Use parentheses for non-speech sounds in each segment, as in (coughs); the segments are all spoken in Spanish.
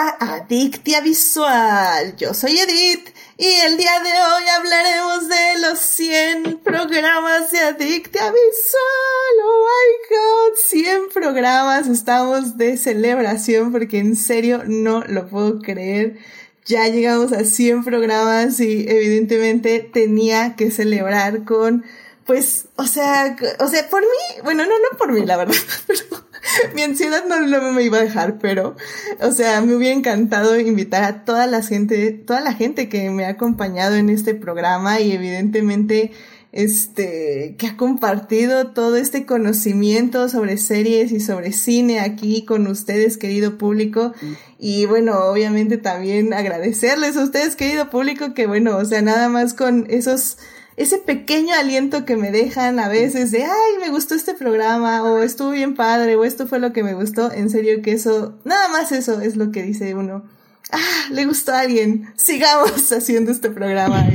a Adictia Visual. Yo soy Edith y el día de hoy hablaremos de los 100 programas de Adictia Visual. Oh my god, 100 programas. Estamos de celebración porque en serio no lo puedo creer. Ya llegamos a 100 programas y evidentemente tenía que celebrar con pues, o sea, o sea, por mí, bueno, no, no por mí, la verdad, (laughs) pero (laughs) mi ansiedad no, no, me iba a dejar, pero, o sea, me hubiera encantado invitar a toda la gente, toda la gente que me ha acompañado en este programa y evidentemente, este, que ha compartido todo este conocimiento sobre series y sobre cine aquí con ustedes, querido público. Y bueno, obviamente también agradecerles a ustedes, querido público, que bueno, o sea, nada más con esos ese pequeño aliento que me dejan a veces de, ay, me gustó este programa, o estuvo bien padre, o esto fue lo que me gustó, en serio que eso, nada más eso es lo que dice uno. Ah, le gustó a alguien, sigamos (laughs) haciendo este programa.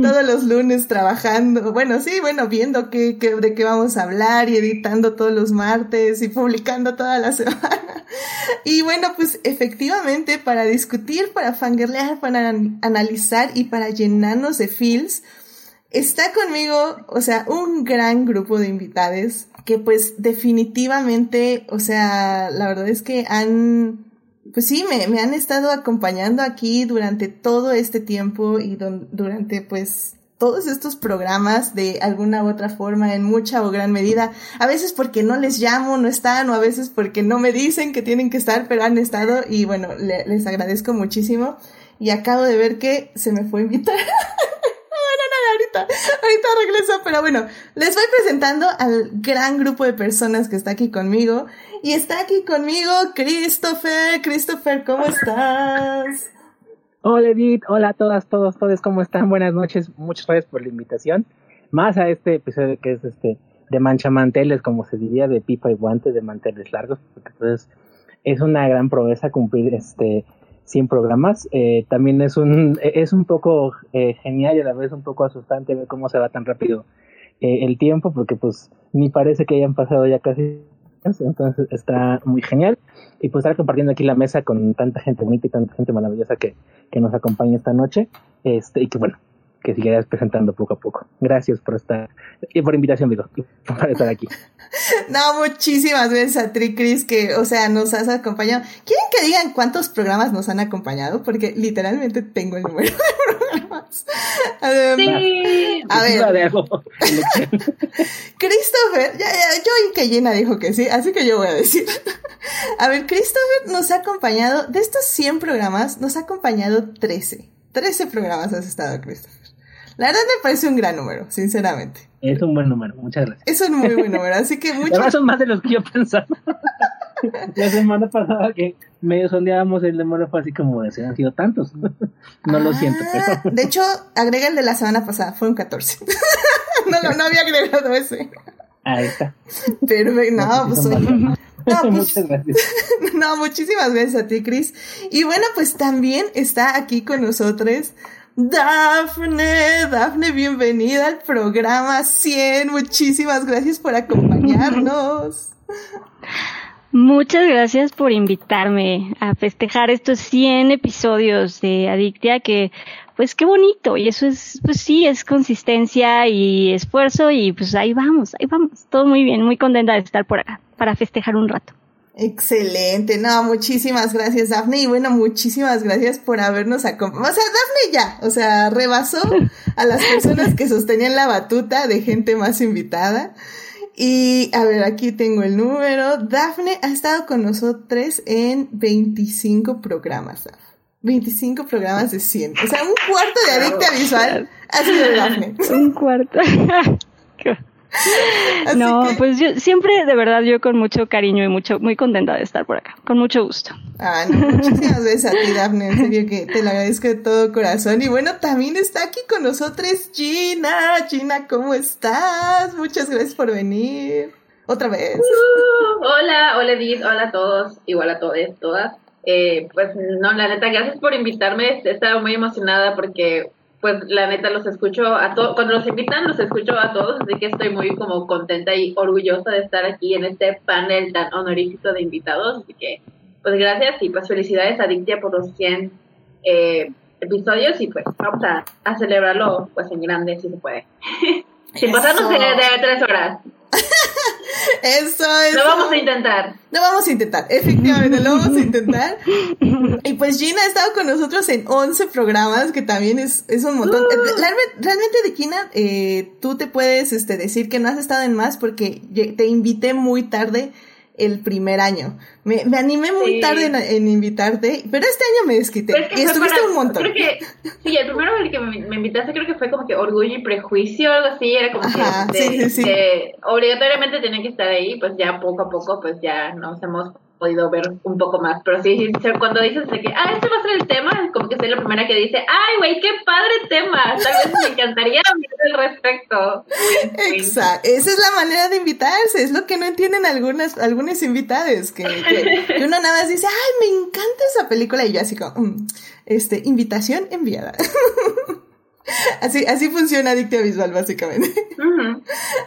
todos los lunes trabajando, bueno, sí, bueno, viendo qué, qué, de qué vamos a hablar y editando todos los martes y publicando toda la (laughs) semana. Y bueno, pues efectivamente para discutir, para fangirlear, para analizar y para llenarnos de feels, Está conmigo, o sea, un gran grupo de invitados que pues definitivamente, o sea, la verdad es que han, pues sí, me, han estado acompañando aquí durante todo este tiempo y durante pues todos estos programas de alguna u otra forma, en mucha o gran medida, a veces porque no les llamo, no están, o a veces porque no me dicen que tienen que estar, pero han estado y bueno, les agradezco muchísimo y acabo de ver que se me fue invitar. (laughs) (laughs) ahorita, regreso, pero bueno, les voy presentando al gran grupo de personas que está aquí conmigo. Y está aquí conmigo Christopher. Christopher, ¿cómo estás? Hola Edith, hola a todas, todos, todos, ¿cómo están? Buenas noches, muchas gracias por la invitación. Más a este episodio que es este de manchamanteles, como se diría, de pipa y guantes, de manteles largos, porque entonces es una gran proeza cumplir este 100 programas. Eh, también es un, es un poco eh, genial y a la vez un poco asustante ver cómo se va tan rápido eh, el tiempo, porque pues ni parece que hayan pasado ya casi entonces está muy genial y pues estar compartiendo aquí la mesa con tanta gente bonita y tanta gente maravillosa que, que nos acompaña esta noche este y que bueno que siguieras presentando poco a poco. Gracias por estar y por invitación, amigo, (laughs) por estar aquí. (laughs) No, muchísimas gracias a Tricris que, o sea, nos has acompañado. ¿Quieren que digan cuántos programas nos han acompaño? Porque literalmente tengo el número de programas. sí. A ver. (laughs) Christopher, ya, ya, yo y que Llena dijo que sí, así que yo voy a decir. A ver, Christopher nos ha acompañado, de estos 100 programas, nos ha acompañado 13. 13 programas has estado, Christopher. La verdad me parece un gran número, sinceramente. Es un buen número, muchas gracias. Es un muy buen número, así que (laughs) muchas son más de los que yo pensaba. (laughs) La semana pasada que medio sondeábamos el número fue así como de se han sido tantos. (laughs) No lo siento. Ah, de hecho, agrega el de la semana pasada, fue un 14. no, no, no había agregado ese. Ahí está. Pero no, pues, no, pues, Muchas gracias. No, muchísimas gracias a ti, Cris. Y bueno, pues también está aquí con nosotros Dafne, Dafne, bienvenida al programa 100. Muchísimas gracias por acompañarnos. (laughs) Muchas gracias por invitarme a festejar estos 100 episodios de Adictia que pues qué bonito y eso es pues sí es consistencia y esfuerzo y pues ahí vamos, ahí vamos. Todo muy bien, muy contenta de estar por acá para festejar un rato. Excelente, no, muchísimas gracias Dafne y bueno, muchísimas gracias por habernos acompañado. O sea, Dafne ya, o sea, rebasó a las personas que sostenían la batuta de gente más invitada. Y a ver, aquí tengo el número. Dafne ha estado con nosotros en 25 programas. 25 programas de 100. O sea, un cuarto de adicta visual ha sido Dafne. Un cuarto. (laughs) no, pues yo siempre, de verdad, yo con mucho cariño y mucho, muy contenta de estar por acá, con mucho gusto. Ah, no, muchísimas gracias a ti, Daphne, en serio que te lo agradezco de todo corazón. Y bueno, también está aquí con nosotros Gina. Gina, ¿cómo estás? Muchas gracias por venir. Otra vez. Uh, hola, hola Edith, hola a todos, igual a todos, todas. Eh, pues no, la neta, gracias por invitarme. Estaba muy emocionada porque pues la neta los escucho a todos, cuando los invitan los escucho a todos, así que estoy muy como contenta y orgullosa de estar aquí en este panel tan honorífico de invitados, así que pues gracias y pues felicidades a Dictia por los 100 eh, episodios y pues vamos a, a, celebrarlo pues en grande si se puede. (laughs) Sin pasarnos de, de tres horas. (laughs) Eso es. Lo vamos a intentar. Lo vamos a intentar, efectivamente, lo vamos a intentar. (laughs) Y pues Gina ha estado con nosotros en 11 programas, que también es, es un montón. Uh. Realmente, de Gina, eh, tú te puedes este, decir que no has estado en más porque te invité muy tarde el primer año. Me, me animé muy tarde en, invitarte, pero este año me desquité. y estuviste un montón. Creo que, sí, el primero el que me, invitaste creo que fue como que Orgullo y Prejuicio, algo así, era como que, obligatoriamente tenía que estar ahí, pues ya poco a poco, pues ya nos hemos podido ver un poco más. Pero sí, cuando dices de que, ah, este va a ser el tema, como que soy la primera que dice, ay, güey, qué padre tema. Tal vez me (laughs) encantaría hablar al respecto. Exacto. Esa es la manera de invitarse. Es lo que no entienden algunas, algunos invitados. Que, que, uno nada más dice, ay, me encanta esa película. Y yo así como, mm, este, invitación enviada. (laughs) Así, así funciona Adictia Visual, básicamente.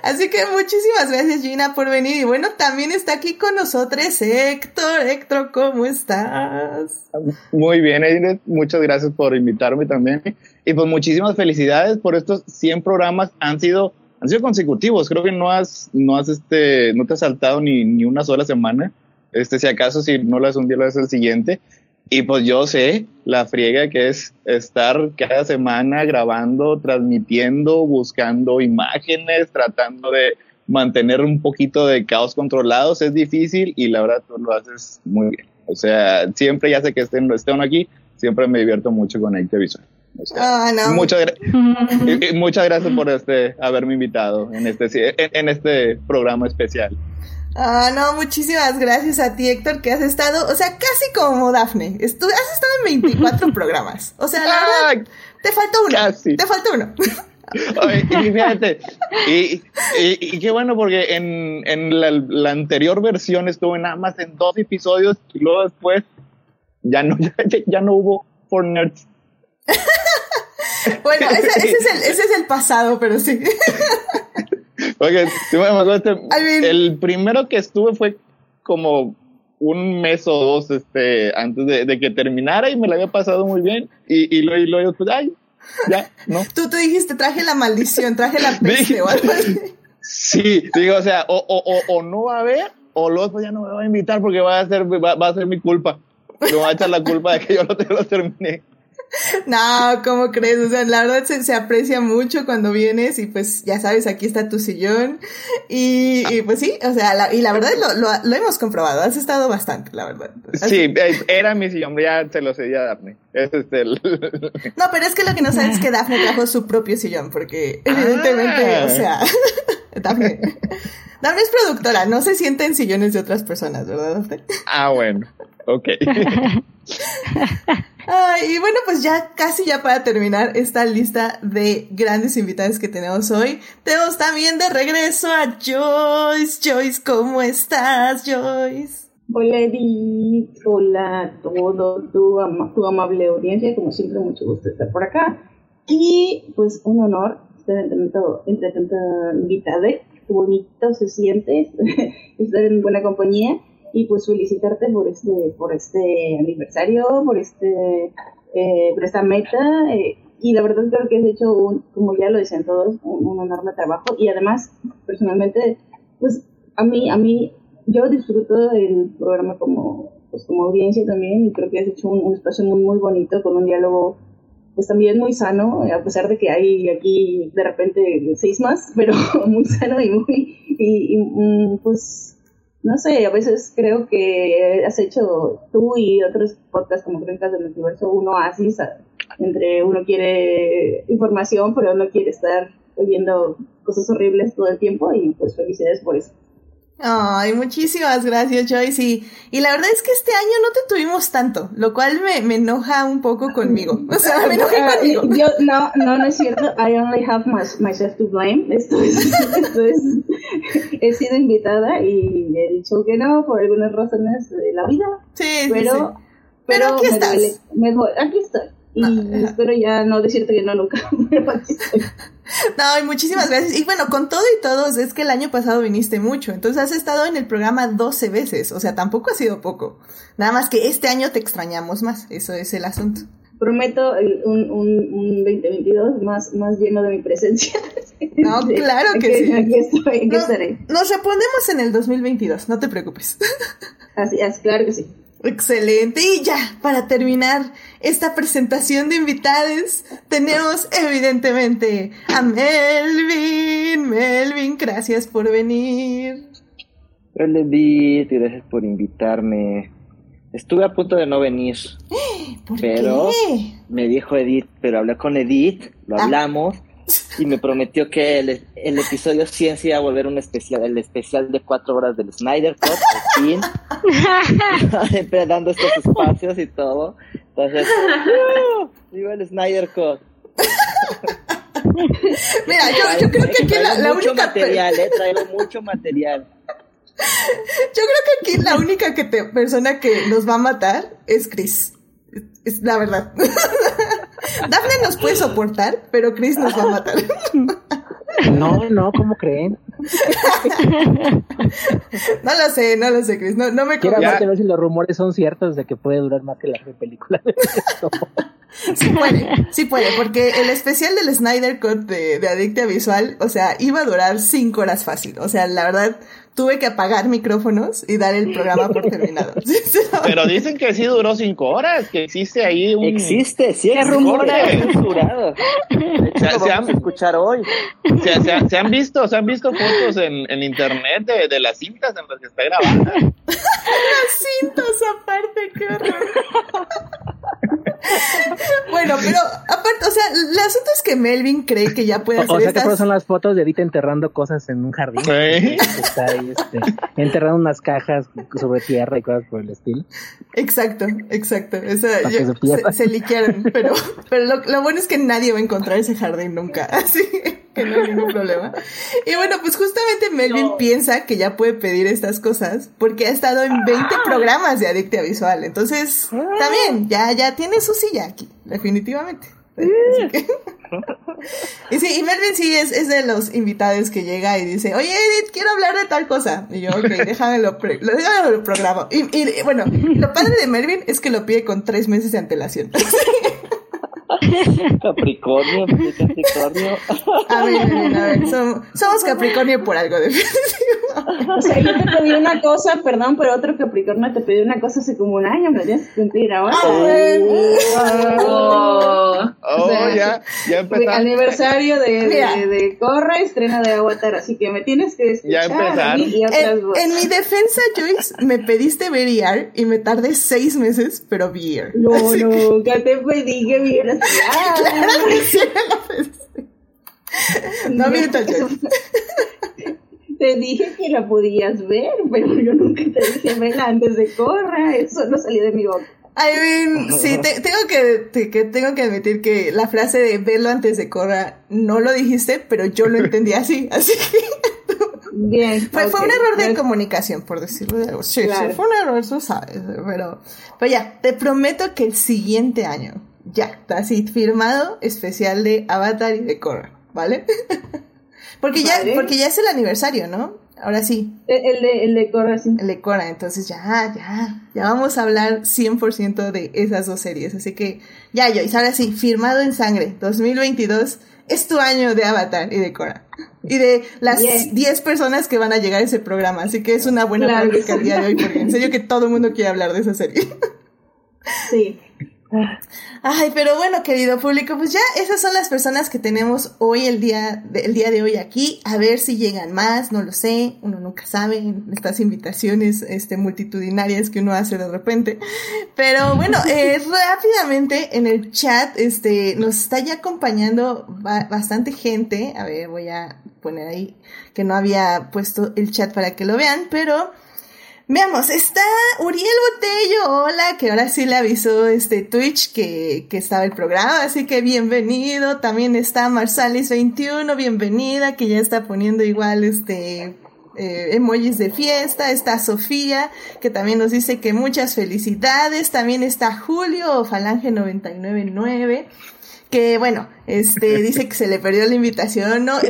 Así que muchísimas gracias, Gina, por venir. Y bueno, también está aquí con nosotros Héctor. Héctor, ¿cómo estás? Muy bien, Edith. Muchas gracias por invitarme también. Y pues muchísimas felicidades por estos 100 programas. Han sido, han sido consecutivos. Creo que no has, no has, este, no te has saltado ni, ni una sola semana. Este, si acaso, si no lo haces un día, lo haces el siguiente. Y pues yo sé la friega que es estar cada semana grabando, transmitiendo, buscando imágenes, tratando de mantener un poquito de caos controlados. Es difícil y la verdad tú lo haces muy bien. O sea, siempre ya sé que estén, estén aquí, siempre me divierto mucho con Ecte Visual. ah, no. muchas, (laughs) muchas gracias por este haberme invitado en este, en este programa especial. Ah, no, muchísimas gracias a ti, Héctor, que has estado, o sea, casi como Dafne. has estado en 24 (laughs) programas. O sea, la verdad, te faltó uno. Casi. Te faltó uno. (laughs) y fíjate, y, y, qué bueno porque en, en la, anterior versión estuve nada más en dos episodios y luego después ya no, (laughs) ya, no hubo For Nerds. bueno, ese, ese, es el, ese es el pasado, pero sí. Oye, este, el primero que estuve fue como un mes o dos este, antes de, que terminara y me lo había pasado muy bien. Y, y luego, y luego pues, ay, ya, ¿no? (laughs) Tú te dijiste, traje la maldición, traje la (laughs) peste o algo así. Sí, digo, o sea, o, o, o, no va a haber, o luego pues ya no me va a invitar porque va a ser, va, va a ser mi culpa. Me va a echar la culpa de que yo no te lo terminé. No, ¿cómo crees? O sea, la verdad se, aprecia mucho cuando vienes y pues ya sabes, aquí está tu sillón. Y, pues sí, o sea, y la verdad lo, lo, hemos comprobado, has estado bastante, la verdad. Sí, eh, era mi sillón, ya se lo cedí a Daphne. Es este (laughs) No, pero es que lo que no sabes es que Daphne trajo su propio sillón, porque evidentemente, o sea, (laughs) Daphne. Daphne es productora, no se siente en sillones de otras personas, ¿verdad, Daphne? Ah, bueno, ok. (laughs) y bueno, pues ya casi ya para terminar esta lista de grandes invitados que tenemos hoy, tenemos también de regreso a Joyce. Joyce, ¿cómo estás, Joyce? Hola Edith, hola a todos, tu, amable audiencia, como siempre mucho gusto estar por acá. Y pues un honor estar entre, entre tanta invitada, qué bonito se siente (laughs) estar en buena compañía y pues felicitarte por este, por este aniversario, por este, eh, por esta meta. Eh, y la verdad creo que has hecho, un, como ya lo decían todos, un, enorme trabajo. Y además, personalmente, pues a mí, a mí, yo disfruto el programa como, pues, como audiencia también y creo que has hecho un, espacio muy, muy bonito con un diálogo pues también muy sano, a pesar de que hay aquí de repente seis más, (laughs) pero muy sano y muy, y, y mm, pues no sé, a veces creo que has hecho tú y otros podcasts como Crónicas del Universo un oasis entre uno quiere información pero no quiere estar oyendo cosas horribles todo el tiempo y pues felicidades por eso. Ay, muchísimas gracias, Joyce. Y, y, la verdad es que este año no te tuvimos tanto, lo cual me, me enoja un poco conmigo. (laughs) O sea, me enoja ah, conmigo. (laughs) Yo, no, no, no es cierto. I only have myself to blame. Esto es, (laughs) esto es, he sido invitada y he dicho que no por algunas razones de la vida. Sí, pero, sí, pero, pero, aquí estás. aquí estoy. Y espero ya no decirte que no nunca. (laughs) No, y muchísimas gracias. Y bueno, con todo y todos, es que el año pasado viniste mucho. Entonces has estado en el programa 12 veces. O sea, tampoco ha sido poco. Nada más que este año te extrañamos más. Eso es el asunto. Prometo un, un, un 2022 más, más lleno de mi presencia. No, (laughs) claro que sí. Aquí estoy, aquí No- estaré. nos reponemos en el 2022, no te preocupes. Así es, claro que sí. Excelente. Y ya, para terminar esta presentación de invitados, tenemos evidentemente a Melvin. Melvin, gracias por venir. Hola Edith, y gracias por invitarme. Estuve a punto de no venir. (gasps) ¿Por Pero- qué? Me dijo Edith, pero hablé con Edith, lo Ah. hablamos, y me prometió que el, el episodio 100 se iba a volver un especial, el especial de cuatro horas del Snyder Cut, por fin. (laughs) (laughs) Siempre dando estos espacios y todo. Entonces, ¡uh! ¡Viva el Snyder Cut! (laughs) Mira, yo, yo creo que aquí la, la mucho única... material, eh, traigo mucho material. Yo creo que aquí la única que te- persona que nos va a matar es Chris. Es, es la verdad. Daphne nos puede soportar, pero Chris nos va a matar. No, no, ¿cómo creen? No lo sé, no lo sé, Chris. No, no me Quiero convence. aparte ver si los rumores son ciertos de que puede durar más que la película. Sí puede, sí puede, porque el especial del Snyder Cut de, de Adictia Visual, o sea, iba a durar cinco horas fácil. O sea, la verdad, tuve que apagar micrófonos y dar el programa por terminado. (laughs) Pero dicen que sí duró cinco horas, que existe ahí un... Existe, sí censurado. De hecho, Se- lo se vamos a han- escuchar hoy. Se, se- se han visto, se han visto fotos en, en internet de, de las cintas en las que está grabada. (laughs) cintas aparte, qué horror. (laughs) bueno, pero aparte, o sea, el asunto es que Melvin cree que ya puede hacer o sea que estas... pero son las fotos de Edith enterrando cosas en un jardín. Está ahí, este, enterrando unas cajas sobre tierra y cosas por el estilo. Exacto, exacto. Esa, yo- que se se, se liquearon, pero, pero lo, lo bueno es que nadie va a encontrar ese jardín nunca, (laughs) así que no hay ningún problema. Y bueno, pues justamente Melvin piensa que ya puede pedir estas cosas porque ha estado en 20 programas de Adictia Visual, entonces también ya, ya tiene su silla aquí, definitivamente. Que- (laughs) y sí, y Melvin sí es, es de los invitados que llega y dice, oye Edith, quiero hablar de tal cosa. Y yo, ok, (laughs) déjame lo, pre- déjame lo programo. Y, y, bueno, lo padre de Melvin es que lo pide con tres meses de antelación. (laughs) (laughs) Capricornio, sí, Capricornio. A ver, a ver, som- somos Capricornio por algo, definitivamente. O sea, yo te pedí una cosa, perdón, pero otro Capricornio te pidió una cosa hace como un año, me tienes que cumplir ahora. Oh. Oh, O sea, ya, ya De empezaste. aniversario de, de, de Corra, estreno de Avatar, así que me tienes que escuchar. Ya Y otras En, mi defensa, Joyce, me pediste ver ER y me tardé seis meses, pero vi ER. No, Así que- te pedí que vieras. Claro. No mientas, Joyce. Te dije que la podías ver, pero yo nunca te dije verla antes de Corra. Eso no salió de mi boca. I mean, sí, te- tengo que, te- que tengo que admitir que la frase de verlo antes de Corra no lo dijiste, pero yo lo entendí así, así que (laughs) Bien. fue, fue un error de Pues, comunicación, por decirlo de algo. Sí, Claro. sí, fue un error, tú sabes, pero, pero ya, te prometo que el siguiente año, ya, así firmado especial de Avatar y de Korra, ¿vale? (laughs) porque ya, porque ya es el aniversario, ¿no? Ahora sí, El, el de, el de Corra, sí. el de Korra, entonces ya, ya, ya vamos a hablar 100% de esas dos series, así que ya, Joyce, ahora sí, firmado en sangre, 2022 es tu año de Avatar y de Korra. Y de las Bien. 10 personas que van a llegar a ese programa, así que es una buena Claro práctica el día de hoy, porque en serio que todo el mundo quiere hablar de esa serie. Sí. Ay, pero bueno, querido público, pues ya esas son las personas que tenemos hoy, el día de, el día de hoy aquí. A ver si llegan más, no lo sé, uno nunca sabe en estas invitaciones este, multitudinarias que uno hace de repente. Pero bueno, (laughs) eh, rápidamente en el chat este, nos está ya acompañando ba- bastante gente. A ver, voy a poner ahí que no había puesto el chat para que lo vean, pero... Veamos, está Uriel Botello, hola, que ahora sí le avisó este Twitch que, que estaba el programa, así que bienvenido. También está Marsalis21, bienvenida, que ya está poniendo igual este eh, emojis de fiesta, está Sofía, que también nos dice que muchas felicidades, también está Julio, Falange 999, que bueno, este, (laughs) dice que se le perdió la invitación, no, no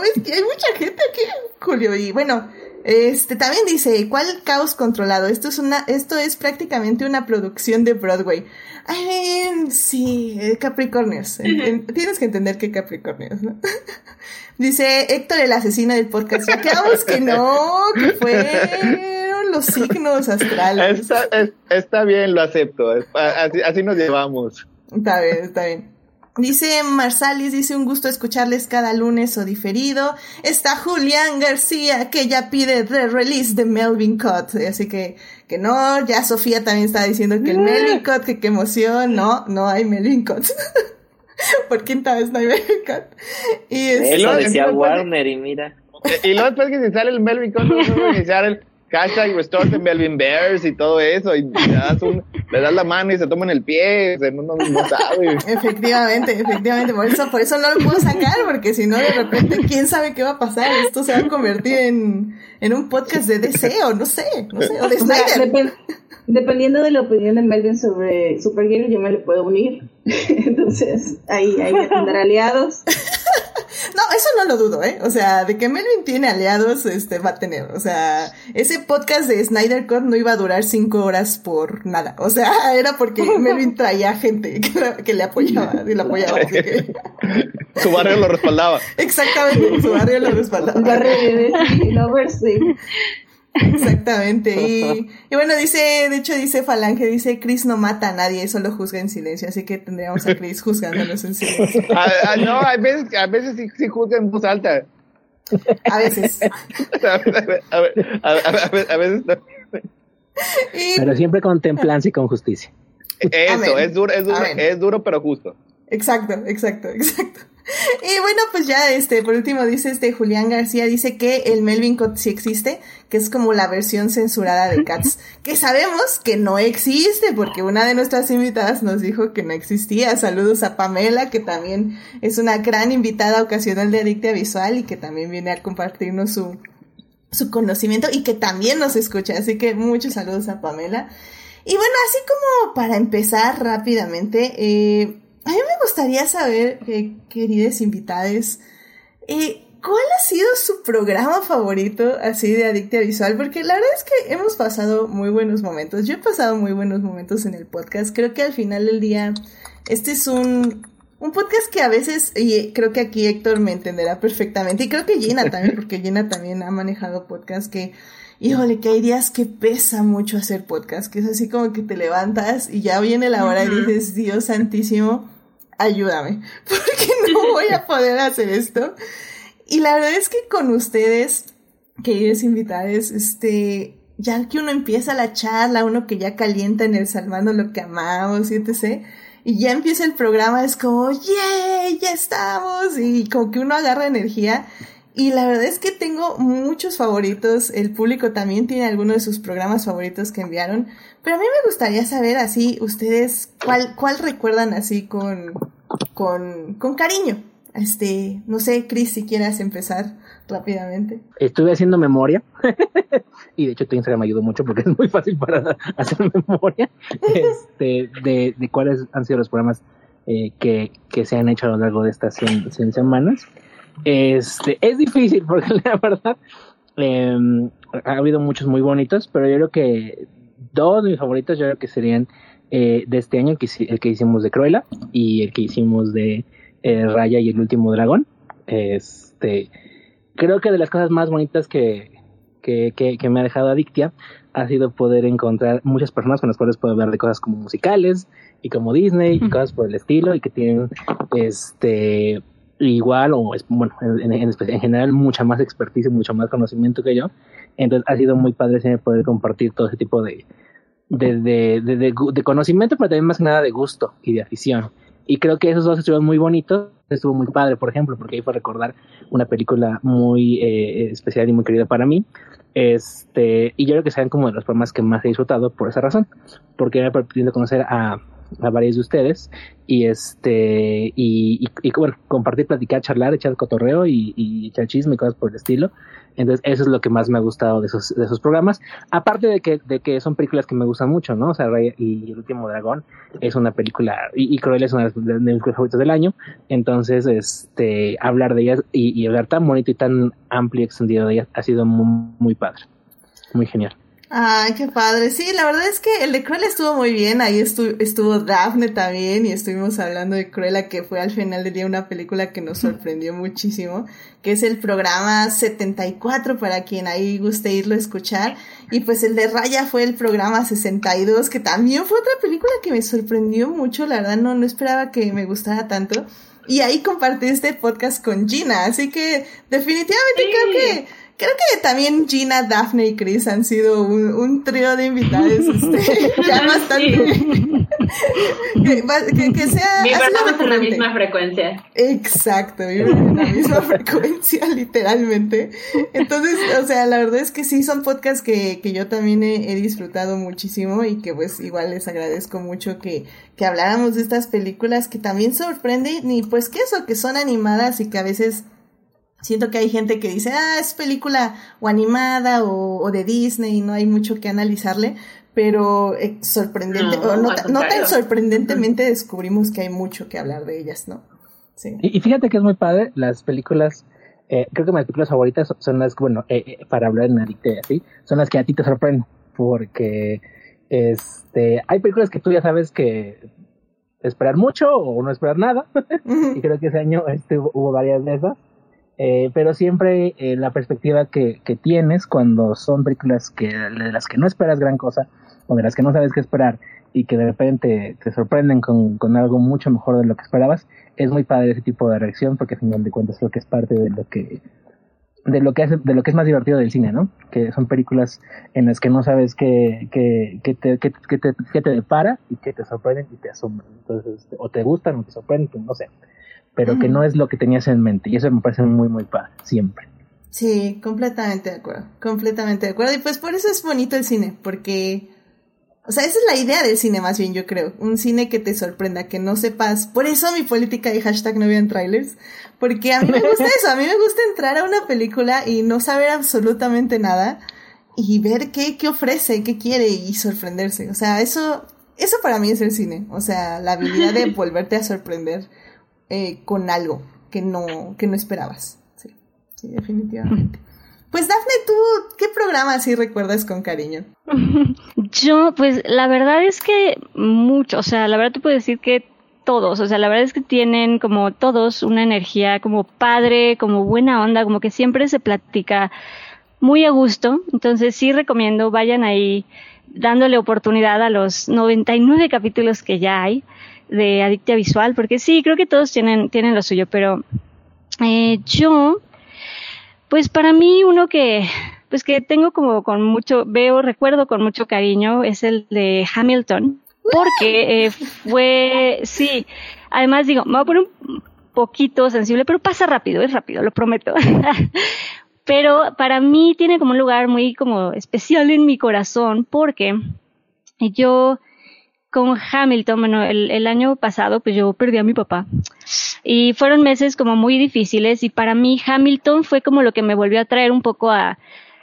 ves que hay mucha gente aquí, Julio, y bueno, este también dice, ¿cuál caos controlado? Esto es una, esto es prácticamente una producción de Broadway. Ay, sí, eh, Capricornios. tienes que entender que Capricornios, ¿no? (laughs) dice Héctor, el asesino del podcast. Ya quedamos que no, que fueron los signos astrales. Está, está bien, lo acepto. Así, así nos llevamos. Está bien, está bien. Dice Marsalis, dice un gusto escucharles cada lunes o diferido. Está Julián García, que ya pide the release de Melvin Cott. Así que, que no, ya Sofía también está diciendo que el Melvin Cott, que qué emoción. No, no hay Melvin Cott. (laughs) Por quinta vez no hay Melvin Cott. Y Eso decía (laughs) Warner y mira. Y luego después que se sale el Melvin Cott, no a iniciar el hashtag Restore the Melvin Bears y todo eso, y le das, un, le das la mano y se toman el pie, no, no, no sabe. Efectivamente, efectivamente, por eso, por eso no lo puedo sacar, porque si no, de repente, quién sabe qué va a pasar, esto se va a convertir en, en un podcast de deseo, no sé, no sé, o de Snyder. dependiendo de la opinión de Melvin sobre Supergirl, yo me le puedo unir, (laughs) entonces ahí, ahí tendrá aliados. No, eso no lo dudo, ¿eh? O sea, de que Melvin tiene aliados, este, va a tener. O sea, ese podcast de Snyder Cut no iba a durar cinco horas por nada. O sea, (laughs) era porque Melvin traía gente que, le apoyaba, y le apoyaba. su barrio lo respaldaba. (laughs) Exactamente, su barrio lo respaldaba. Barrio de (laughs) Exactamente. Y, (laughs) y, bueno, dice, de hecho dice Falange, dice Chris no mata a nadie, solo juzga en silencio, así que tendríamos a Chris juzgándonos en silencio. (laughs) Ah, no, a veces, a veces sí, sí juzga en voz alta. A veces. a, a, veces no. Pero siempre con templanza y con justicia. Eso, es duro, es duro, es duro, pero justo. Exacto, exacto, (laughs) exacto. Y bueno, pues ya este, por último dice este Julián García, dice que el Melvin Cut sí existe, que es como la versión censurada de Cats, (laughs) que sabemos que no existe, porque una de nuestras invitadas nos dijo que no existía. Saludos a Pamela, que también es una gran invitada ocasional de Adictia Visual y que también viene a compartirnos su, su conocimiento y que también nos escucha. Así que muchos saludos a Pamela. Y bueno, así como para empezar rápidamente, eh, a mí me gustaría saber, eh, queridas invitadas, eh, ¿cuál ha sido su programa favorito así de Adictia Visual? Porque la verdad es que hemos pasado muy buenos momentos. Yo he pasado muy buenos momentos en el podcast. Creo que al final del día, este es un, un podcast que a veces, y creo que aquí Héctor me entenderá perfectamente, y creo que Gina también, porque Gina también ha manejado podcast que híjole, que hay días que pesa mucho hacer podcast, que es así como que te levantas y ya viene la hora y dices, Dios santísimo, ayúdame, (laughs) porque no (laughs) voy a poder hacer esto. Y la verdad es que con ustedes, queridos invitados, este, ya que uno empieza la charla, uno que ya calienta en el salvando lo que amamos, y etc., y ya empieza el programa, es como, ¡yay! Ya estamos, y como que uno agarra energía y la verdad es que tengo muchos favoritos. El público también tiene algunos de sus programas favoritos que enviaron. Pero a mí me gustaría saber así, ustedes, ¿cuál, cuál recuerdan así con, con, con cariño? Este, no sé, Chris, si quieras empezar rápidamente. Estuve haciendo memoria. (laughs) y de hecho tu Instagram me ayudó mucho porque es muy fácil para hacer memoria. (laughs) Este, de, de cuáles han sido los programas eh, que, que se han hecho a lo largo de estas 100, 100 semanas. Este, es difícil (laughs) porque la verdad em, ha habido muchos muy bonitos, pero yo creo que dos de mis favoritos yo creo que serían eh, de este año, el que hicimos de Cruella y el que hicimos de eh, Raya y el último dragón. Este, creo que de las cosas más bonitas que, que, que, me ha dejado Adictia ha sido poder encontrar muchas personas con las cuales puedo hablar de cosas como musicales y como Disney y cosas por el estilo y que tienen este igual o bueno, en, en, en, general mucha más expertise, mucho más conocimiento que yo. Entonces ha sido muy padre poder compartir todo ese tipo de, de, de, de, conocimiento, pero también más que nada de gusto y de afición. Y creo que esos dos estuvieron muy bonitos, estuvo muy padre, por ejemplo, porque ahí fue recordar una película muy eh, especial y muy querida para mí. Este, y yo creo que sean como de los programas que más he disfrutado por esa razón, porque me ha permitido conocer a, a varios de ustedes y este y, bueno compartir platicar charlar echar cotorreo y, y echar chisme y cosas por el estilo Entonces, eso es lo que más me ha gustado de esos, de esos programas. Aparte de que, de que son películas que me gustan mucho, ¿no? O sea, Rey y El último dragón es una película, y, y es una de, mis favoritas del año. Entonces, este, hablar de ellas y, hablar tan bonito y tan amplio y extendido de ellas ha sido muy padre. Muy genial. Ay, qué padre. Sí, la verdad es que el de Cruella estuvo muy bien. Ahí estu estuvo Daphne también y estuvimos hablando de Cruella, que fue al final del día una película que nos sorprendió muchísimo, que es el programa 74 para quien ahí guste irlo a escuchar. Y pues el de Raya fue el programa 62, que también fue otra película que me sorprendió mucho. La verdad no, no esperaba que me gustara tanto. Y ahí compartí este podcast con Gina, así que definitivamente sí. creo que Creo que también Gina, Daphne y Chris han sido un, un trío de invitados (laughs) este, ya bastante. Sí. (laughs) que, que, que, sea. Vibramos en la misma frecuencia. Exacto, vivimos en la misma frecuencia, literalmente. Entonces, o sea, la verdad es que sí, son podcasts que, que yo también he, he, disfrutado muchísimo y que pues igual les agradezco mucho que, que habláramos de estas películas que también sorprenden y pues que eso, que son animadas y que a veces Siento que hay gente que dice, ah, es película o animada o, o de Disney y no hay mucho que analizarle, pero eh, sorprendente, no, o no, no, tan sorprendentemente descubrimos que hay mucho que hablar de ellas, ¿no? Sí. Y, y fíjate que es muy padre, las películas, eh, creo que mis películas favoritas son, las, bueno, eh, eh, para hablar en Adicte así, son las que a ti te sorprenden, porque este, hay películas que tú ya sabes que esperar mucho o no esperar nada, (laughs) y creo que ese año este, hubo varias de esas. Eh, pero siempre eh, la perspectiva que, que, tienes cuando son películas que, de las que no esperas gran cosa o de las que no sabes qué esperar y que de repente te sorprenden con, con algo mucho mejor de lo que esperabas, es muy padre ese tipo de reacción porque al final de cuentas es lo que es parte de lo que de lo que hace, de lo que es más divertido del cine, ¿no? Que son películas en las que no sabes qué, qué, qué, te, qué, te, qué te depara y que te sorprenden y te asombran. Entonces, o te gustan o te sorprenden, no sé pero que no es lo que tenías en mente. Y eso me parece muy, muy padre, siempre. Sí, completamente de acuerdo, completamente de acuerdo. Y pues por eso es bonito el cine, porque, o sea, esa es la idea del cine más bien, yo creo. Un cine que te sorprenda, que no sepas. Por eso mi política de hashtag no vean trailers, porque a mí me gusta (laughs) eso, a mí me gusta entrar a una película y no saber absolutamente nada y ver qué, qué ofrece, qué quiere y sorprenderse. O sea, eso, eso para mí es el cine. O sea, la habilidad de (laughs) volverte a sorprender eh, con algo que no, que no esperabas. Sí, sí, definitivamente. (laughs) Pues Dafne, ¿tú qué programa así recuerdas con cariño? (laughs) Yo, pues la verdad es que mucho, o sea, la verdad te puedo decir que todos, o sea, la verdad es que tienen como todos una energía como padre, como buena onda, como que siempre se platica muy a gusto, entonces sí recomiendo, vayan ahí dándole oportunidad a los 99 capítulos que ya hay de Adictia Visual, porque sí, creo que todos tienen, tienen lo suyo, pero eh, yo, pues para mí uno que, pues que tengo como con mucho, veo, recuerdo con mucho cariño, es el de Hamilton, porque eh, fue, sí, además digo, me voy a poner un poquito sensible, pero pasa rápido, es rápido, lo prometo. (laughs) pero para mí tiene como un lugar muy como especial en mi corazón, porque yo, con Hamilton, bueno, el, el, año pasado pues yo perdí a mi papá. Y fueron meses como muy difíciles y para mí Hamilton fue como lo que me volvió a traer un poco a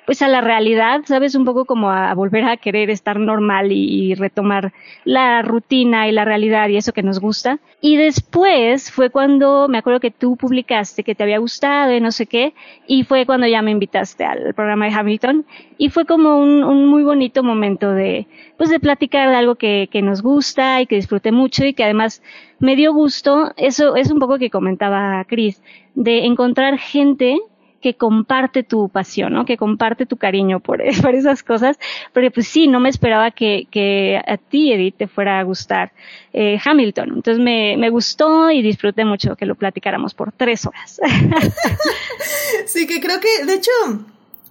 pues a la realidad, sabes, un poco como a, volver a querer estar normal y, retomar la rutina y la realidad y eso que nos gusta. Y después fue cuando me acuerdo que tú publicaste que te había gustado y no sé qué, y fue cuando ya me invitaste al programa de Hamilton y fue como un, un muy bonito momento de, pues de platicar de algo que, que nos gusta y que disfruté mucho y que además me dio gusto, eso es un poco que comentaba Chris, de encontrar gente que comparte tu pasión, ¿no? Que comparte tu cariño por, (laughs) por esas cosas, porque pues sí, no me esperaba que, que a ti, Edith, te fuera a gustar eh, Hamilton. Entonces me, me gustó y disfruté mucho que lo platicáramos por tres horas. (laughs) sí, que creo que, de hecho,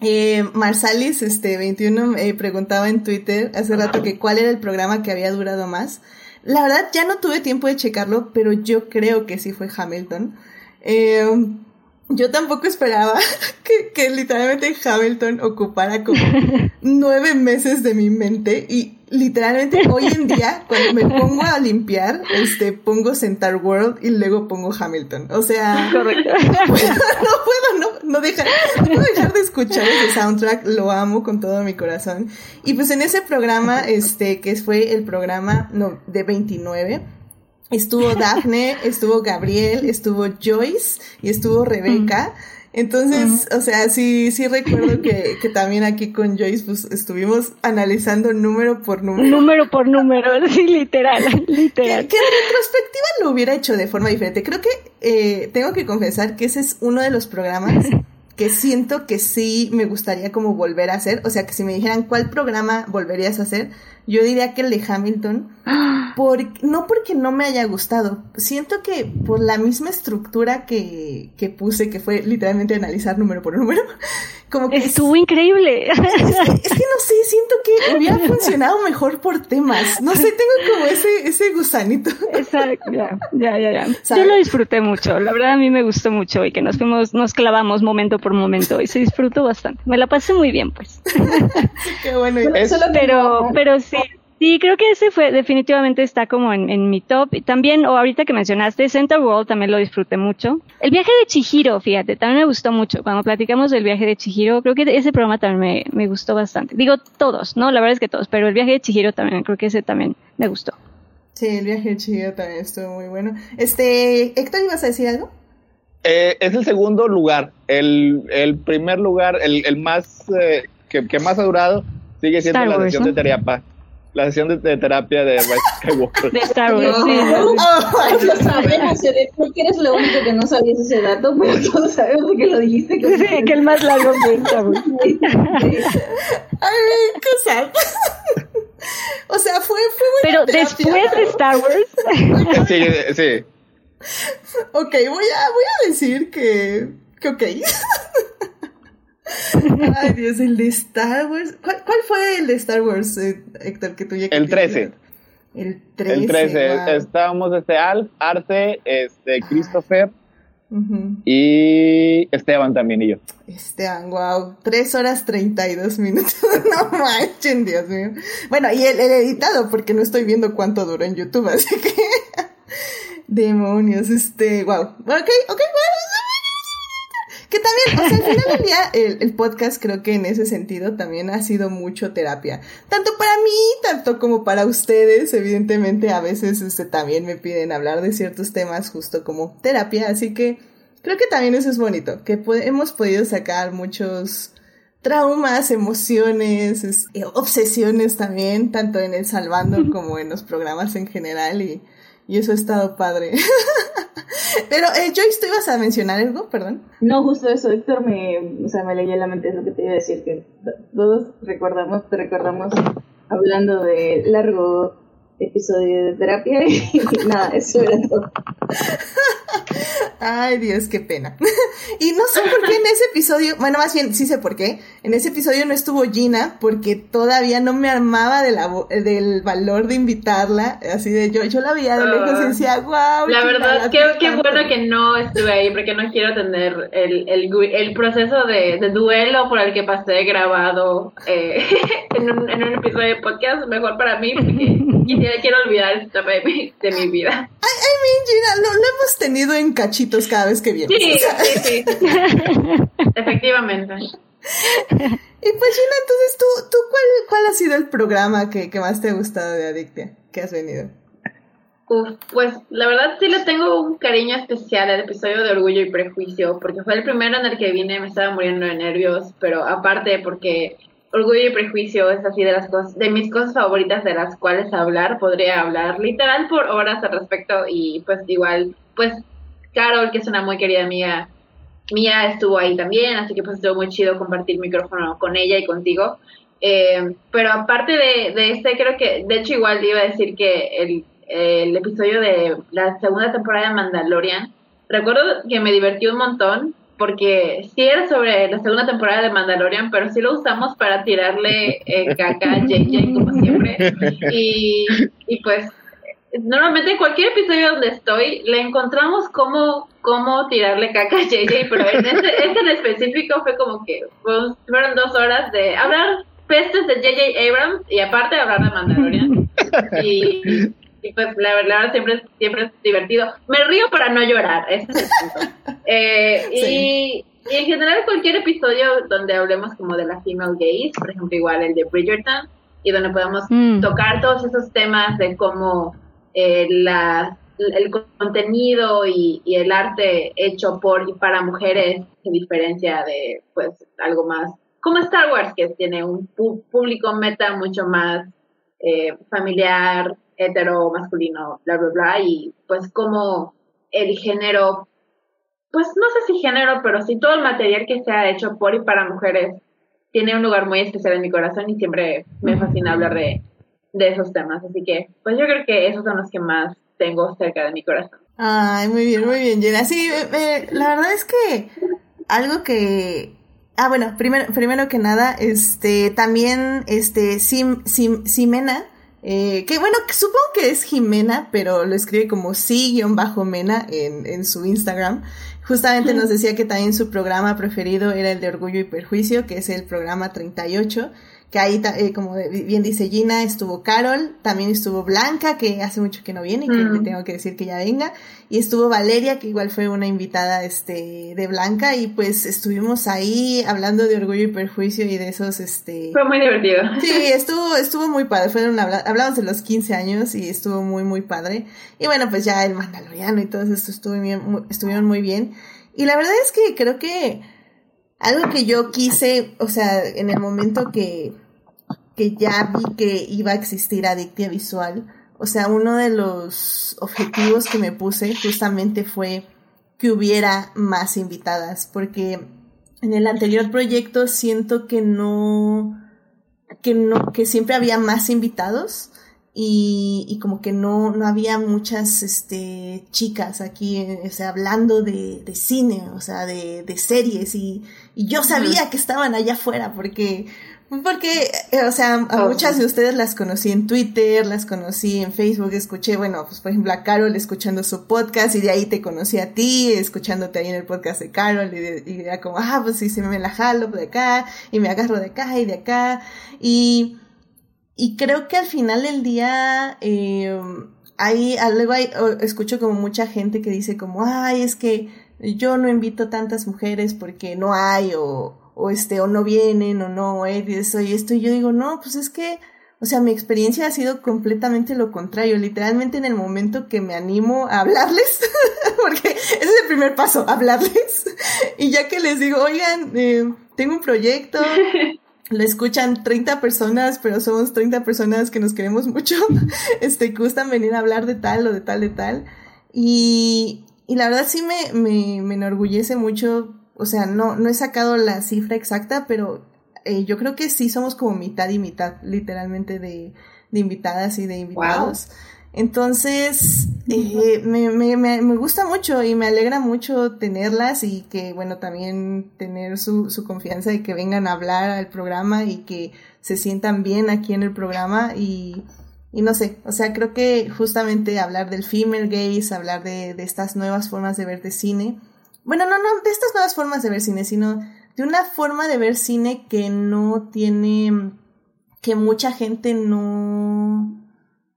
eh, Marsalis, este, 21, eh, preguntaba en Twitter hace rato que cuál era el programa que había durado más. La verdad, ya no tuve tiempo de checarlo, pero yo creo que sí fue Hamilton. Eh, yo tampoco esperaba (laughs) que, que literalmente Hamilton ocupara como (laughs) nueve meses de mi mente y literalmente hoy en día cuando me pongo a limpiar, este, pongo Centaur World y luego pongo Hamilton. O sea, Correcto. no (laughs) puedo, no puedo, no, no, dejar, no puedo dejar de escuchar ese soundtrack, lo amo con todo mi corazón. Y pues en ese programa, este, que fue el programa no, de 29, estuvo Daphne, estuvo Gabriel, estuvo Joyce y estuvo Rebeca. Entonces, o sea, sí, sí recuerdo que, que también aquí con Joyce pues estuvimos analizando número por número. Número por número, (laughs) sí, literal, literal. Que, que en retrospectiva lo hubiera hecho de forma diferente. Creo que eh, tengo que confesar que ese es uno de los programas que siento que sí me gustaría como volver a hacer. O sea, que si me dijeran cuál programa volverías a hacer, yo diría que el de Hamilton. (gasps) Por, no porque no me haya gustado. Siento que por la misma estructura que, que puse, que fue literalmente analizar número por número, (laughs) como que Estuvo increíble. es, es que no sé, siento que hubiera (laughs) funcionado mejor por temas. No sé, tengo como ese, ese gusanito. Exacto, ya, ya, ya, ya. Yo lo disfruté mucho, la verdad a mí me gustó mucho y que nos fuimos, nos clavamos momento por momento y se disfrutó bastante. Me la pasé muy bien, pues. (laughs) Qué bueno. Pero, pero sí, sí, creo que ese fue, definitivamente está como en, en mi top. Y también, o ahorita que mencionaste, Center World también lo disfruté mucho. El viaje de Chihiro, fíjate, también me gustó mucho. Cuando platicamos del viaje de Chihiro, creo que ese programa también me, me gustó bastante. Digo todos, ¿no? La verdad es que todos, pero el viaje de Chihiro también, creo que ese también me gustó. Sí, el viaje de Chihiro también estuvo muy bueno. Este, Héctor, ¿ibas a decir algo? Eh, es el segundo lugar. El, el primer lugar, el, el más eh, que, que más ha durado, sigue siendo Star la Wars, sesión ¿no? de terapia. La sesión de, de terapia de Skywalker. De Star Wars, sí. No. Oh, Lo sabemos, creo que eres lo único que no sabías ese dato, pero todos sabemos que lo dijiste. Sí, que el más largo fue (laughs) Star Wars. Ay, qué sad. (laughs) O sea, fue, fue Pero buena terapia. después de Star Wars, Sí, sí. Ok, voy a, voy a decir que, que ok. (laughs) Ay, Dios, el de Star Wars. ¿Cuál, cuál fue el de Star Wars, eh, Héctor, que tú ya El 13. El 13. El 13. wow. Estábamos este Alf, Arte, este Christopher y Esteban también y yo. Esteban, wow. 3 horas 32 minutos. (laughs) no manchen, Dios mío. Bueno, y el, el editado, porque no estoy viendo cuánto duró en YouTube, así que. Demonios, este, wow. Ok, ok, bueno. Que también, o sea, al final del día, el, el podcast creo que en ese sentido también ha sido mucho terapia. Tanto para mí, tanto como para ustedes. Evidentemente, a veces este, también me piden hablar de ciertos temas justo como terapia. Así que creo que también eso es bonito, que po- hemos podido sacar muchos traumas, emociones, es- eh, obsesiones también, tanto en el Salvando como en los programas en general. Y, y eso ha estado padre. (laughs) Pero, eh, Joyce, ¿tú ibas a mencionar algo? Perdón. No, justo eso, Héctor me, o sea, me en la mente, es lo que te iba a decir, que todos recordamos, te recordamos hablando de largo episodio de terapia y (laughs) nada, eso era todo. Ay, Dios, qué pena. (laughs) y no sé por qué en ese episodio, bueno, más bien sí sé por qué. En ese episodio no estuvo Gina porque todavía no me armaba de la, del valor de invitarla. Así de yo, yo la veía de lejos y decía, wow. La verdad, qué, qué bueno que no estuve ahí porque no quiero tener el, el, el proceso de, de duelo por el que pasé grabado eh, (laughs) en, un, en un episodio de podcast. Mejor para mí porque quisiera, quiero olvidar esta etapa de mi, de mi vida. I mean, Gina, lo, lo hemos tenido en cachitos cada vez que vienes. Sí, o sea, sí, sí. (laughs) Efectivamente. Y pues Gina, entonces tú, tú ¿cuál, cuál ha sido el programa que, que más te ha gustado de Adictia? Que has venido. Uf, pues la verdad sí le tengo un cariño especial al episodio de Orgullo y Prejuicio, porque fue el primero en el que vine, me estaba muriendo de nervios, pero aparte porque Orgullo y Prejuicio es así de las cosas, de mis cosas favoritas de las cuales hablar, podría hablar literal por horas al respecto y pues igual, pues Carol, que es una muy querida amiga mía, estuvo ahí también, así que pues estuvo muy chido compartir micrófono con ella y contigo. Eh, pero aparte de, de este, creo que, de hecho, igual iba a decir que el, el episodio de la segunda temporada de Mandalorian, recuerdo que me divertí un montón, porque sí era sobre la segunda temporada de Mandalorian, pero sí lo usamos para tirarle eh, caca a JJ, como siempre. Y, y pues normalmente en cualquier episodio donde estoy, le encontramos cómo, cómo tirarle caca a JJ, pero en este, (laughs) este en específico fue como que fueron dos horas de hablar pestes de JJ Abrams y aparte hablar de Mandalorian. Y, pues la, verdad siempre, siempre es divertido. Me río para no llorar, ese es el punto. (laughs) Eh, y, en general cualquier episodio donde hablemos como de la female gaze, por ejemplo igual el de Bridgerton, y donde podamos mm. tocar todos esos temas de cómo eh, la, el contenido y, el arte hecho por y para mujeres se diferencia de pues algo más como Star Wars que tiene un público meta mucho más eh, familiar hetero masculino bla bla bla y pues como el género pues no sé si género pero sí todo el material que se ha hecho por y para mujeres tiene un lugar muy especial en mi corazón y siempre me fascina hablar de de esos temas. Así que, pues yo creo que esos son los que más tengo cerca de mi corazón. Ay, muy bien, muy bien, Jenna. Sí, la verdad es que algo que... Ah, bueno, primero, primero que nada, este, también, este, Sim, Sim, Simena, eh, que bueno, supongo que es Jimena, pero lo escribe como sí-mena en, en su Instagram. Justamente nos decía que también su programa preferido era el de Orgullo y Perjuicio, que es el programa 38 que ahí, eh, como bien dice Gina, estuvo Carol, también estuvo Blanca, que hace mucho que no viene, que mm. tengo que decir que ya venga, y estuvo Valeria, que igual fue una invitada este, de Blanca, y pues estuvimos ahí hablando de orgullo y perjuicio y de esos, este... Fue muy divertido. Sí, estuvo, estuvo muy padre, fueron, hablamos de los 15 años y estuvo muy, muy padre, y bueno, pues ya el Mandaloriano y todo esto estuvo bien, estuvieron muy bien, y la verdad es que creo que algo que yo quise, o sea, en el momento que, que ya vi que iba a existir Adictia Visual, o sea, uno de los objetivos que me puse justamente fue que hubiera más invitadas, porque en el anterior proyecto siento que no, que no, que siempre había más invitados y, y como que no, no había muchas, este, chicas aquí, o sea, hablando de, de cine, o sea, de, de series y, y yo sabía que estaban allá afuera porque, porque, eh, o sea, a muchas de ustedes las conocí en Twitter, las conocí en Facebook, escuché, bueno, pues por ejemplo a Carol escuchando su podcast y de ahí te conocí a ti, escuchándote ahí en el podcast de Carol y, y era como, ah, pues sí, se me la jalo de acá y me agarro de acá y de acá y, y creo que al final del día, eh, ahí, luego escucho como mucha gente que dice como, ay, es que yo no invito tantas mujeres porque no hay o, o este o no vienen o no eh, eso y esto y yo digo no pues es que o sea mi experiencia ha sido completamente lo contrario literalmente en el momento que me animo a hablarles (laughs) porque ese es el primer paso hablarles (laughs) y ya que les digo oigan eh, tengo un proyecto (laughs) lo escuchan 30 personas, pero somos 30 personas que nos queremos mucho, (laughs) este, que gustan venir a hablar de tal o de tal, de tal. Y, y la verdad sí me, me, me enorgullece mucho, o sea, no, no he sacado la cifra exacta, pero eh, yo creo que sí somos como mitad y mitad, literalmente, de, de invitadas y de invitados. Entonces, eh, me, me, me, gusta mucho y me alegra mucho tenerlas y que, bueno, también tener su, su confianza y que vengan a hablar al programa y que se sientan bien aquí en el programa y, y no sé, o sea, creo que justamente hablar del female gaze, hablar de, de estas nuevas formas de ver de cine, bueno, no, no, de estas nuevas formas de ver cine, sino de una forma de ver cine que no tiene, que mucha gente no,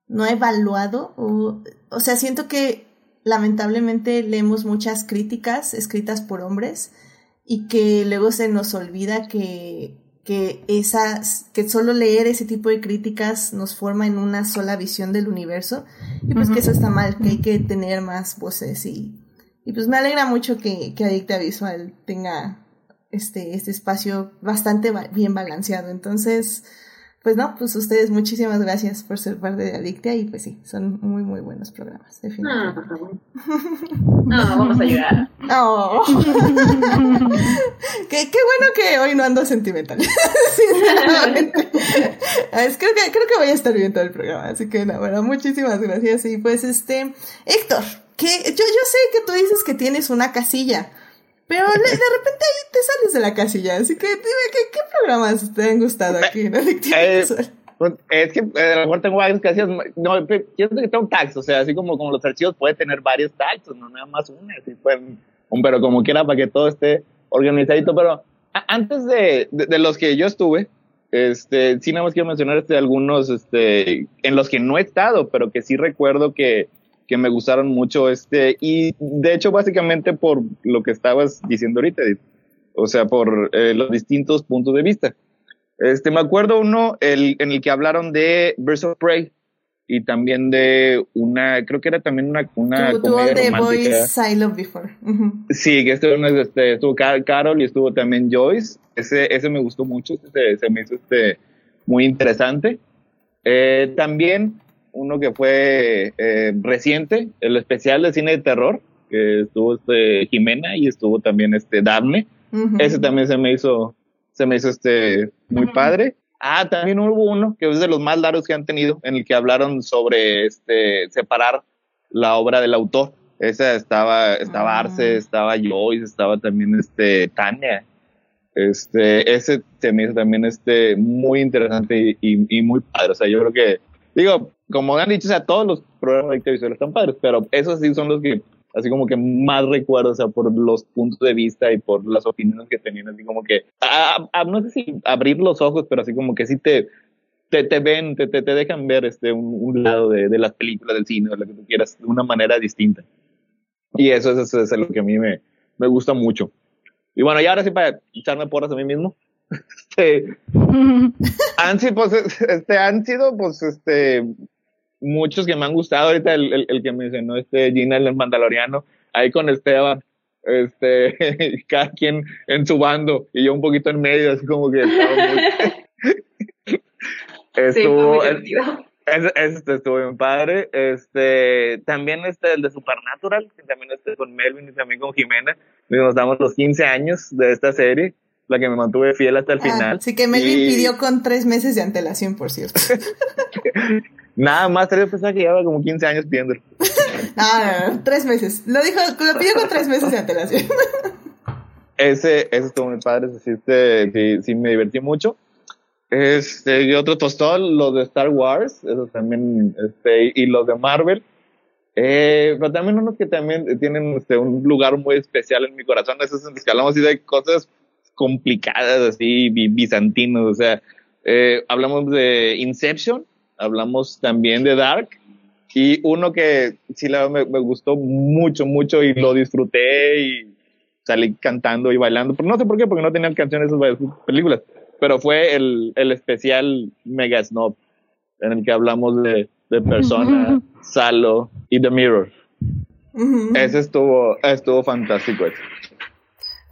no ha evaluado, o, o sea, siento que lamentablemente leemos muchas críticas escritas por hombres y que luego se nos olvida que que esas, que solo leer ese tipo de críticas nos forma en una sola visión del universo y pues que eso está mal, que hay que tener más voces y, y pues me alegra mucho que, que Adicta Visual tenga este, este espacio bastante bien balanceado. Entonces, pues no, pues ustedes muchísimas gracias por ser parte de Adictia y pues sí, son muy muy buenos programas, definitivamente. No, vamos a llorar. (laughs) Oh. (laughs) qué, qué bueno que hoy no ando sentimental. (laughs) Sinceramente. creo que, creo que voy a estar bien todo el programa, así que no, bueno, muchísimas gracias. Y pues este, Héctor, que yo, yo sé que tú dices que tienes una casilla. Pero de repente ahí te sales de la casilla, así que dime, ¿qué, qué programas te han gustado aquí en Adictiva eh, Pues es que eh, a lo mejor tengo varios que hacías. No, pienso que tengo tags, o sea, así como, como los archivos puede tener varios tags, no nada más una, así pueden, un, pero como quiera para que todo esté organizadito. Pero antes de, de, los que yo estuve, este, sí nada más quiero mencionar este, algunos este, en los que no he estado, pero que sí recuerdo que, que me gustaron mucho. Este, y de hecho, básicamente por lo que estabas diciendo ahorita, o sea, por eh, los distintos puntos de vista. Este, me acuerdo uno el, en el que hablaron de Birds of Prey y también de una, creo que era también una, una tu, comedia The Boys I Love Before. Sí, que estuvo, este, estuvo Carol y estuvo también Joyce. Ese, ese me gustó mucho, ese, se me hizo este, muy interesante. Eh, también uno que fue eh, reciente, el especial de cine de terror, que estuvo este, Jimena y estuvo también este Daphne. Ese también se me hizo, se me hizo este muy padre. Ah, también hubo uno que es de los más largos que han tenido, en el que hablaron sobre este separar la obra del autor. Esa estaba, estaba ah. Arce, estaba Joyce, estaba también este Tania. Este, ese se me hizo también este muy interesante y, y, muy padre. O sea, yo creo que, digo, como han dicho, o sea, todos los programas de televisión están padres, pero esos sí son los que así como que más recuerdo, o sea, por los puntos de vista y por las opiniones que tenían, así como que, no sé si abrir los ojos, pero así como que sí te, te, te ven, te, te, dejan ver este, un, lado de, de, las películas, del cine, o lo que tú quieras, de una manera distinta. Y eso, eso, es lo que a mí me, me gusta mucho. Y bueno, y ahora sí para echarme porras a mí mismo. (laughs) Este, (laughs) han, sido, pues, este, han sido, pues, este, muchos que me han gustado ahorita, el, el, el que mencionó este Gina, el mandaloriano, ahí con Esteban, este, (laughs) cada quien en su bando y yo un poquito en medio, así como que estaba muy... (laughs) (laughs) estuvo, sí, este estuvo bien padre. Este, también este, el de Supernatural, que también este con Melvin y también con Jimena. Nos damos los 15 años de esta serie, la que me mantuve fiel hasta el ah, final. Sí, que Melvin pidió con tres meses de antelación, por cierto. (laughs) Nada más, tres pensaba que llevaba como 15 años pidiéndolo. (laughs) ah, tres meses. Lo dijo, lo pidió con tres meses de antelación. (laughs) ese, ese estuvo muy padre, sí, este, sí, sí me divertí mucho. Este, y pues todos los de Star Wars, eso también, este, y los de Marvel. Eh, pero también unos que también tienen este, un lugar muy especial en mi corazón, esos en los que hablamos así de cosas complicadas, así, bizantinos, o sea, eh, hablamos de Inception, hablamos también de Dark y uno que sí me, me gustó mucho, mucho y lo disfruté y salí cantando y bailando, pero no sé por qué, porque no tenían canciones esas películas, pero fue el, el especial Mega Snob en el que hablamos de, de Persona, Salo y The Mirror. Ese estuvo, estuvo fantástico. Ese.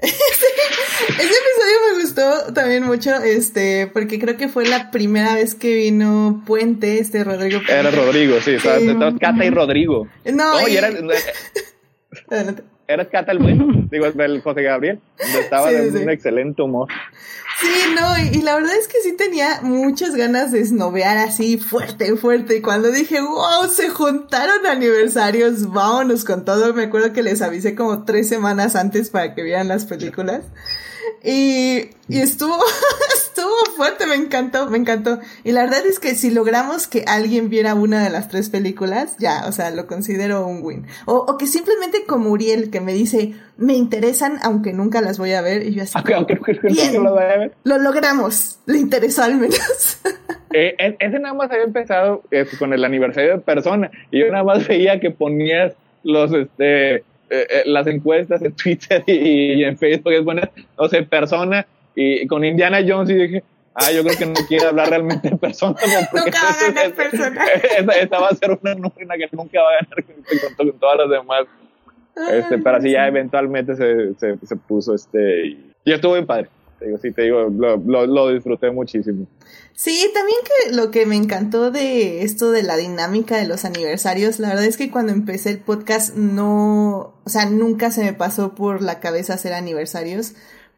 (laughs) Ese episodio me gustó también mucho, este, porque creo que fue la primera vez que vino Puente, este Rodrigo. Era Rodrigo, sí, estabas Cata y Rodrigo. No, y... era, (laughs) era Cata el bueno, digo, el José Gabriel, estaba de un excelente humor. Sí, no, y, la verdad es que sí tenía muchas ganas de snobear así fuerte, fuerte. Y cuando dije, wow, se juntaron aniversarios, vámonos con todo. Me acuerdo que les avisé como tres semanas antes para que vieran las películas. Y, y estuvo, (laughs) estuvo fuerte, me encantó, me encantó. Y la verdad es que si logramos que alguien viera una de las tres películas, ya, o sea, lo considero un win. O, o que simplemente como Uriel, que me dice, me interesan, aunque nunca las voy a ver, y yo así. Aunque, bien, lo, a ver. lo logramos, le interesó al menos. (laughs) Eh, ese nada más había empezado eh, con el aniversario de persona, y yo nada más veía que ponías los, este, eh, eh, las encuestas en (laughs) Twitter y, en Facebook es buena, o sea, persona, y con Indiana Jones y dije, ah, yo creo que no quiere hablar realmente de persona. (laughs) Nunca va a ganar persona. (laughs) Esa, va a ser una nómina que nunca va a ganar con, con, todas las demás. Este, pero así ya eventualmente se, se, se puso este, y, y estuvo bien padre te digo, sí, te digo, lo, lo, lo, disfruté muchísimo. Sí, también que lo que me encantó de esto de la dinámica de los aniversarios, la verdad es que cuando empecé el podcast no, o sea, nunca se me pasó por la cabeza hacer aniversarios,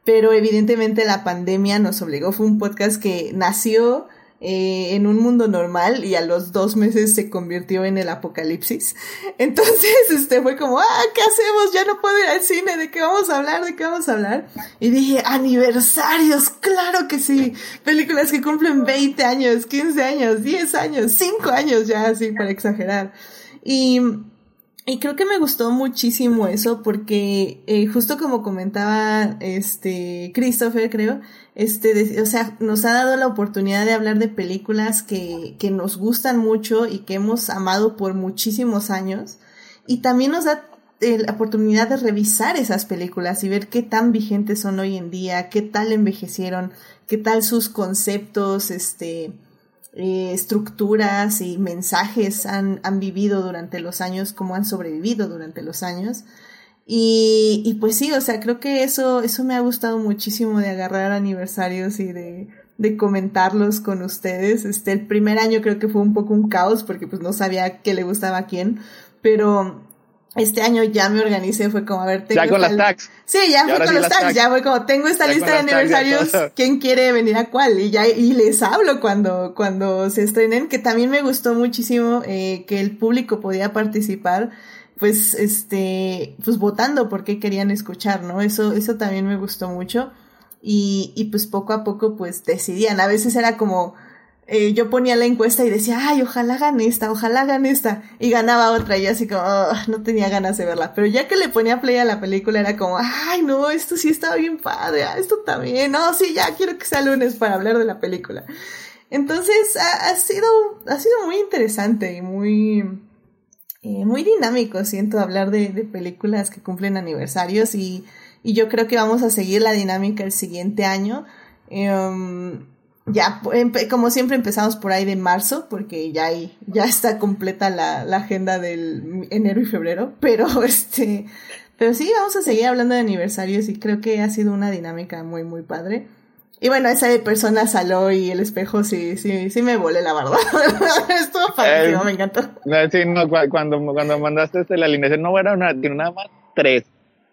pero evidentemente la pandemia nos obligó, fue un podcast que nació eh, en un mundo normal y a los dos meses se convirtió en el apocalipsis. (laughs) Entonces, este fue como, ah, ¿qué hacemos? Ya no puedo ir al cine, ¿de qué vamos a hablar? ¿De qué vamos a hablar? Y dije, aniversarios, claro que sí. Películas que cumplen 20 años, 15 años, 10 años, 5 años ya, así para exagerar. Y creo que me gustó muchísimo eso porque eh, justo como comentaba este Christopher, creo, este, o sea, nos ha dado la oportunidad de hablar de películas que, que nos gustan mucho y que hemos amado por muchísimos años. Y también nos da eh, la oportunidad de revisar esas películas y ver qué tan vigentes son hoy en día, qué tal envejecieron, qué tal sus conceptos, este, eh, estructuras y mensajes han, han, vivido durante los años, cómo han sobrevivido durante los años. Y, y, pues sí, o sea, creo que eso, eso me ha gustado muchísimo de agarrar aniversarios y de, de comentarlos con ustedes. Este, el primer año creo que fue un poco un caos porque pues no sabía qué le gustaba a quién, pero este año ya me organicé, fue como, a ver, tengo... Ya con las tags. Sí, ya fue con los tags, ya fue como, tengo esta lista de aniversarios, ¿quién quiere venir a cuál? Y ya, y les hablo cuando, cuando se estrenen, que también me gustó muchísimo, eh, que el público podía participar, pues, este, pues votando por qué querían escuchar, ¿no? Eso, eso también me gustó mucho. Y, y pues poco a poco, pues decidían. A veces era como, eh, yo ponía la encuesta y decía, ay, ojalá gane esta, ojalá gane esta. Y ganaba otra y así como, no tenía ganas de verla. Pero ya que le ponía play a la película era como, ay, no, esto sí estaba bien padre, ah, esto también, no, sí, ya quiero que sea lunes para hablar de la película. Entonces, ha, sido, ha sido muy interesante y muy, eh, muy dinámico, siento, hablar de, de películas que cumplen aniversarios y, y, yo creo que vamos a seguir la dinámica el siguiente año. Um, ya, como siempre empezamos por ahí de marzo, porque ya, hay, ya está completa la, la, agenda del enero y febrero, (laughs) pero este, pero sí, vamos a seguir hablando de aniversarios y creo que ha sido una dinámica muy, muy padre. Y bueno, esa de persona saló y el espejo sí, sí, sí me volé la verdad. (laughs) Estuvo padrísimo, me encantó. Sí, no, cuando, cuando mandaste este, la alineación no era una, tiene nada más tres.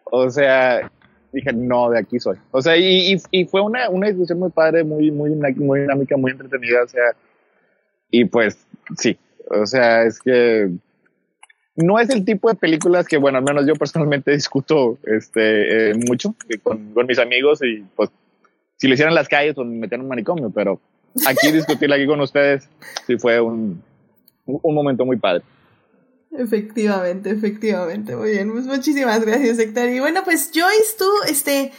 O sea, dije, no, de aquí soy. O sea, y, y, fue una, una discusión muy padre, muy, muy, muy dinámica, muy entretenida, o sea, y pues sí, o sea, es que no es el tipo de películas que, bueno, al menos yo personalmente (laughs) discuto este, eh, mucho con, con, mis amigos y pues si lo hicieran las calles, pues me un manicomio, pero aquí discutirla aquí con ustedes sí fue un, un momento muy padre. Efectivamente, efectivamente. Muy bien, pues muchísimas gracias, Héctor. Y bueno, pues Joyce, tú, este,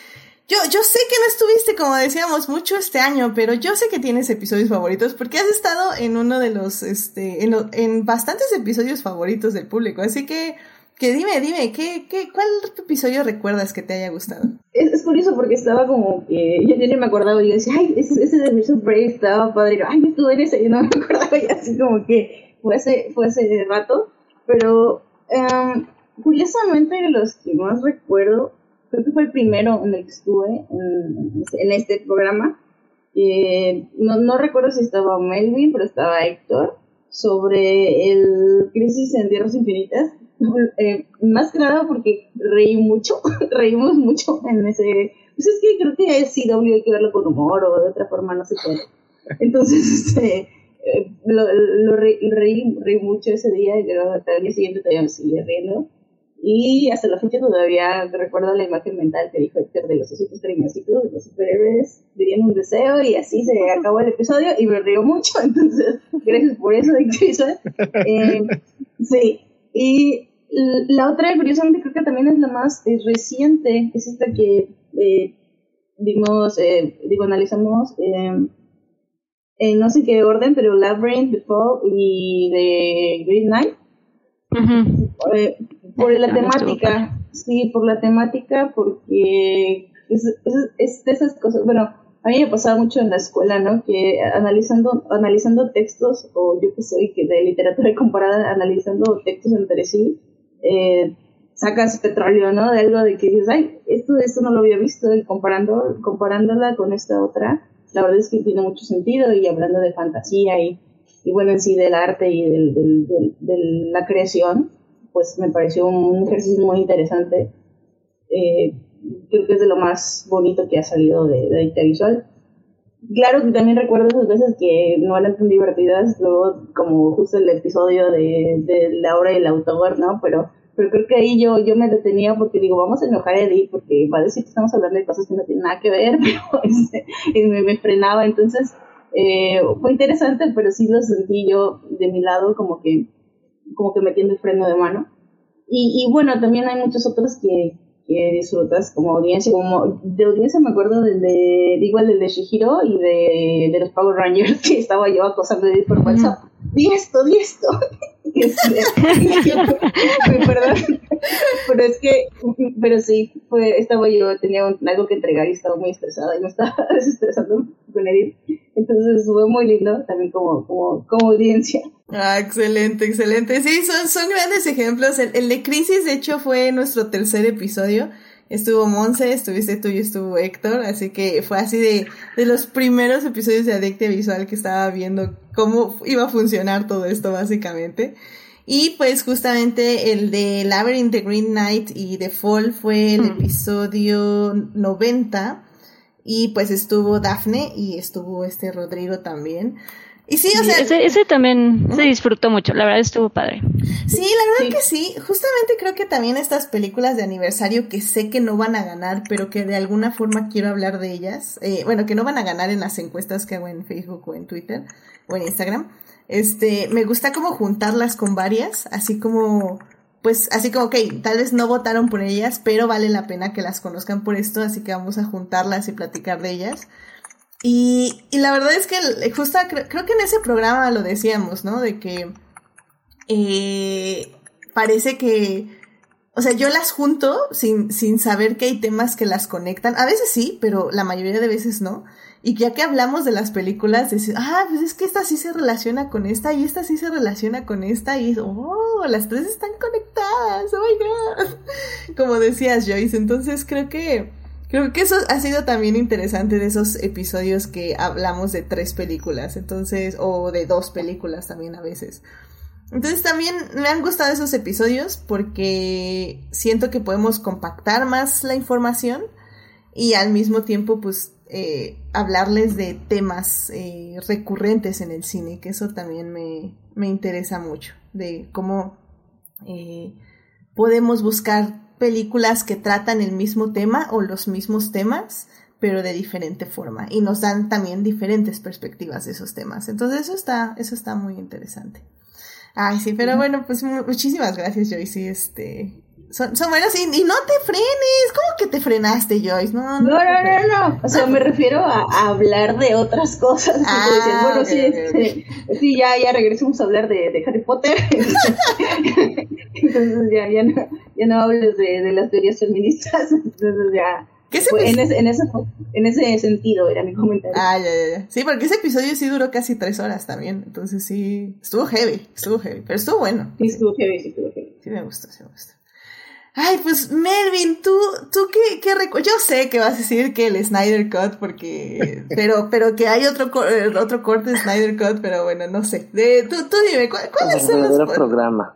yo, yo sé que no estuviste, como decíamos, mucho este año, pero yo sé que tienes episodios favoritos porque has estado en uno de los, este, en, en bastantes episodios favoritos del público. Así que, que dime, dime, ¿qué, qué, ¿cuál episodio recuerdas que te haya gustado? Es, es curioso porque estaba como que, yo, yo ni me acordaba, y yo decía, ay, ese, ese de Mission Brave estaba padre, ay, yo estuve en ese, y no me acordaba, y así como que fue ese, fue rato pero um, curiosamente los que más recuerdo, creo que fue el primero en el que estuve en, este programa. Eh, no, no recuerdo si estaba Melvin, pero estaba Héctor, sobre el Crisis en Tierras Infinitas. (laughs) Eh, más que nada porque reí mucho, (laughs) reímos mucho en ese... Pues es que creo que es CW hay que verlo con humor o de otra forma no se puede. Entonces, (laughs) este, eh, lo, lo reí, reí, mucho ese día y hasta el día siguiente todavía me sigue riendo. Y hasta la fecha todavía recuerdo la imagen mental que dijo Héctor de los ositos trimesicos, de los superhéroes dirían un deseo y así se acabó el episodio y me río mucho, entonces gracias por eso, Héctor. Eh, sí, y la otra, curiosamente, creo que también es la más eh, reciente, es esta que eh, vimos, eh, digo, analizamos en no sé qué orden, pero Labyrinth, The Fall y The Green Knight. Eh, por la temática, sí, por la temática, porque es, es, de esas cosas, bueno, a mí me pasaba mucho en la escuela, ¿no? Que analizando, analizando textos, o yo que soy de literatura (laughs) comparada, analizando textos entre sí, eh, sacas petróleo, ¿no? De algo de que dices, ay, esto, esto no lo había visto, y comparando, comparándola con esta otra, la verdad es que tiene mucho sentido y hablando de fantasía y, y bueno, en sí del arte y del, de la creación, pues me pareció un ejercicio muy interesante. Eh, creo que es de lo más bonito que ha salido de, de visual. claro que también recuerdo esas veces que no eran tan divertidas, luego como justo el episodio de, de la obra del autor, ¿no? Pero, pero creo que ahí yo, yo me detenía porque digo, vamos a enojar a Edith porque va a decir que estamos hablando de cosas que no tienen nada que ver, (laughs) pero este, me, me frenaba, entonces eh, fue interesante, pero sí lo sentí yo de mi lado como que, como que metiendo el freno de mano. Y, y bueno, también hay muchos otros que, que disfrutas como audiencia. Como de audiencia me acuerdo del de, digo, el de Shihiro y de, de los Power Rangers que estaba yo acosando de por WhatsApp. Di esto, di esto. Este, perdón, pero es que, pero sí, fue, estaba yo, tenía algo que entregar y estaba muy estresada y me estaba (laughs) desestresando con Edith. Entonces fue muy lindo también como, como, como audiencia. Ah, excelente, excelente. Sí, son, son grandes ejemplos. El, el de Crisis, de hecho, fue nuestro tercer episodio estuvo Monse, estuviste tú y estuvo Héctor, así que fue así de, de los primeros episodios de Adictia Visual que estaba viendo cómo iba a funcionar todo esto básicamente. Y pues justamente el de Labyrinth, The Green Knight y The Fall fue el episodio 90 y pues estuvo Daphne y estuvo este Rodrigo también. Y sí, o sea. Ese, ese también se disfrutó mucho, la verdad estuvo padre. Sí, la verdad que sí. Justamente creo que también estas películas de aniversario que sé que no van a ganar, pero que de alguna forma quiero hablar de ellas. Eh, bueno, que no van a ganar en las encuestas que hago en Facebook o en Twitter o en Instagram. Este, me gusta como juntarlas con varias, así como, pues, así como, ok, tal vez no votaron por ellas, pero vale la pena que las conozcan por esto, así que vamos a juntarlas y platicar de ellas. Y, y la verdad es que justo creo, que en ese programa lo decíamos, ¿no? De que eh, parece que, o sea, yo las junto sin, sin saber que hay temas que las conectan. A veces sí, pero la mayoría de veces no. Y ya que hablamos de las películas, decís, ah, pues es que esta sí se relaciona con esta y esta sí se relaciona con esta y, oh, las tres están conectadas, oh my god. (laughs) Como decías, Joyce. Entonces creo que Creo que eso ha sido también interesante de esos episodios que hablamos de tres películas, entonces, o de dos películas también a veces. Entonces también me han gustado esos episodios porque siento que podemos compactar más la información y al mismo tiempo pues eh, hablarles de temas eh, recurrentes en el cine, que eso también me, me interesa mucho, de cómo eh, podemos buscar películas que tratan el mismo tema o los mismos temas, pero de diferente forma. Y nos dan también diferentes perspectivas de esos temas. Entonces eso está, eso está muy interesante. Ay, sí, pero bueno, pues muchísimas gracias, Joyce. Este, son, son buenos y, no te frenes. ¿Cómo que te frenaste, Joyce? No, no, no, no. no, O sea, me refiero a, hablar de otras cosas. Ah, bueno, sí, este, sí, ya, ya regresamos a hablar de, de Harry Potter. (laughs) Entonces ya, ya, no, ya no hables de, de las teorías feministas. Entonces ya... ¿Qué se en, ese, en, ese, en ese sentido era mi comentario. Ah, ya, ya, ya. Sí, porque ese episodio sí duró casi tres horas también. Entonces sí, estuvo heavy, estuvo heavy, pero estuvo bueno. Sí, estuvo heavy, sí, estuvo heavy. Sí me gustó, sí me gustó. Ay, pues Melvin, tú, tú qué, qué Yo sé que vas a decir que el Snyder Cut, porque, (laughs) pero, pero que hay otro, otro corte de Snyder Cut, pero bueno, no sé. De, tú, tú dime, ¿cuál, ¿cuáles son los? (laughs) El programa.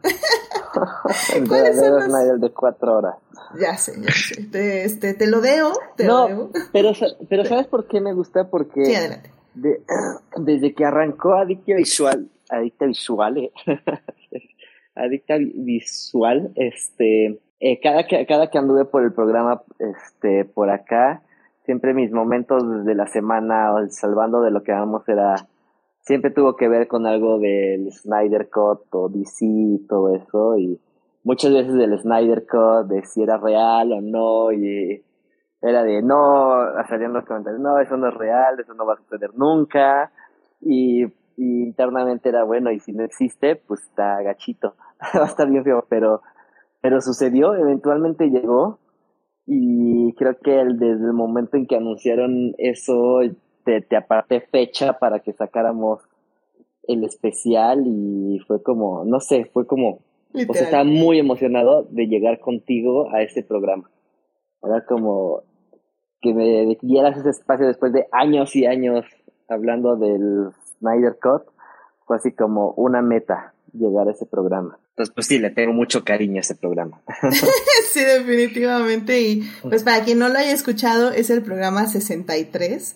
el verdadero Snyder de cuatro horas. Ya sé, ya sé. Te, este, te lo deo, te no, lo deo. pero, (laughs) pero ¿sabes por qué me gusta? Porque sí, adelante. De, (clears throat) desde que arrancó Adicta Visual, Adicta Visual, eh, Adicta Visual, este eh, cada, que, cada que anduve por el programa, este, por acá, siempre mis momentos de la semana, salvando de lo que vamos, era, siempre tuvo que ver con algo del Snyder Cut o DC y todo eso, y muchas veces del Snyder Cut, de si era real o no, y era de no, salían los comentarios, no, eso no es real, eso no va a suceder nunca, y, y internamente era bueno, y si no existe, pues está gachito, (laughs) va a estar bien feo, pero pero sucedió, eventualmente llegó y creo que el, desde el momento en que anunciaron eso, te, te aparté fecha para que sacáramos el especial y fue como, no sé, fue como, sea, estaba muy emocionado de llegar contigo a este programa. Era como que me dieras ese espacio después de años y años hablando del Snyder Cut, fue así como una meta llegar a ese programa. Entonces, pues sí, le tengo mucho cariño a ese programa. (laughs) (laughs) sí, definitivamente. Y pues para quien no lo haya escuchado, es el programa 63.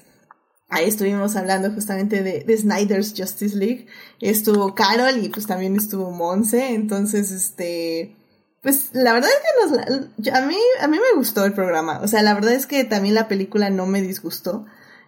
Ahí estuvimos hablando justamente de, de, Snyder's Justice League. Estuvo Carol y pues también estuvo Monse. Entonces, este, pues la verdad es que nos, a mí, a mí me gustó el programa. O sea, la verdad es que también la película no me disgustó.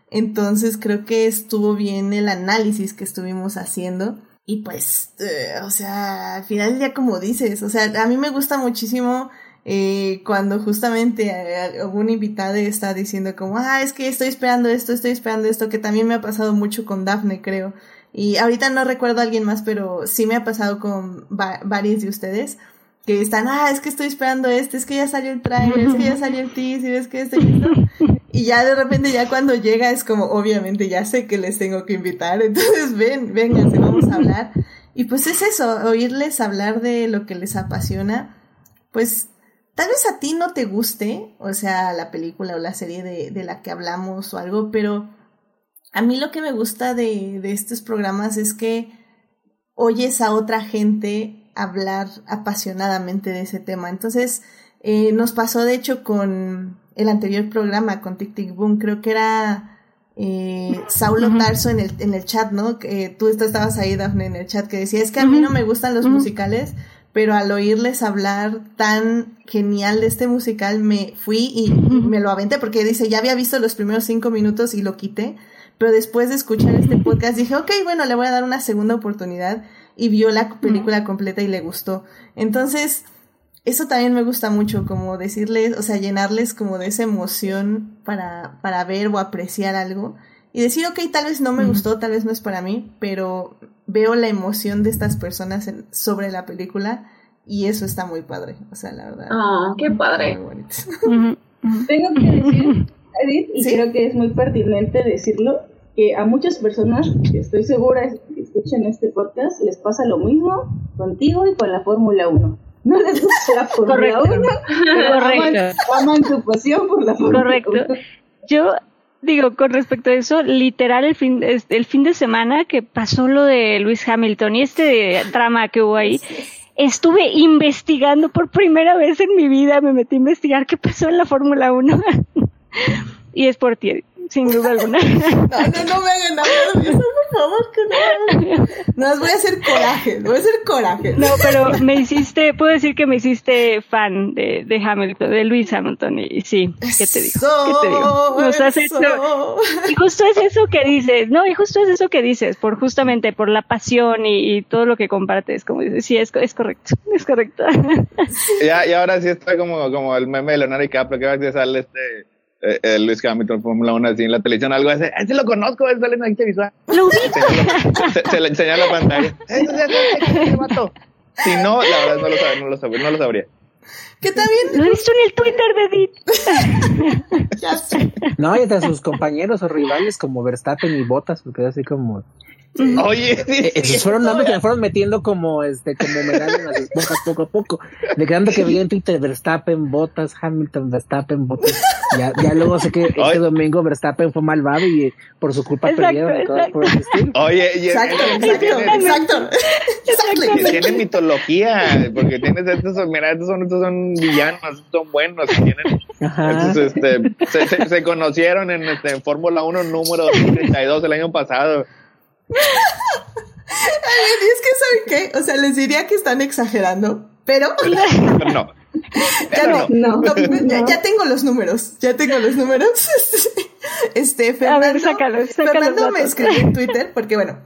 Entonces creo que estuvo bien el análisis que estuvimos haciendo. Y pues, eh, o sea, al final ya como dices, o sea, a mí me gusta muchísimo eh, cuando justamente eh, un invitado está diciendo como, ah, es que estoy esperando esto, estoy esperando esto, que también me ha pasado mucho con Daphne, creo. Y ahorita no recuerdo a alguien más, pero sí me ha pasado con varios de ustedes que están, ah, es que estoy esperando este, es que ya salió el trailer, es que ya salió el teaser, es que este y (laughs) Y ya de repente, ya cuando llega, es como, obviamente, ya sé que les tengo que invitar, (laughs) entonces ven, vénganse, vamos a hablar. Y pues es eso, oírles hablar de lo que les apasiona, pues Tal vez a ti no te guste, o sea, la película o la serie de, de la que hablamos o algo, pero a mí lo que me gusta de, de estos programas es que oyes a otra gente hablar apasionadamente de ese tema. Entonces, eh, nos pasó de hecho con el anterior programa, con Tic Tic Boom, creo que era eh, Saulo Tarso en el, en el chat, ¿no? Que tú estabas ahí, Daphne, en el chat, que decía, es que a mí no me gustan los musicales, pero al oírles hablar tan genial de este musical me fui y me lo aventé porque dice, ya había visto los primeros cinco minutos y lo quité, pero después de escuchar este (laughs) podcast dije, ok, bueno, le voy a dar una segunda oportunidad y vio la película completa y le gustó. Entonces, eso también me gusta mucho, como decirles, o sea, llenarles como de esa emoción para, para ver o apreciar algo y decir, ok, tal vez no me gustó, tal vez no es para mí, pero veo la emoción de estas personas sobre la película y eso está muy padre, o sea, la verdad. Ah, qué padre. (laughs) Tengo que decir, Edith, y creo que es muy pertinente decirlo, que a muchas personas, estoy segura escuchan este podcast, les pasa lo mismo contigo y con la Fórmula 1. No les gusta la (laughs) Fórmula 1, pero aman, aman, su pasión por la Fórmula 1. Correcto. Yo digo, con respecto a eso, literal el fin, el fin de semana que pasó lo de Luis Hamilton y este drama que hubo ahí, estuve investigando por primera vez en mi vida, me metí a investigar qué pasó en la Fórmula 1. (laughs) y es por ti, sin duda alguna. (laughs) no, no, no me hagan nada, por favor, que no. No, voy a hacer coraje, voy a hacer coraje. No, pero me hiciste, puedo decir que me hiciste fan de, de Hamilton, de Luis Hamilton, y, sí, ¿qué te digo? ¿Qué te digo? Nos has hecho, y justo es eso que dices, no, y justo es eso que dices, por justamente por la pasión y, todo lo que compartes, como dices, sí, es, es correcto, es correcto. (laughs) Ya, y ahora sí está como, como el meme de Leonardo DiCaprio que va a sale este eh, eh, Luis Hamilton Fórmula 1 así en la televisión, algo así. Ese lo conozco, él sale en la visual. Se, se, le enseña la pantalla. (laughs) Si no, la verdad no lo, sabe, no lo, sabe, no lo sabría. Que también. Lo he visto en el Twitter de Edith. (laughs) ya sé. No, y hasta sus compañeros o rivales como Verstappen y Botas, porque es así como. Oye, eh, esos fueron nombres que me fueron metiendo como este, como medallas en las esponjas poco a poco. De tanto que veía en Twitter Verstappen, Botas, Hamilton, Verstappen, Botas. Ya, ya luego sé que este domingo Verstappen fue malvado y por su culpa perdieron. Oye, y exacto, exacto, exacto. Tiene mitología, porque tienes estos, mira, estos son, estos son villanos, estos son buenos, tienen, entonces, este, se, se, conocieron en, este, en Fórmula 1 número 32 el año pasado. Ay, es que ¿saben qué? O sea, les diría que están exagerando, pero... (laughs) no. (laughs) (laughs) Ya, no, ya, tengo los números, ya tengo los números. (laughs) Este, Fernando, Fernando me escribió en Twitter, porque bueno,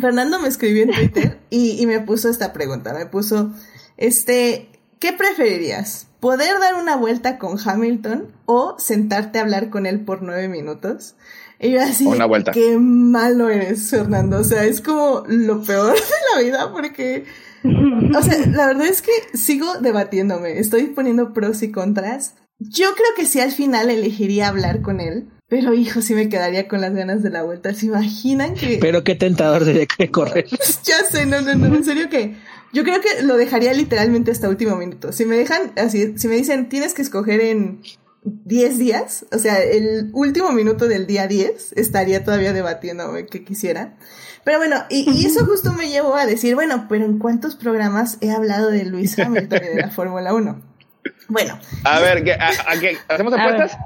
Fernando me escribió en Twitter y, y me puso esta pregunta, me puso, este, ¿qué preferirías? ¿Poder dar una vuelta con Hamilton o sentarte a hablar con él por nueve minutos? Y yo así, Una vuelta. qué malo eres, Fernando. O sea, es como lo peor de la vida porque, o sea, la verdad es que sigo debatiéndome. Estoy poniendo pros y contras. Yo creo que sí al final elegiría hablar con él. Pero hijo, sí me quedaría con las ganas de la vuelta. ¿Se imaginan que...? Pero qué tentador sería que correr. (laughs) ya sé, no, no, no, en serio que... Yo creo que lo dejaría literalmente hasta último minuto. Si me dejan, así, si me dicen, tienes que escoger en 10 días, o sea, el último minuto del día 10 estaría todavía debatiendo que quisiera. Pero bueno, y, eso justo me llevó a decir, bueno, pero ¿en cuántos programas he hablado de Luis Hamilton y de la Fórmula 1? Bueno. A ver, ¿qué, ¿hacemos apuestas?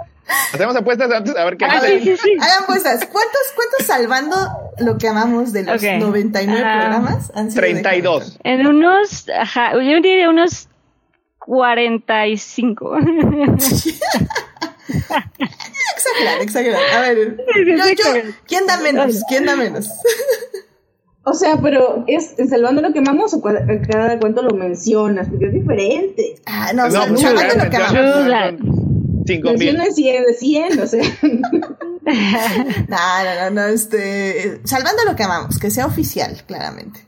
Hacemos apuestas antes a ver qué Ah, hace. sí, sí, sí. Hagan puestas. ¿Cuántos, cuántos salvando lo que amamos de los Ok. 99 Ah. programas? Han sido de 32. En unos, ajá, yo diría unos 45. (laughs) (laughs) Exagerar, exagerar. A ver, yo, yo. ¿quién da menos? ¿Quién da menos? O sea, pero ¿es en salvando lo que amamos o cua- cada cuánto lo mencionas? Porque es diferente. Ah, no, No, sal- salvando lo que amamos. ya, son Cinco mil. Menciona 100 de 100, o sea. (laughs) No, no, no, no, este, salvando lo que amamos, que sea oficial, claramente.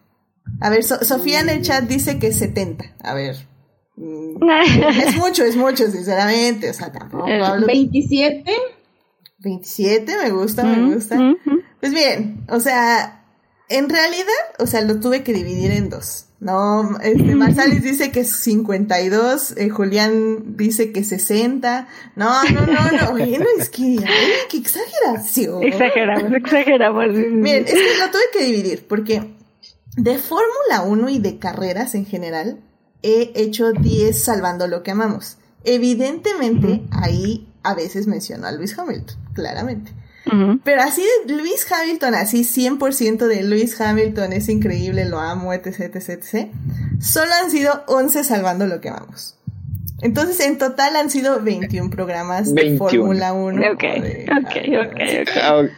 A ver, So- Sofía en el chat dice que 70. A ver. Mm, (laughs) Es mucho, es mucho, sinceramente. O sea, tampoco Eh, hablo. 27. 27, me gusta, me Mm, gusta. mm, mm. Pues bien, o sea, en realidad, o sea, lo tuve que dividir en dos. No, este, Marsalis dice que 52, eh, Julián dice que 60. No, no, no, no, (laughs) bueno, es que, ay, qué exageración. Exageramos, exageramos. Miren, es que lo tuve que dividir porque de Fórmula 1 y de carreras en general he hecho 10 salvando lo que amamos. Evidentemente, ahí a veces menciono a Luis Hamilton, claramente. Ujú. Pero así de Luis Hamilton, así 100% de Luis Hamilton es increíble, lo amo, etc, etc, etc. Solo han sido 11 salvando lo que amamos. Entonces, en total han sido 21 programas de 21. Fórmula 1. Ok, de- ok, ok, ok. Ah, ok.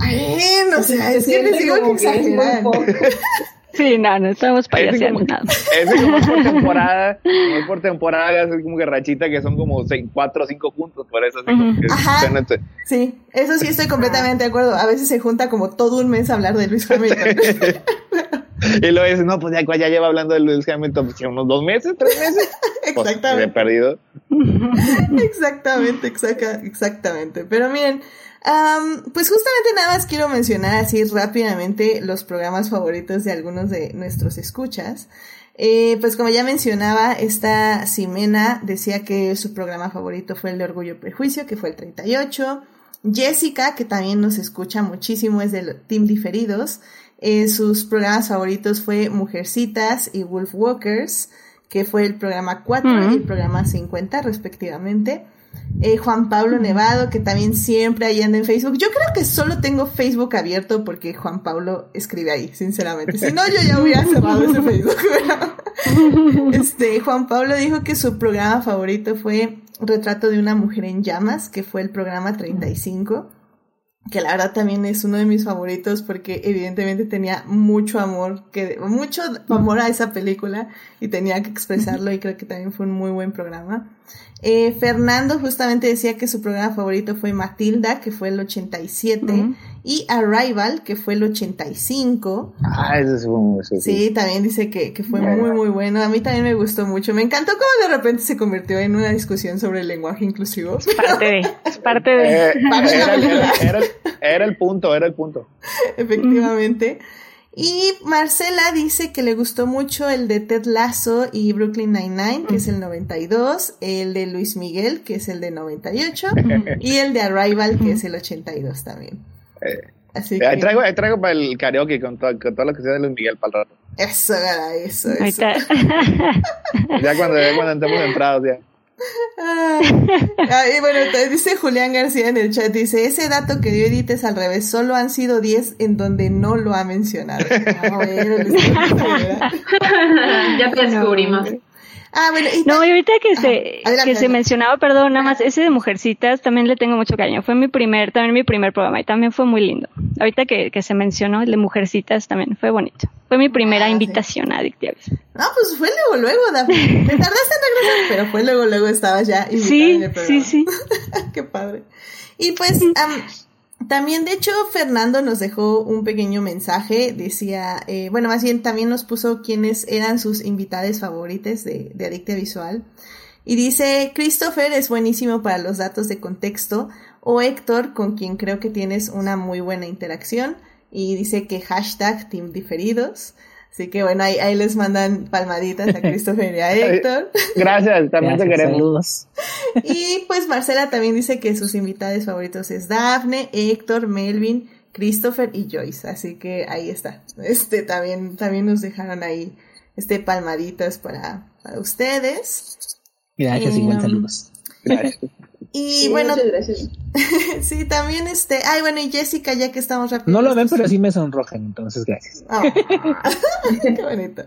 Ay, no sé, es que les digo que que es muy exageran. poco. (laughs) Sí, no, no estamos payaseando nada. Ese como es por temporada, (laughs) como es por temporada, es como que rachita que son como seis, cuatro o cinco puntos, por eso así que Ajá. este- Sí, eso sí estoy completamente de acuerdo. A veces se junta como todo un mes a hablar de Luis Hamilton. (laughs) Y luego dices, no, pues ya, ya lleva hablando de Lewis Hamilton, pues, unos dos meses, tres meses. (laughs) Pues, he Exactamente. perdido. Exactamente, exacta- exactamente. Pero miren, pues justamente nada más quiero mencionar así rápidamente los programas favoritos de algunos de nuestros escuchas. Eh, pues como ya mencionaba, esta Ximena decía que su programa favorito fue el de Orgullo y Prejuicio, que fue el 38. Jessica, que también nos escucha muchísimo, es del Team Diferidos. Eh, sus programas favoritos fue Mujercitas y Wolf Walkers, que fue el programa 4 Mm. y el programa 50 respectivamente. Eh, Juan Pablo Nevado, que también siempre ahí anda en Facebook. Yo creo que solo tengo Facebook abierto porque Juan Pablo escribe ahí, sinceramente. Si no, yo ya hubiera cerrado ese Facebook. (laughs) pero- este, Juan Pablo dijo que su programa favorito fue Retrato de una mujer en llamas, que fue el programa 35 que la verdad también es uno de mis favoritos porque evidentemente tenía mucho amor, que mucho amor a esa película y tenía que expresarlo y creo que también fue un muy buen programa. Eh, Fernando justamente decía que su programa favorito fue Matilda, que fue el 87, Ujú. Y Arrival, que fue el 85. Ah, ese es un... sí. Sí, también dice que, que fue muy, muy bueno. A mí también me gustó mucho. Me encantó cómo de repente se convirtió en una discusión sobre el lenguaje inclusivo. Parte de, es parte de. Eh, (laughs) era, era el punto, era el punto. Efectivamente. Y Marcela dice que le gustó mucho el de Ted Lasso y Brooklyn Nine-Nine, que es el 92, el de Luis Miguel, que es el de 98, (laughs) y el de Arrival, que es el 82 también. Así Ahí que... traigo, ahí traigo para el karaoke con, todo- con todo lo que sea de Luis Miguel para el rato. Eso, gara, eso, eso. (laughs) Ya cuando, cuando estemos entrados ya. Ah, y bueno, te dice Julián García en el chat, dice, ese dato que dio Edith es al revés, solo han sido 10 en donde no lo ha mencionado. (laughs) Ah, (laughs) ya te descubrimos. Ah, bueno, y No, y ahorita que se, Ajá, adelante, que se mencionaba, perdón, nada más, ese de Mujercitas también le tengo mucho cariño. Fue mi primer, también mi primer programa y también fue muy lindo. Ahorita que, que se mencionó el de Mujercitas también fue bonito. Fue mi primera Ah, sí. invitación a Adictiavis. No, pues fue luego, luego, Daphne. (laughs) Te tardaste en regresar, pero fue luego, luego estabas ya Sí, programa. sí, sí. (laughs) Qué padre. Y pues, también, de hecho, Fernando nos dejó un pequeño mensaje. Decía, eh, bueno, más bien también nos puso quiénes eran sus invitados favoritos de, de Visual. Y dice, Christopher es buenísimo para los datos de contexto. O Héctor, con quien creo que tienes una muy buena interacción. Y dice que hashtag Team Diferidos. Así que bueno, ahí, ahí les mandan palmaditas a (laughs) Christopher y a Héctor. Gracias, también te queremos. saludos. (laughs) Y pues Marcela también dice que sus invitados favoritos es Daphne, Héctor, Melvin, Christopher y Joyce. Así que ahí está. Este también, también nos dejaron ahí este palmaditas para, para ustedes. Gracias, Eh, igual saludos. Gracias. (laughs) Y Sí, bueno, muchas gracias. (laughs) sí, también este, ay, bueno, y Jessica, ya que estamos rápido. No lo ven, pero sí me sonrojan, entonces gracias. Ah, (laughs) qué bonito.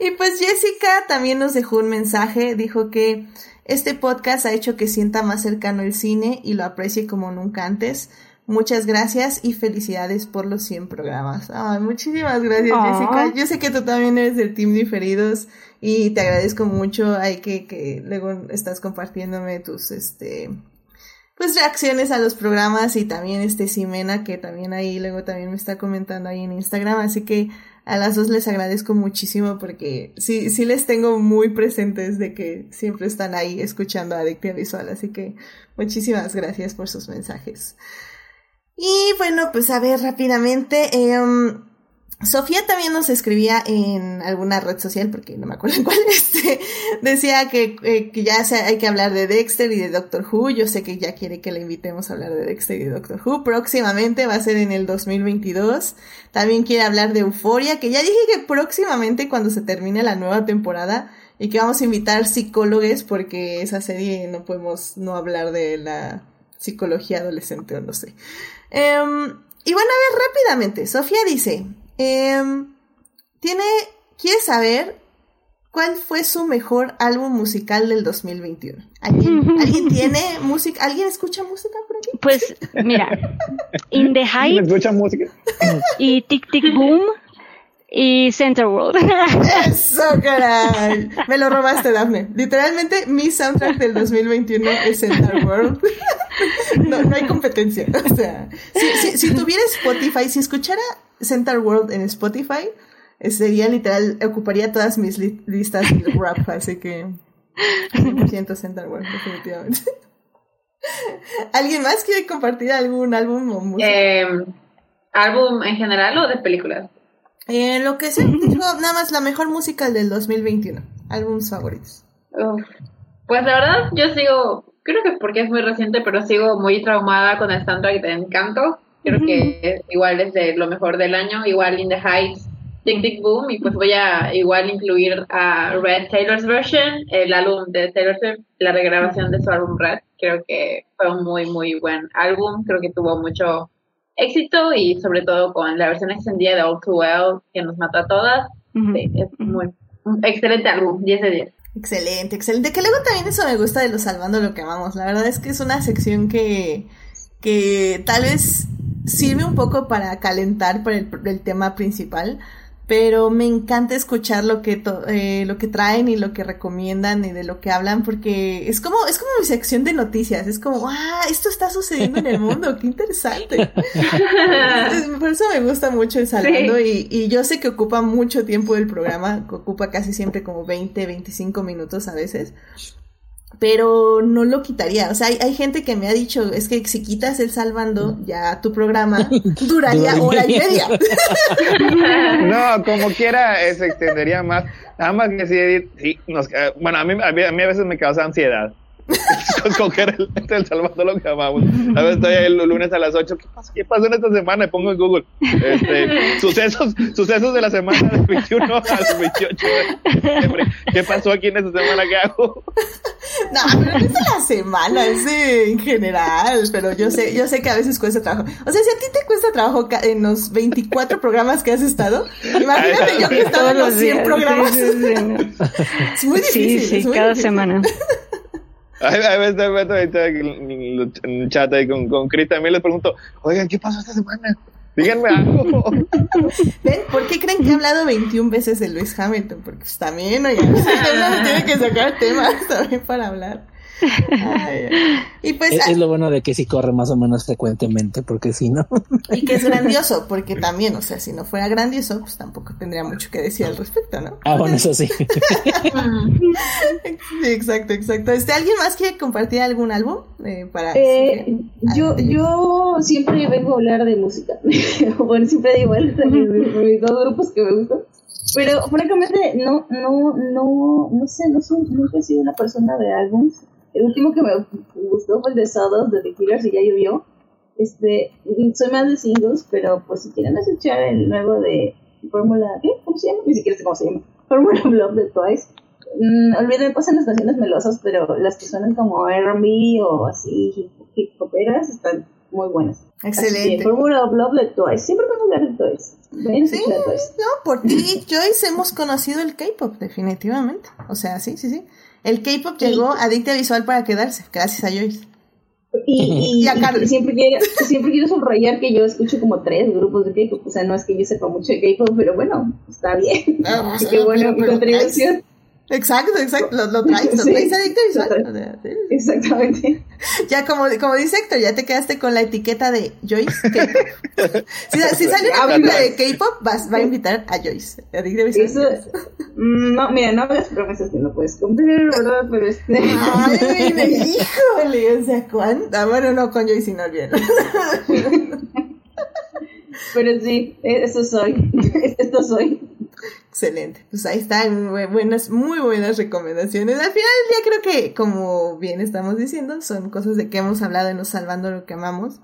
Y pues Jessica también nos dejó un mensaje, dijo que este podcast ha hecho que sienta más cercano el cine y lo aprecie como nunca antes. Muchas gracias y felicidades por los 100 programas. Ay, muchísimas gracias. Jessica. Yo sé que tú también eres del team diferidos y te agradezco mucho. Hay que, que luego estás compartiéndome tus, este, pues reacciones a los programas y también este Simena que también ahí luego también me está comentando ahí en Instagram, así que a las dos les agradezco muchísimo porque sí, sí les tengo muy presentes de que siempre están ahí escuchando Adictia Visual, así que muchísimas gracias por sus mensajes. Y bueno, pues a ver rápidamente, em, Sofía también nos escribía en alguna red social, porque no me acuerdo en cuál, (laughs) este, decía que, eh, que ya se- hay que hablar de Dexter y de Doctor Who. Yo sé que ya quiere que le invitemos a hablar de Dexter y de Doctor Who. Próximamente va a ser en el 2022. También quiere hablar de Euforia, que ya dije que próximamente cuando se termine la nueva temporada y que vamos a invitar psicólogos porque esa serie no podemos no hablar de la psicología adolescente o no sé. Em, y bueno, a ver rápidamente. Sofía dice, em, tiene, quiere saber cuál fue su mejor álbum musical del 2021. ¿Alguien, (laughs) ¿alguien tiene música? ¿Alguien escucha música por aquí? Pues mira, In the ¿Me Heights música? y Tic Tic Boom y Center World. (laughs) Eso, caray. Me lo robaste, Dafne. Literalmente, mi soundtrack del 2021 es Center World. (laughs) No, no hay competencia. O sea, si, si, si tuviera Spotify, si escuchara Center World en Spotify, eh, sería literal, ocuparía todas mis li- listas de rap, así que 100% Center World, definitivamente. (laughs) ¿Alguien más quiere compartir algún álbum o música? Eh, ¿Álbum en general o de películas? Eh, lo que (laughs) digo, nada más la mejor música del 2021. Álbums favoritos. Uf. Pues la verdad, yo sigo, creo que porque es muy reciente, pero sigo muy traumada con el soundtrack de Encanto. Creo que igual es de lo mejor del año, igual In the Heights, Tic Tic Boom, y pues voy a igual incluir a Red Taylor's Version, el álbum de Taylor Swift, la regrabación de su álbum Red. Creo que fue un muy, muy buen álbum, creo que tuvo mucho éxito y sobre todo con la versión extendida de All Too Well, que nos mató a todas. Sí, es muy, un excelente álbum, 10 de 10. Excelente, excelente. Que luego también eso me gusta de los Salvando lo que amamos. La verdad es que es una sección que, que tal vez sirve un poco para calentar el, el tema principal. Pero me encanta escuchar lo que to- eh, lo que traen y lo que recomiendan y de lo que hablan porque es como es como mi sección de noticias es como ah esto está sucediendo en el (laughs) mundo qué interesante (laughs) por eso me gusta mucho el salvando y, y yo sé que ocupa mucho tiempo el programa, que ocupa casi siempre como 20, 25 minutos a veces, pero no lo quitaría. O sea, hay, hay gente que me ha dicho, es que si quitas el salvando, ya tu programa (laughs) duraría Dura hora y media. (laughs) No, como quiera, eh, se extendería más. Nada más que sí, Edith, sí, nos- eh, bueno, a, mí, a mí a veces me causa ansiedad. Coger el, (laughs) el Salvador lo que amamos. A veces estoy ahí el lunes a las 8. ¿Qué pasó, ¿Qué pasó en esta semana? Y pongo en Google. Este, (laughs) sucesos, sucesos de la semana del 21 al 28 de septiembre. ¿Qué pasó aquí en esta semana? ¿Qué hago? No, pero no es de la semana, es de- en general, pero yo sé, yo sé que a veces cuesta trabajo. O sea, si a ti te cuesta trabajo en los 24 programas que has estado, imagínate yo que he estado en los 100 programas. Sí, sí, sí. Es muy Sí, difícil. sí, es muy cada difícil. semana. A veces me meto en chat ahí con, con Chris también les pregunto, oigan, ¿qué pasó esta semana? Díganme algo. (laughs) ¿Ven? ¿Por qué creen que he hablado 21 veces de Luis Hamilton? Porque pues, también, oye, (laughs) tiene que sacar temas también para hablar. Ay, y pues, Es, es lo bueno de que sí corre más o menos frecuentemente, porque si no. y que es (laughs) grandioso, porque también, o sea, si no fuera grandioso, pues tampoco tendría mucho que decir al respecto, ¿no? Ah, bueno, eso sí. (laughs) Sí, exacto, exacto. Este, ¿Alguien más quiere compartir algún álbum? Eh, para Eh, yo, yo siempre vengo a hablar de música. (laughs) bueno, siempre digo igual de mis, de mis dos grupos que me gustan. Pero francamente, no, no, no, no sé, no soy, nunca he sido una persona de álbums. El último que me gustó fue el de Sawdust de The Killers y ya llovió. Este, soy más de singles, pero pues si quieren escuchar el nuevo de Fórmula, ¿qué? ¿Cómo se llama? Ni siquiera sé cómo se llama. Fórmula (laughs) Love de Twice. mm, olviden, pasan las canciones melosas, pero las que suenan como R&B o así hip hoperas están muy buenas. Excelente. Fórmula of Love de Twice. Siempre me hablar de Twice. Ven, Sí, Twice. no, por ti, Joyce, hemos conocido el K-pop, definitivamente. O sea, sí, sí, sí. El K-pop llegó a Dicta Visual para quedarse, gracias a Joyce. Y, (laughs) y, Y a Carlos. y (laughs) siempre, quiero, siempre quiero subrayar que yo escucho como tres grupos de K-pop. O sea, no es que yo sepa mucho de K-pop, pero bueno, está bien. Ah, Así que bueno, pero- mi pero contribución. Exacto, exacto, lo, lo traes, lo (laughs) Sí, traes a Dicta Visual. total. O sea, sí. Exactamente. Ya como, como dice Héctor, ya te quedaste con la etiqueta de Joyce K-pop. si, si sale una película de K-pop, vas- va a invitar a Joyce. A Dicta Visual. Eso, mm, no, mira, no hagas promesas que no puedes cumplir, ¿verdad? Pero este. Ay, (laughs) me híjole, o sea, ¿cuánto? Ah, bueno, no, con Joyce no olviden. (laughs) Pero sí, eso soy. Esto soy. Excelente, pues ahí están muy buenas, muy buenas recomendaciones. Al final del día creo que, como bien estamos diciendo, son cosas de que hemos hablado en Nos Salvando lo que amamos.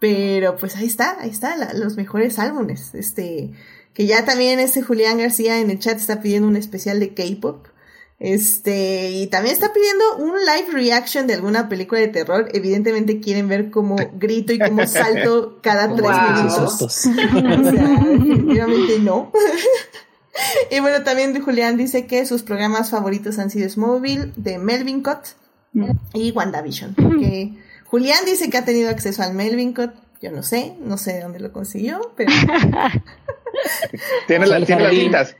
Pero pues ahí está, ahí está, la- los mejores álbumes. Este, que ya también este Julián García en el chat está pidiendo un especial de K-pop. Este, y también está pidiendo un live reaction de alguna película de terror. Evidentemente quieren ver cómo grito y cómo salto cada tres Wow. minutos. (laughs) O sea, definitivamente no. (laughs) y bueno, también Julián dice que sus programas favoritos han sido Smallville, de Melvin Cott y WandaVision. Que Julián dice que ha tenido acceso al Melvin Cott. Yo no sé, no sé de dónde lo consiguió, pero (laughs) Tiene, la- Al tiene las cintas.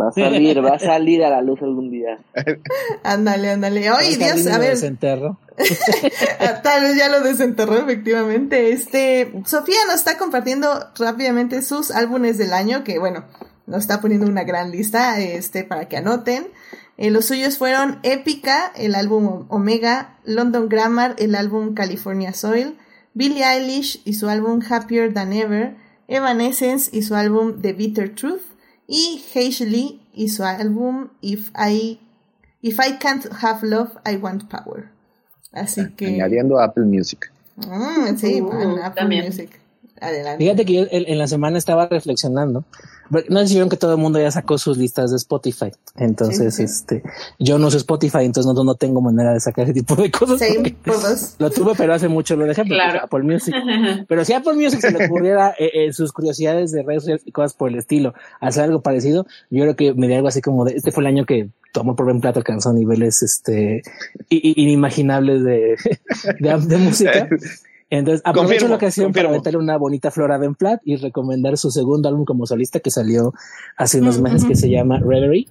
Va a salir, va a (laughs) salir a la luz algún día. ándale, ándale. Ay, Dios, a ver, desenterro. (laughs) Ah, Tal vez ya lo desenterró efectivamente. Este, Sofía nos está compartiendo rápidamente sus álbumes del año, que bueno, nos está poniendo una gran lista, este, para que anoten. Eh, los suyos fueron Épica, el álbum Omega, London Grammar, el álbum California Soil, Billie Eilish y su álbum Happier Than Ever, Evanescence y su álbum The Bitter Truth, y Lee y su álbum If I, If I Can't Have Love, I Want Power. Así que... Añadiendo Apple Music. Mm, sí, Uh, Apple también. Music. Adelante. Fíjate que yo en, en la semana estaba reflexionando. No sé si vieron que todo el mundo ya sacó sus listas de Spotify. Entonces, Sí, sí. este, yo no uso Spotify, entonces no, no tengo manera de sacar ese tipo de cosas. Dos. Lo tuve, pero hace mucho lo dejé Claro. Apple Music. (laughs) Pero si Apple Music se le ocurriera eh, eh, sus curiosidades de redes sociales y cosas por el estilo, hacer algo parecido, yo creo que me daría algo así como de, este fue el año que tomó por buen plato alcanzó niveles, este, inimaginables de, (laughs) de, de música. (laughs) Entonces, aprovecho Confirmo, la ocasión para confirmo. meterle una bonita flor a Ben Platt y recomendar su segundo álbum como solista que salió hace unos meses que se llama Reverie.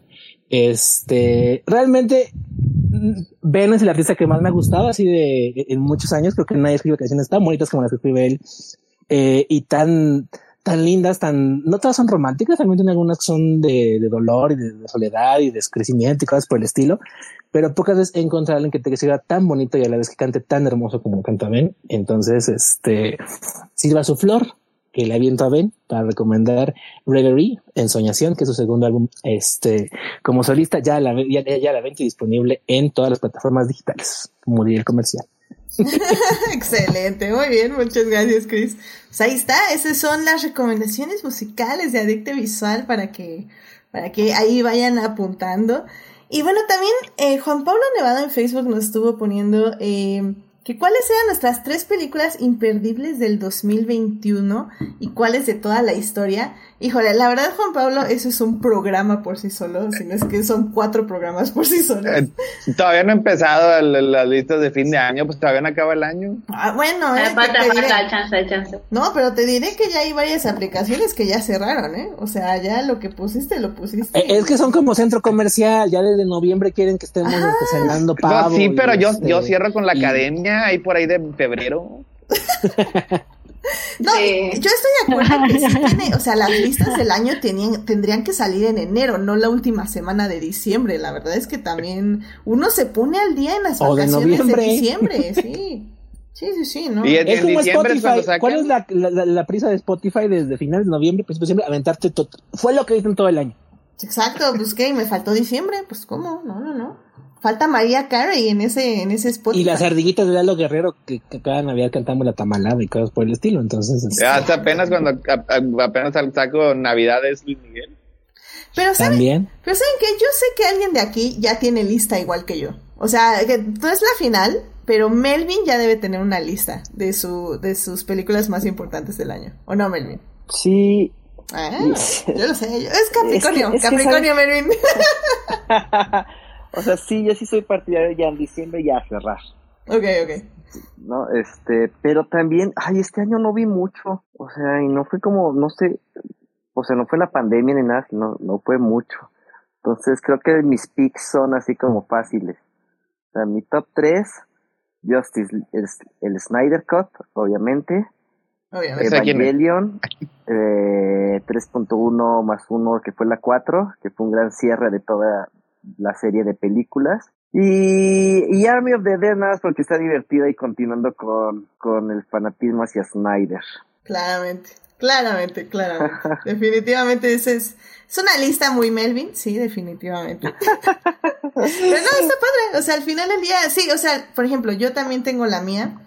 Este, realmente, mm, Ben es el artista que más me ha gustado así de en muchos años. Creo que nadie escribe canciones tan bonitas como las que escribe él eh, y tan, tan lindas, tan, no todas son románticas, también tiene algunas que son de, de dolor y de, soledad y de crecimiento y cosas por el estilo, pero pocas veces he encontrado a alguien que te escriba tan bonito y a la vez que cante tan hermoso como canta Ben. Entonces, este, sirva su flor que le aviento a Ben para recomendar Reverie en Soñación, que es su segundo álbum, este, como solista, ya la, ya, ya la venta y disponible en todas las plataformas digitales, como diría el comercial. (laughs) Excelente, muy bien, muchas gracias, Chris. Pues ahí está, esas son las recomendaciones musicales de Adicte Visual para que, para que ahí vayan apuntando. Y bueno, también eh, Juan Pablo Nevado en Facebook nos estuvo poniendo eh, que cuáles eran nuestras tres películas imperdibles del 2021 y cuáles de toda la historia. Híjole, la verdad, Juan Pablo, eso es un programa por sí solo, sino es que son cuatro programas por sí solos. Eh, todavía no he empezado el- las listas de fin de año, pues todavía no acaba el año. Ah, bueno, eh, Eh, falta, falta, hay chance, hay chance. No, pero te diré que ya hay varias aplicaciones que ya cerraron, ¿eh? O sea, ya lo que pusiste, lo pusiste. Eh, Es que son como centro comercial, ya desde noviembre quieren que estemos Ah. este, cenando No, sí, pero yo, este, yo cierro con la y- academia ahí por ahí de febrero. (laughs) No, yo estoy de acuerdo que sí (laughs) tiene, o sea, las listas del año tenían, tendrían que salir en enero, no la última semana de diciembre. La verdad es que también uno se pone al día en las O de vacaciones de, noviembre. diciembre, (laughs) sí. Sí, sí, sí, ¿no? Y en, Es en como es Spotify. ¿Cuál es la, la, prisa de Spotify desde finales de noviembre, principio de diciembre, aventarte todo? Fue lo que dicen todo el año. Exacto, pues que me faltó diciembre, pues cómo, no, no, no. Falta María Carey en ese, en ese Spotify. Y las ardillitas de Lalo Guerrero que, que cada Navidad cantamos la tamalada y cosas por el estilo. Entonces, este, Hasta apenas cuando a- a- apenas saco Navidades Luis Miguel. Pero ¿saben, También. pero ¿saben que Yo sé que alguien de aquí ya tiene lista igual que yo. O sea, que no es la final, pero Melvin ya debe tener una lista de, su, de sus películas más importantes del año. ¿O no, Melvin? Sí, Ah, yo lo sé. yo- Es Capricornio. Es que- es que Capricornio, Melvin. (laughs) (laughs) o sea, sí, yo sí soy partidario ya en diciembre ya a cerrar. ok, ok. ¿no? Este, pero también, ay, este año no vi mucho, o sea, y no fue como, no sé, o sea, no fue la pandemia ni nada, sino, no fue mucho. Entonces creo que mis picks son así como fáciles. O sea, mi top 3, Justice, el, el Snyder Cut, obviamente, Obviamente. Evangelion, (laughs) eh, 3.1 más 1, que fue la 4, que fue un gran cierre de toda la serie de películas. Y, y Army of the Dead nada más porque está divertida y continuando con, con el fanatismo hacia Snyder. Claramente, claramente, claramente. (laughs) definitivamente ese es, es una lista muy Melvin, sí, definitivamente. (laughs) Pero no, está padre. O sea, al final del día, sí, o sea, por ejemplo, yo también tengo la mía,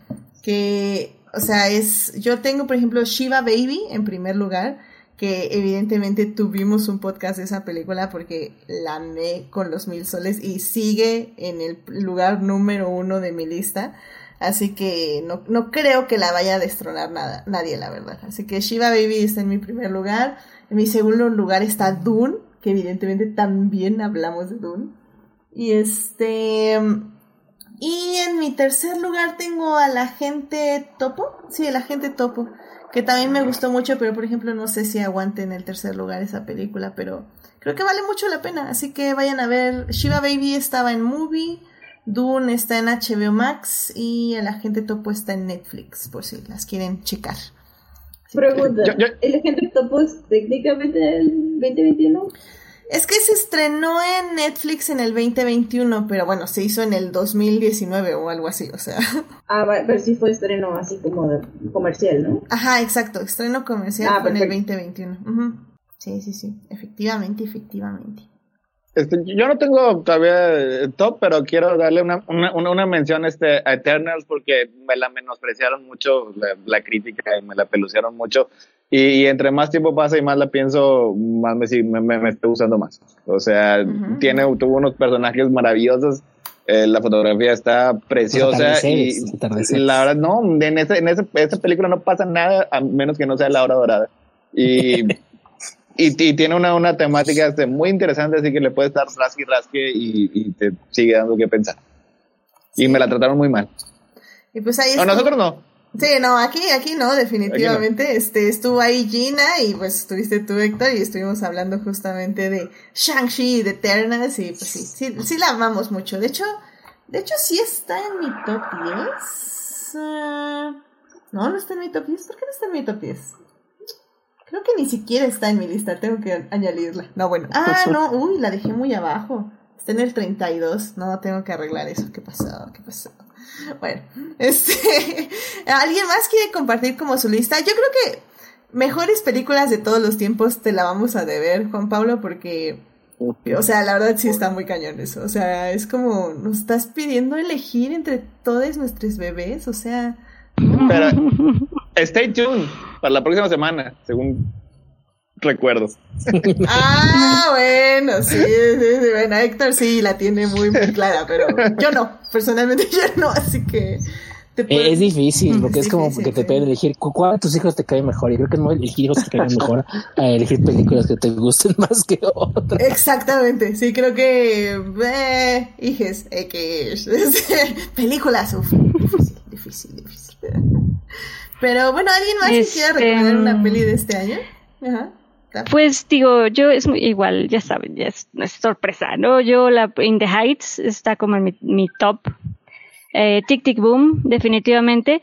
que, o sea, es, yo tengo, por ejemplo, Shiva Baby en primer lugar, que evidentemente tuvimos un podcast de esa película porque la amé con los mil soles y sigue en el lugar número uno de mi lista. Así que no, no creo que la vaya a destronar nada, nadie, la verdad. Así que Shiva Baby está en mi primer lugar. En mi segundo lugar está Dune, que evidentemente también hablamos de Dune. Y este. Y en mi tercer lugar tengo a la gente topo. Sí, la gente topo. Que también me gustó mucho, pero por ejemplo no sé si aguante en el tercer lugar esa película, pero creo que vale mucho la pena. Así que vayan a ver. Shiva Baby estaba en Movie. Dune está en HBO Max y el agente topo está en Netflix, por si las quieren checar. Así Pregunta, ¿el agente topo es técnicamente del 2021? Es que se estrenó en Netflix en el 2021, pero bueno, se hizo en el 2019 o algo así, o sea. (laughs) Ah, va- pero sí fue estreno así como de- comercial, ¿no? Ajá, exacto, estreno comercial Ah, en el perfecto. 2021. Ujú. Sí, sí, sí, efectivamente, efectivamente. Este, yo no tengo todavía top, pero quiero darle una, una, una, una mención este, a Eternals porque me la menospreciaron mucho la, la crítica y me la pelucearon mucho. Y, y entre más tiempo pasa y más la pienso, más me, sí- me, me, me estoy gustando más. O sea, Ujú. tiene, tuvo unos personajes maravillosos. eh, la fotografía está preciosa y la verdad no en esa en esa, esta película no pasa nada a menos que no sea la hora dorada y (laughs) y, y tiene una, una temática este, muy interesante, así que le puedes dar rasque y rasque y, y te sigue dando que pensar. Y me la trataron muy mal. Y pues ahí No, nosotros no. Sí, no, aquí, aquí no, definitivamente. Este, estuvo ahí Gina y pues estuviste tú, Héctor, y estuvimos hablando justamente de Shang-Chi y de Eternals y pues sí, sí, sí la amamos mucho. De hecho, de hecho sí está en mi top 10. Ah, no, no está en mi top 10. ¿Por qué no está en mi top 10? Creo que ni siquiera está en mi lista, tengo que añadirla. No, bueno. Ah, no, uy, la dejé muy abajo. Está en el 32. No, tengo que arreglar eso. ¿Qué pasó? ¿Qué pasó? Bueno, (laughs) este, ¿alguien más quiere compartir como su lista? Yo creo que mejores películas de todos los tiempos te la vamos a deber, Juan Pablo, porque, o sea, la verdad sí está muy cañón eso. O sea, es como nos estás pidiendo elegir entre todos nuestros bebés, o sea, Pero (laughs) stay tuned para la próxima semana, según recuerdo. (laughs) ah, bueno, sí, sí, sí, bueno, Héctor sí la tiene muy, muy clara, pero yo no, personalmente (laughs) yo no, así que te puedo- Eh, Es difícil, porque Es es como difícil, que te sí. pueden elegir cu- cuál de tus hijos te cae mejor. Y creo que no elegir hijos que te caen (laughs) mejor a elegir películas que te gusten más que otras. Exactamente, sí, creo que. Eh, hijes, X. Películas, uf, difícil, difícil, difícil. Pero bueno, ¿alguien más Este, quiera recomendar una peli de este año? Ajá. Pues digo, yo es muy- igual, ya saben, ya es, no es sorpresa, ¿no? Yo la In the Heights está como en mi, mi top. Eh, Tic Tic Boom, definitivamente.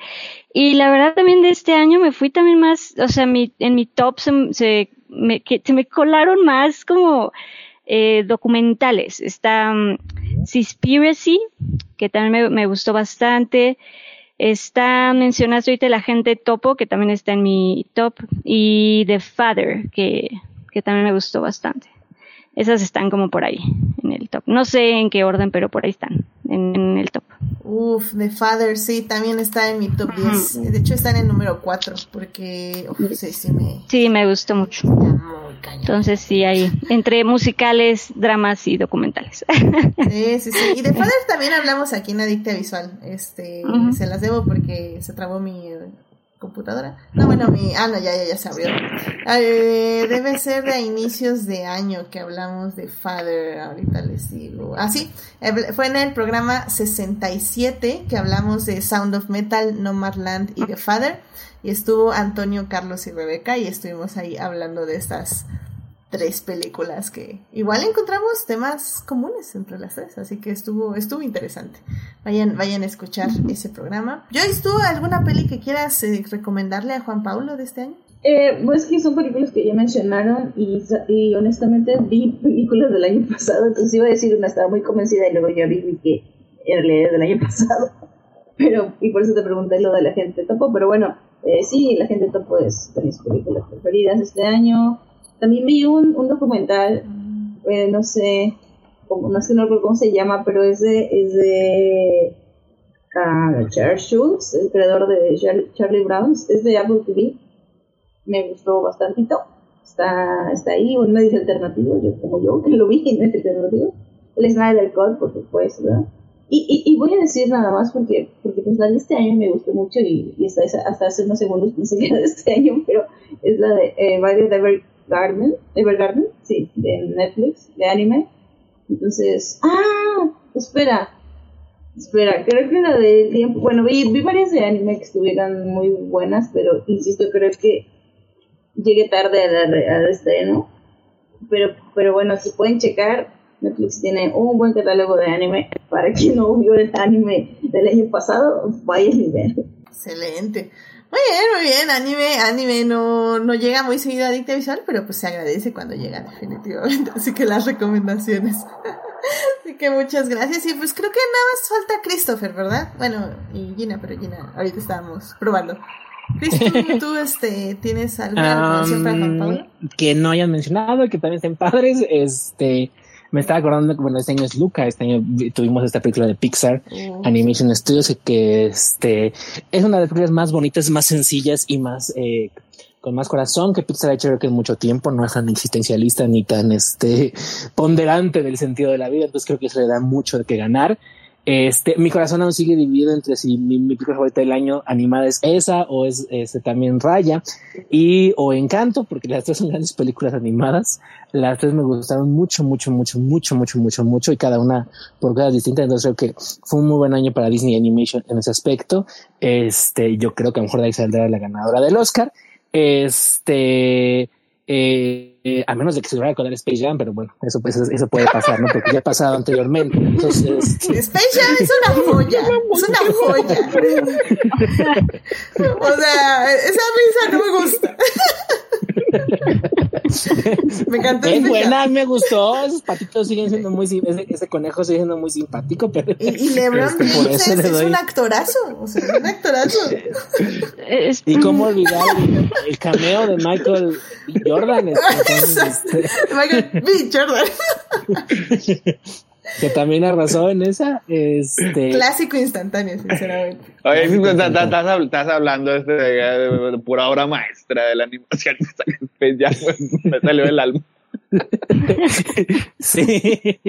Y la verdad también de este año me fui también más, o sea, mi, en mi top se, se, me, que, se me colaron más como eh, documentales. Está um, Seaspiracy, que también me, me gustó bastante. Está, mencionaste ahorita la gente Topo, que también está en mi top, y The Father, que, que también me gustó bastante. Esas están como por ahí, en el top. No sé en qué orden, pero por ahí están, en, en el top. Uf, The Father, sí, también está en mi top 10. De hecho, está en el número 4, porque. Uf, sí, sí, me Sí, me gustó mucho. llamó cañón. Entonces sí, hay entre musicales, dramas y documentales. Sí, sí, sí. Y de (laughs) Father también hablamos aquí en Adicta Visual. Este, Ujú. se las debo porque se trabó mi eh, computadora. No, bueno, mi, ah, no, ya, ya, ya se abrió. Eh, debe ser de inicios de año que hablamos de Father. Ahorita les digo. Ah, sí, fue en el programa 67 que hablamos de Sound of Metal, Nomadland y de Father. Y estuvo Antonio, Carlos y Rebeca y estuvimos ahí hablando de estas tres películas que igual encontramos temas comunes entre las tres, así que estuvo estuvo interesante. Vayan vayan a escuchar ese programa. Joyce, ¿tú alguna peli que quieras eh, recomendarle a Juan Paulo de este año? Eh, pues que son películas que ya mencionaron y, y honestamente vi películas del año (laughs) pasado, entonces iba a decir una, estaba muy convencida y luego ya vi, que en realidad es del año (laughs) pasado, pero y por eso te pregunté lo de la gente topo, pero bueno, eh, sí, la gente topo es de mis películas preferidas este año. También vi un, un documental, eh, no sé, cómo, no sé no recuerdo cómo se llama, pero es de, es de ah, Charles Schultz, el creador de Charlie, Charlie Brown, es de Apple TV me gustó bastantito. Está, está ahí, un medio alternativo, yo como yo, que lo vi en medio alternativo. El Snyder Cut, por supuesto, ¿verdad? Y, y, y voy a decir nada más porque, porque pues la de este año me gustó mucho y, y hasta, hasta hace unos segundos pensé que era de este año, pero es la de eh, Violet Evergarden, Evergarden, sí, de Netflix, de anime. Entonces, ah, espera, Espera, creo que la del tiempo. Bueno, vi, vi varias de anime que estuvieron muy buenas, pero insisto, creo que llegué tarde al, al estreno. Pero, pero bueno, si pueden checar, Netflix tiene un buen catálogo de anime. Para quien no vio el anime del año pasado, vayan y vean. Excelente. Muy bien, muy bien. Anime, anime no, no llega muy seguido a Adicta Visual, pero pues se agradece cuando llega definitivamente. (laughs) Así que las recomendaciones. (laughs) Así que muchas gracias. Y pues creo que nada más falta Christopher, ¿verdad? Bueno, y Gina, pero Gina, ahorita estábamos probando. Christopher, (laughs) ¿tú este, tienes alguna para? Um, que no hayan mencionado, que también estén padres. Este, me estaba acordando que bueno, este año es Luca, este año vi- tuvimos esta película de Pixar, Oh. Animation Studios, que, que, este es una de las películas más bonitas, más sencillas y más eh, con más corazón que Pixar ha hecho creo que en mucho tiempo, no es tan existencialista ni tan este (laughs) ponderante del sentido de la vida, entonces creo que eso le da mucho de que ganar. Este, mi corazón aún sigue dividido entre si mi, mi película favorita del año animada es esa o es este también Raya y o Encanto, porque las tres son grandes películas animadas. Las tres me gustaron mucho, mucho, mucho, mucho, mucho, mucho, mucho y cada una por cosas distintas. Entonces creo que fue un muy buen año para Disney Animation en ese aspecto. Este, yo creo que a lo mejor de ahí saldrá la ganadora del Oscar. Este, eh, eh, a menos de que se lograra con el Space Jam, pero bueno, eso, pues, eso puede pasar, ¿no? Porque ya ha pasado anteriormente. Entonces, (laughs) este, Space Jam es una (laughs) joya, es una joya. (laughs) O sea, esa risa no me gusta. Me encantó es buena, me gustó. Esos patitos siguen siendo muy, ese, ese conejo sigue siendo muy simpático, pero Y, y LeBron este, por James eso es, le es doy. un actorazo, o sea, es un actorazo. Es- Y cómo olvidar el, el cameo de Michael Jordan, este, (laughs) entonces, este, Michael B. Jordan. (laughs) que también arrasó en esa. Este, Clásico instantáneo, sinceramente. Oye, pues, estás, estás habl- estás hablando este de, de- de pura obra maestra de la animación. (laughs) Pues ya pues, me salió el alma. (laughs) Sí.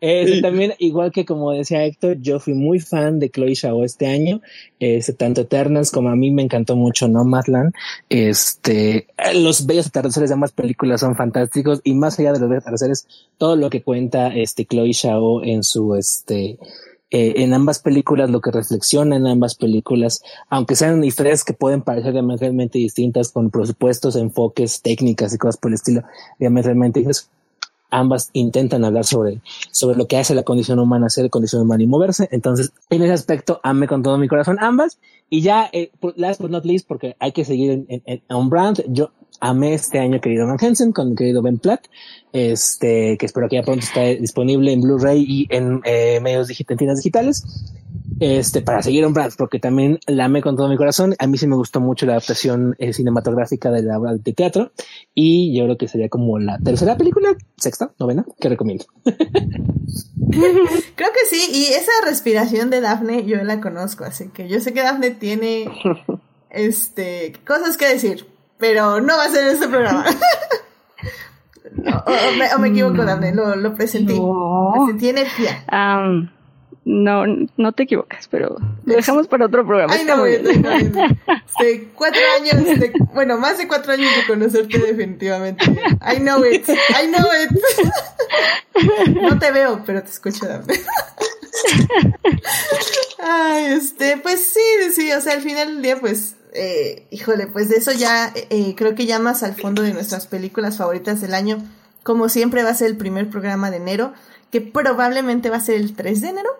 Este, también, igual que como decía Héctor, yo fui muy fan de Chloe Zhao este año. Este, tanto Eternals como a mí me encantó mucho Nomadland. Este, los bellos atardeceres de ambas películas son fantásticos y más allá de los bellos atardeceres, todo lo que cuenta este Chloe Zhao en su este eh, en ambas películas, lo que reflexiona en ambas películas, aunque sean historias que pueden parecer diametralmente distintas con presupuestos, enfoques, técnicas y cosas por el estilo, diametralmente distintas, ambas intentan hablar sobre, sobre lo que hace la condición humana ser condición humana y moverse. Entonces, en ese aspecto, amé con todo mi corazón ambas. Y ya, eh, last but not least, porque hay que seguir en, en, on brand, yo amé este año querido Van Hensen con querido Ben Platt, este, que espero que ya pronto esté disponible en Blu-ray y en eh, medios digitales, digitales este, para seguir on brand, porque también la amé con todo mi corazón. A mí sí me gustó mucho la adaptación eh, cinematográfica de la obra de teatro y yo creo que sería como la tercera película, sexta, novena, que recomiendo. (laughs) Creo que sí, y esa respiración de Daphne yo la conozco, así que yo sé que Daphne tiene (laughs) este cosas que decir. pero no va a ser este programa. (laughs) o, me, o, me, equivoco, Dame, lo, lo presenté. No. Presenté energía. Um, no, no te equivocas, pero lo dejamos para otro programa. Ay, no, este, cuatro años, de, bueno, más de cuatro años de conocerte definitivamente. I know it, I know it. No te veo, pero te escucho. Ay, este, pues sí, sí, o sea, al final del día, pues, eh, híjole, pues de eso ya, eh, creo que ya más al fondo de nuestras películas favoritas del año, como siempre va a ser el primer programa de enero, que probablemente va a ser el 3 de enero.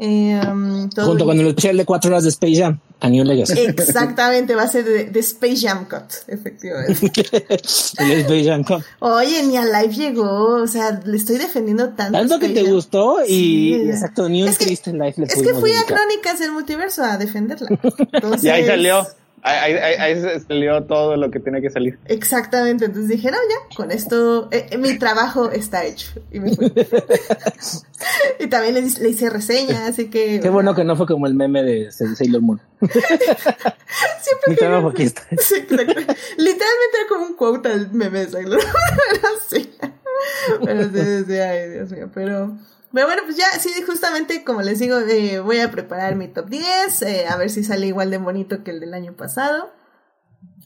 Eh, um, todo Junto con el especial de cuatro horas de Space Jam, a New Legacy. Exactamente, va a ser de, de Space Jam Cut, efectivamente. (laughs) el Space Jam Cut. Oye, ni a Live llegó, o sea, le estoy defendiendo tanto. Tanto que te Jam. gustó y sí. exacto, ni un es que, Life le Es que fui dedicar. a Crónicas del Multiverso a defenderla. Entonces, (laughs) y ahí salió. Ahí, ahí, ahí, salió todo lo que tenía que salir. Exactamente, entonces dije, no, ya, con esto, eh, mi trabajo está hecho. Y, me fui. (laughs) y también le, le, hice reseña, así que... Qué bueno que no fue como el meme de Sailor Moon. (laughs) Siempre mi trabajo aquí está. (laughs) Sí. Literalmente era como un quote al meme de Sailor Moon. pero sí. Pero sí, sí, ay, Dios mío, pero... Pero bueno, pues ya, sí, justamente como les digo, eh, voy a preparar mi top 10, eh, a ver si sale igual de bonito que el del año pasado.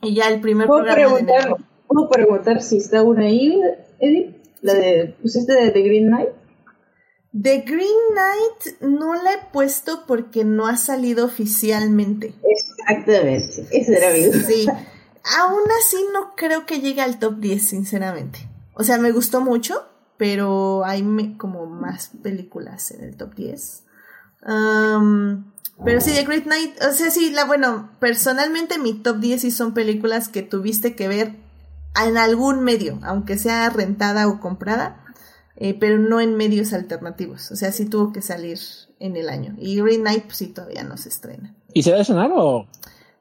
Y ya el primer ¿Puedo programa preguntar, de ¿Puedo preguntar si está una ahí, Edith? La de, pues este de The Green Knight. The Green Knight no la he puesto porque no ha salido oficialmente. Exactamente, eso era mi Sí, aún así no creo que llegue al top 10, sinceramente. O sea, me gustó mucho, pero hay me, como más películas en el top 10. Um, pero sí, The Great Night, o sea, sí, la, bueno, personalmente mi top 10 sí son películas que tuviste que ver en algún medio, aunque sea rentada o comprada, eh, pero no en medios alternativos. O sea, sí tuvo que salir en el año. Y Green Knight, pues sí, todavía no se estrena. ¿Y se va a estrenar o...?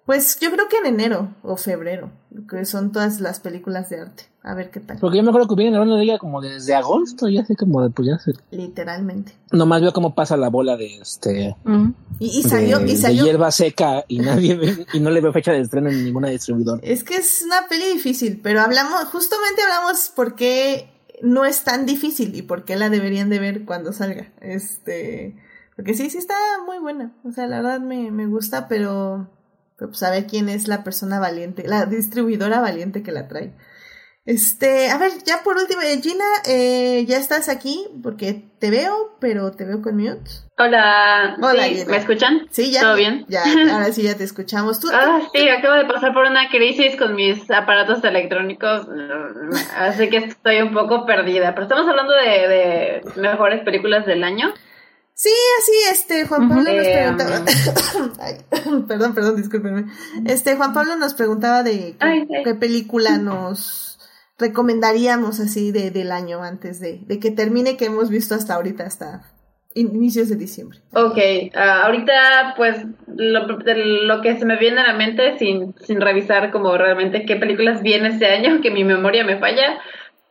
Pues yo creo que en enero o febrero, que son todas las películas de arte. A ver qué tal. Porque yo me acuerdo que vienen hablando de ella como desde agosto, ya sé como de pues ya sé. Literalmente. Nomás veo cómo pasa la bola de este mm. y, y, salió, de, y salió de hierba seca y nadie ve, y no le veo fecha de estreno en ninguna distribuidora. Es que es una peli difícil, pero hablamos, justamente hablamos por qué no es tan difícil y por qué la deberían de ver cuando salga. Este, porque sí, sí está muy buena. O sea, la verdad me, me gusta, pero, pero pues a ver quién es la persona valiente, la distribuidora valiente que la trae. Este, a ver, ya por último, Gina, eh, ya estás aquí porque te veo, pero te veo con mute. Hola, Hola sí. ¿me escuchan? Sí, ya. ¿Todo bien? Ya, (laughs) ahora sí ya te escuchamos. ¿Tú? Ah, sí, acabo de pasar por una crisis con mis aparatos electrónicos, así que estoy un poco perdida. Pero estamos hablando de, de mejores películas del año. Sí, así, este, Juan Pablo nos eh, preguntaba. (coughs) Ay, (coughs) perdón, perdón, discúlpenme. Este, Juan Pablo nos preguntaba de qué, Ay, qué película nos recomendaríamos así de, del año antes de, de que termine que hemos visto hasta ahorita, hasta inicios de diciembre. Ok, uh, ahorita pues lo, lo, que se me viene a la mente sin, sin revisar como realmente qué películas viene este año, (laughs) que mi memoria me falla,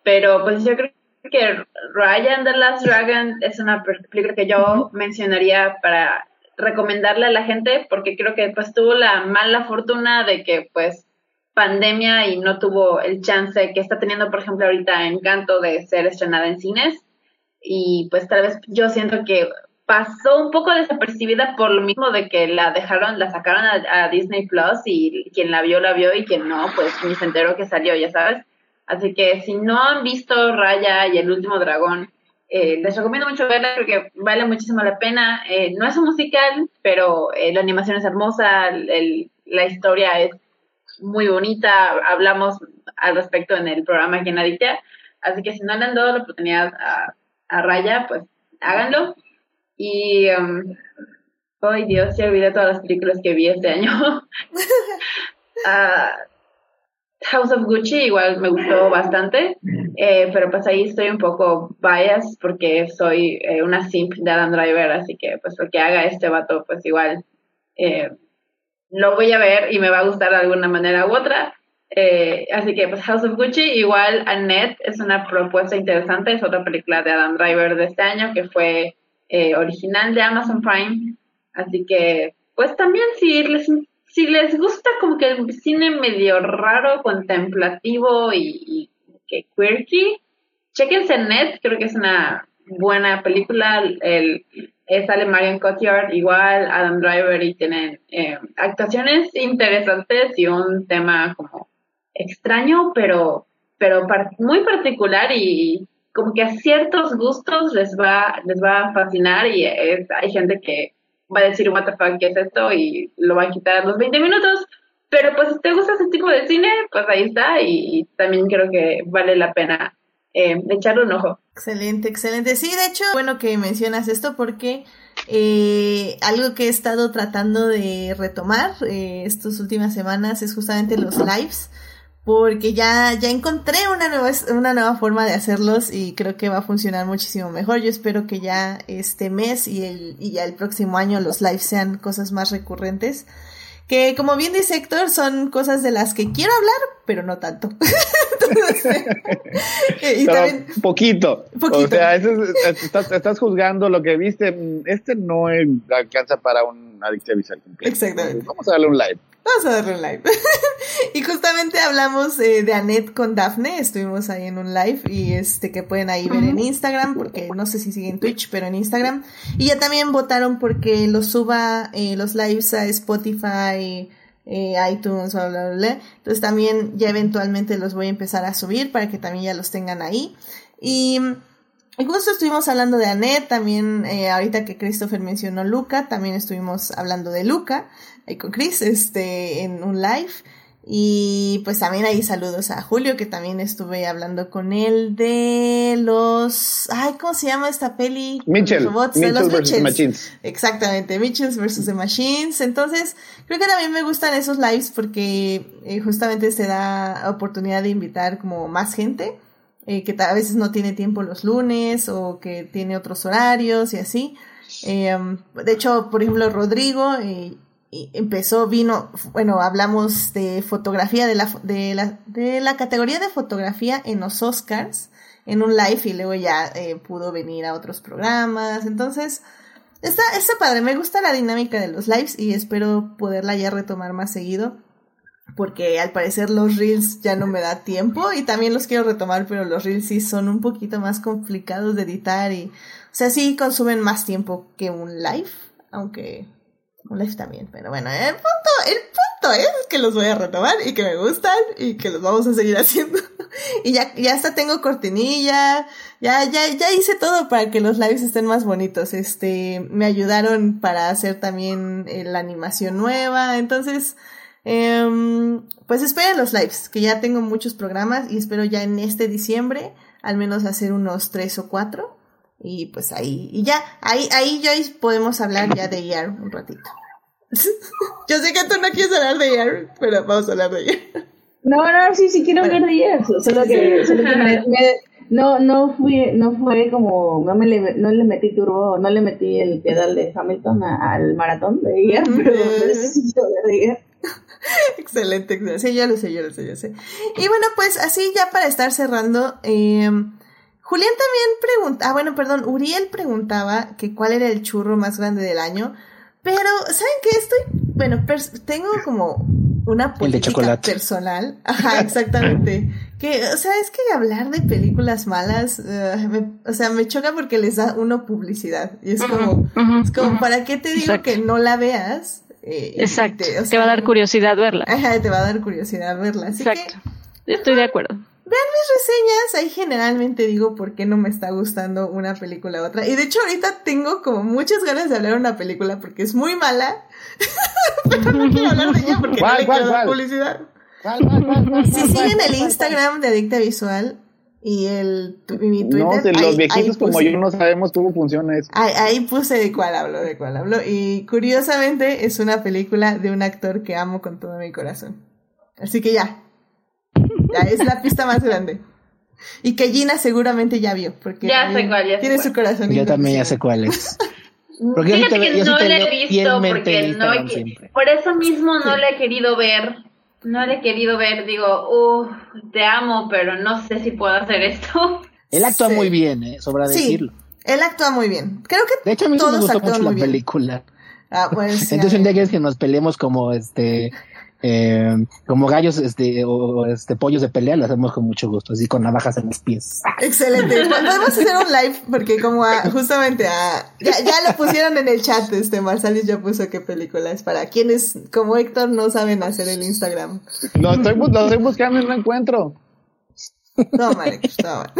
pero pues yo creo que Ryan the Last Dragon es una película que yo mencionaría para recomendarle a la gente porque creo que pues tuvo la mala fortuna de que pues pandemia y no tuvo el chance que está teniendo por ejemplo ahorita Encanto de ser estrenada en cines y pues tal vez yo siento que pasó un poco desapercibida por lo mismo de que la dejaron, la sacaron a, a Disney Plus y quien la vio la vio y quien no pues ni se enteró que salió, ya sabes. Así que si no han visto Raya y el último dragón, eh, les recomiendo mucho verla porque vale muchísimo la pena. Eh, no es un musical, pero eh, la animación es hermosa, el, la historia es muy bonita. Hablamos al respecto en el programa aquí en Adictia. Así que si no le han dado la oportunidad a, a Raya, pues háganlo. Y, um, ay Dios, ya olvidé todas las películas que vi este año. uh, (laughs) House of Gucci igual me gustó bastante, eh, pero pues ahí estoy un poco bias porque soy eh, una simp de Adam Driver, así que pues lo que haga este vato pues igual eh, lo voy a ver y me va a gustar de alguna manera u otra. Eh, así que pues House of Gucci, igual Annette es una propuesta interesante, es otra película de Adam Driver de este año que fue original de Amazon Prime, así que pues también si les si les gusta como que el cine medio raro, contemplativo y, y que quirky, chequense Net, creo que es una buena película. El, eh, sale Marion Cotillard, igual Adam Driver, y tienen eh, actuaciones interesantes y un tema como extraño, pero, pero muy particular y como que a ciertos gustos les va, les va a fascinar y hay gente que va a decir, what the fuck, ¿qué es esto? Y lo va a quitar los 20 minutos. Pero pues si te gusta ese tipo de cine, pues ahí está y, también creo que vale la pena eh, echarle un ojo. Excelente, excelente. Sí, de hecho, bueno que mencionas esto porque eh, algo que he estado tratando de retomar eh, estas últimas semanas es justamente los lives porque ya, ya encontré una nueva, una nueva forma de hacerlos y creo que va a funcionar muchísimo mejor. Yo espero que ya este mes y, el, y ya el próximo año los lives sean cosas más recurrentes. Que como bien dice Héctor, son cosas de las que quiero hablar, pero no tanto. (laughs) y también, poquito. O sea, estás, estás, juzgando lo que viste. Este no alcanza para un adicción visual completo. Exactamente. Vamos a darle un live. Vamos a darle un live. (laughs) y justamente hablamos eh, de Annette con Daphne, estuvimos ahí en un live y este que pueden ahí ver en Instagram, porque no sé si siguen Twitch, pero en Instagram. Y ya también votaron porque los suba eh, los lives a Spotify, eh, iTunes, bla, bla, bla. Entonces también ya eventualmente los voy a empezar a subir para que también ya los tengan ahí. Y justo estuvimos hablando de Annette, también ahorita que Christopher mencionó Luca, también estuvimos hablando de Luca con Chris, este, en un live. Y pues también ahí saludos a Julio, que también estuve hablando con él de los... Ay, ¿cómo se llama esta peli? Mitchell. Mitchell vs. The Machines. Exactamente, Mitchell vs. The Machines. Entonces, creo que también me gustan esos lives porque eh, justamente se da oportunidad de invitar como más gente. Eh, que a veces no tiene tiempo los lunes o que tiene otros horarios y así. Eh, de hecho, por ejemplo, Rodrigo empezó, vino, bueno, hablamos de fotografía, de la, de la, de la categoría de fotografía en los Oscars, en un live y luego ya eh, pudo venir a otros programas. Entonces, está, está padre, me gusta la dinámica de los lives y espero poderla ya retomar más seguido. Porque al parecer los reels ya no me da tiempo y también los quiero retomar, pero los reels sí son un poquito más complicados de editar y, o sea, sí consumen más tiempo que un live, aunque live también, pero bueno, el punto, el punto es que los voy a retomar y que me gustan y que los vamos a seguir (laughs) haciendo. y ya, ya hasta tengo cortinilla, ya, ya, ya hice todo para que los lives estén más bonitos. Este, me ayudaron para hacer también eh, la animación nueva, entonces, eh, pues esperen los lives, que ya tengo muchos programas y espero ya en este diciembre al menos hacer unos tres o cuatro y pues ahí, y ya, ahí, ahí Joyce podemos hablar ya de EAR un ratito. (laughs) Yo sé que tú no quieres hablar de EAR, pero vamos a hablar de EAR. No, no, sí, sí quiero hablar de EAR, solo que, solo que (laughs) me, no, no fui, no fue como, no me le, no le metí turbo, no le metí el pedal de Hamilton al maratón de EAR, pero necesito hablar de. (laughs) Excelente, excelente. Sí, ya lo sé, ya lo sé, ya sé. Y bueno, pues así ya para estar cerrando, eh, Julián también pregunta, ah, bueno, perdón, Uriel preguntaba que cuál era el churro más grande del año, pero ¿saben qué? Estoy, bueno, tengo como una política personal, ajá, exactamente, que, o sea, es que hablar de películas malas, uh, o sea, me choca porque les da uno publicidad, y es como, es como, ¿para qué te digo que no la veas? Eh, Exacto, te, va a dar curiosidad verla. Ajá, te va a dar curiosidad verla, así Exacto. Estoy de acuerdo mis reseñas, ahí generalmente digo por qué no me está gustando una película u otra. Y de hecho ahorita tengo como muchas ganas de hablar de una película porque es muy mala, (laughs) pero no quiero hablar de ella porque no le quiero dar publicidad. si siguen el Instagram de Adicta Visual y el mi Twitter, no, de los viejitos como yo no sabemos cómo funciona eso. Ahí, ahí, puse de cuál hablo, de cuál hablo. Y curiosamente es una película de un actor que amo con todo mi corazón. Así que ya, ya es la pista más grande. Y que Gina seguramente ya vio, porque ya sé cuál, tiene su corazón. Yo también ya sé cuál es. Porque Fíjate que no le he visto porque no por eso mismo no le he querido ver. No le he querido ver, digo, uff, te amo, pero no sé si puedo hacer esto. Él actúa muy bien, ¿eh? sobra sí, decirlo. Él actúa muy bien. Creo que de hecho, a mí todos me gustó mucho la película. Ah, pues. (laughs) Entonces ya. un día quieres que nos peleemos como este eh, como gallos este o este pollos de pelea, lo hacemos con mucho gusto, así con navajas en los pies. Excelente. (laughs) Podemos hacer un live porque como a- justamente a, ya, ya lo pusieron en el chat, este Marsalis ya puso qué película es para quienes como Héctor no saben hacer el Instagram. Lo estoy, lo estoy buscando y no encuentro. No, Marek, no. (laughs)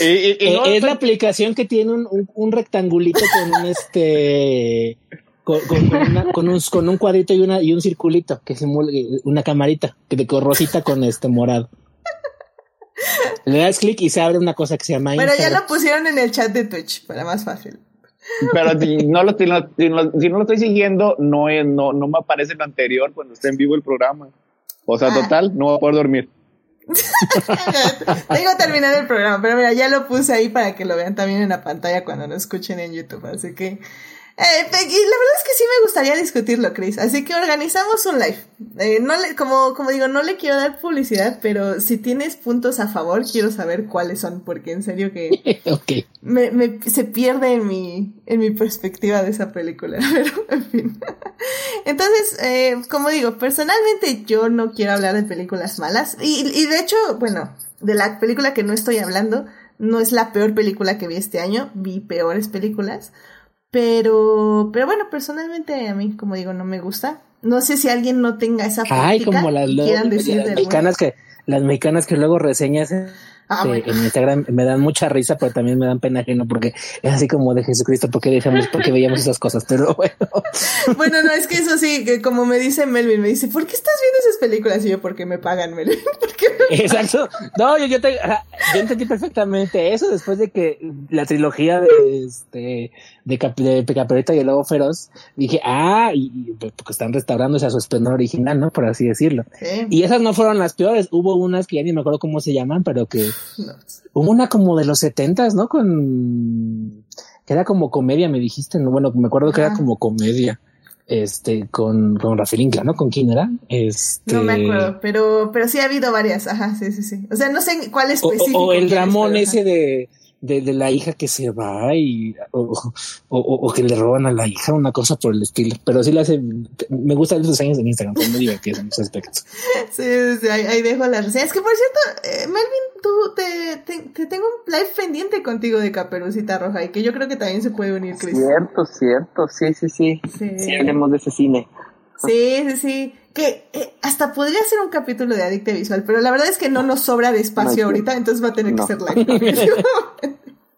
Y, y- y Eh, no, es la aplicación que tiene un, un, un rectangulito con un este con, con- con una- con un, con un cuadrito y una y un circulito que simula una camarita que de rosita con este morado. Le das clic y se abre una cosa que se llama Bueno, ya lo pusieron en el chat de Twitch para más fácil. pero si no, lo, si, no, si no- si no lo estoy siguiendo, no, es- no, no me aparece lo anterior cuando esté en vivo el programa. O sea, Ah. total, no voy a poder dormir. (laughs) Tengo que terminar el programa, pero mira, ya lo puse ahí para que lo vean también en la pantalla cuando nos escuchen en YouTube. Así que. Eh, y la verdad es que sí me gustaría discutirlo, Chris. Así que organizamos un live. Eh, no le, como, como digo, no le quiero dar publicidad, pero si tienes puntos a favor, quiero saber cuáles son, porque en serio que (laughs) ok. me, me- se pierde en mi, en mi perspectiva de esa película, (laughs) pero en fin. Entonces, eh, como digo, personalmente yo no quiero hablar de películas malas. Y, y de hecho, bueno, de la película que no estoy hablando, no es la peor película que vi este año, vi peores películas. Pero, pero bueno, personalmente a mí, como digo, no me gusta. No sé si alguien no tenga esa Ay, práctica como las, quieran decir las de mexicanas que las mexicanas que luego reseñas Ah, bueno. en Instagram me dan mucha risa, pero también me dan pena ajeno porque es así como de Jesucristo, porque dejamos, porque veíamos esas cosas, pero (laughs) bueno. Bueno, no, es que eso sí, que como me dice Melvin, me dice, ¿por qué estás viendo esas películas? Y yo, porque me pagan, Melvin. (laughs) Porque Exacto. No, yo, yo, te- yo entendí perfectamente eso después de que la trilogía de este de, Cap- de Caperita y el Lobo Feroz, dije, ah, y, y porque están restaurándose a su esplendor original, ¿no? Por así decirlo. Sí, Y esas no fueron las peores, hubo unas que ya ni me acuerdo cómo se llaman, pero que no. hubo una como de los setentas, ¿no? Con que era como comedia, me dijiste, no, bueno, me acuerdo que era como comedia. Este, con, con Rafael Inclán, ¿no? ¿Con quién era? Este. No me acuerdo, pero, pero sí ha habido varias, ajá, sí, sí, sí. O sea, no sé cuál específico. o- o el pero, ese de, de, de la hija que se va y o, o, o- o que le roban a la hija, una cosa por el estilo. Pero sí le hace, me gustan esos años en Instagram, son muy divertidos en ese aspecto. Sí, sí, sí, ahí, ahí dejo la reseña. Es que por cierto, eh, Melvin, tú te, te, te tengo un live pendiente contigo de Caperucita Roja y que yo creo que también se puede unir, Chris. Cierto, cierto, sí, sí, sí. Sí. Sí, hablemos de ese cine. Sí, sí, sí. Que eh, hasta podría ser un capítulo de Adicte Visual, pero la verdad es que no nos sobra de espacio No, ahorita, entonces va a tener no. que ser live.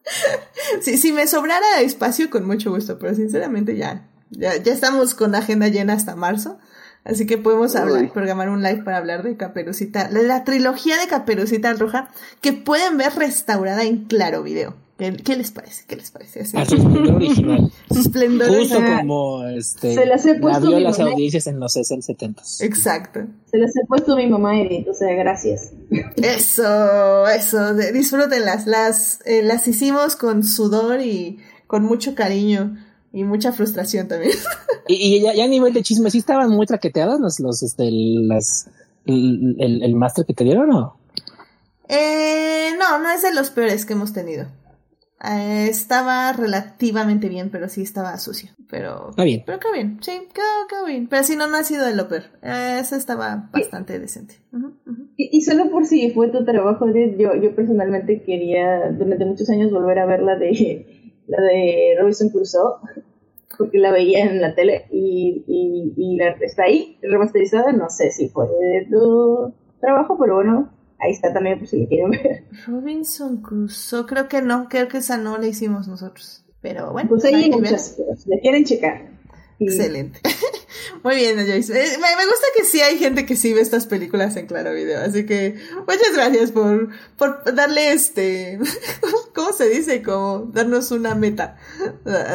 (laughs) sí, si me sobrara espacio, con mucho gusto, pero sinceramente ya, ya, ya estamos con agenda llena hasta marzo. Así que podemos hablar, programar un live para habar de Caperucita, la, la trilogía de Caperucita Roja, que pueden ver restaurada en Claro Video. ¿Qué, qué les parece? ¿Qué les parece? Así, A su esplendor original. (laughs) su esplendor. Justo como este Se las he la puesto vio mi las audiencias en los 60 70 Exacto. Se las he puesto mi mamá, Edith, o sea, gracias. Eso, eso, de- disfrútenlas. Las, eh, las hicimos con sudor y con mucho cariño y mucha frustración también. (laughs) Y, y ya, ya a nivel de chisme, ¿sí estaban muy traqueteadas los, los, este, las, el, el, el máster que te dieron o? eh, no, no es de los peores que hemos tenido. Eh, estaba relativamente bien, pero sí estaba sucio. Pero, Está bien. pero quedó bien, sí, quedó, quedó bien. Pero si no, no ha sido de lo peor. Eh, ese estaba bastante decente. Ujú, ujú. Y, y solo por si fue tu trabajo, yo, yo personalmente quería durante muchos años volver a ver la de, (laughs) la de Robinson Crusoe, porque la veía en la tele y, y, y la, está ahí, remasterizada, no sé si fue de tu trabajo, pero bueno, ahí está también por si le quieren ver. Robinson Crusoe, creo que no, creo que esa no la hicimos nosotros. Pero bueno, Pues ahí hay muchas, si la quieren checar. Y- Excelente. Muy bien, Joyce. Eh, me, me gusta que sí hay gente que sí ve estas películas en Claro Video, así que muchas gracias por, por darle este, (laughs) ¿cómo se dice? Como darnos una meta.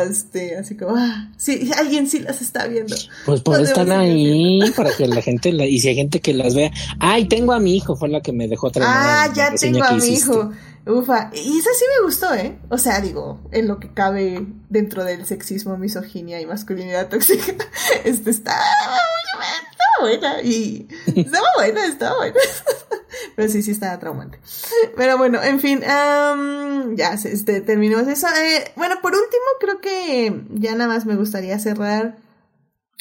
Este, así como, ah, sí, alguien sí las está viendo. Pues por Podemos están ahí para que la gente, la, y si hay gente que las vea. Ay, tengo a mi hijo, fue la que me dejó traer. Ah, ya tengo a mi hijo. Ufa, y esa sí me gustó, ¿eh? O sea, digo, en lo que cabe dentro del sexismo, misoginia y masculinidad tóxica, (laughs) este está, está buena y (laughs) estaba buena, estaba buena. (laughs) Pero sí, sí estaba traumante. Pero bueno, en fin, am, ya este, terminamos eso. Eh, bueno, por último, creo que ya nada más me gustaría cerrar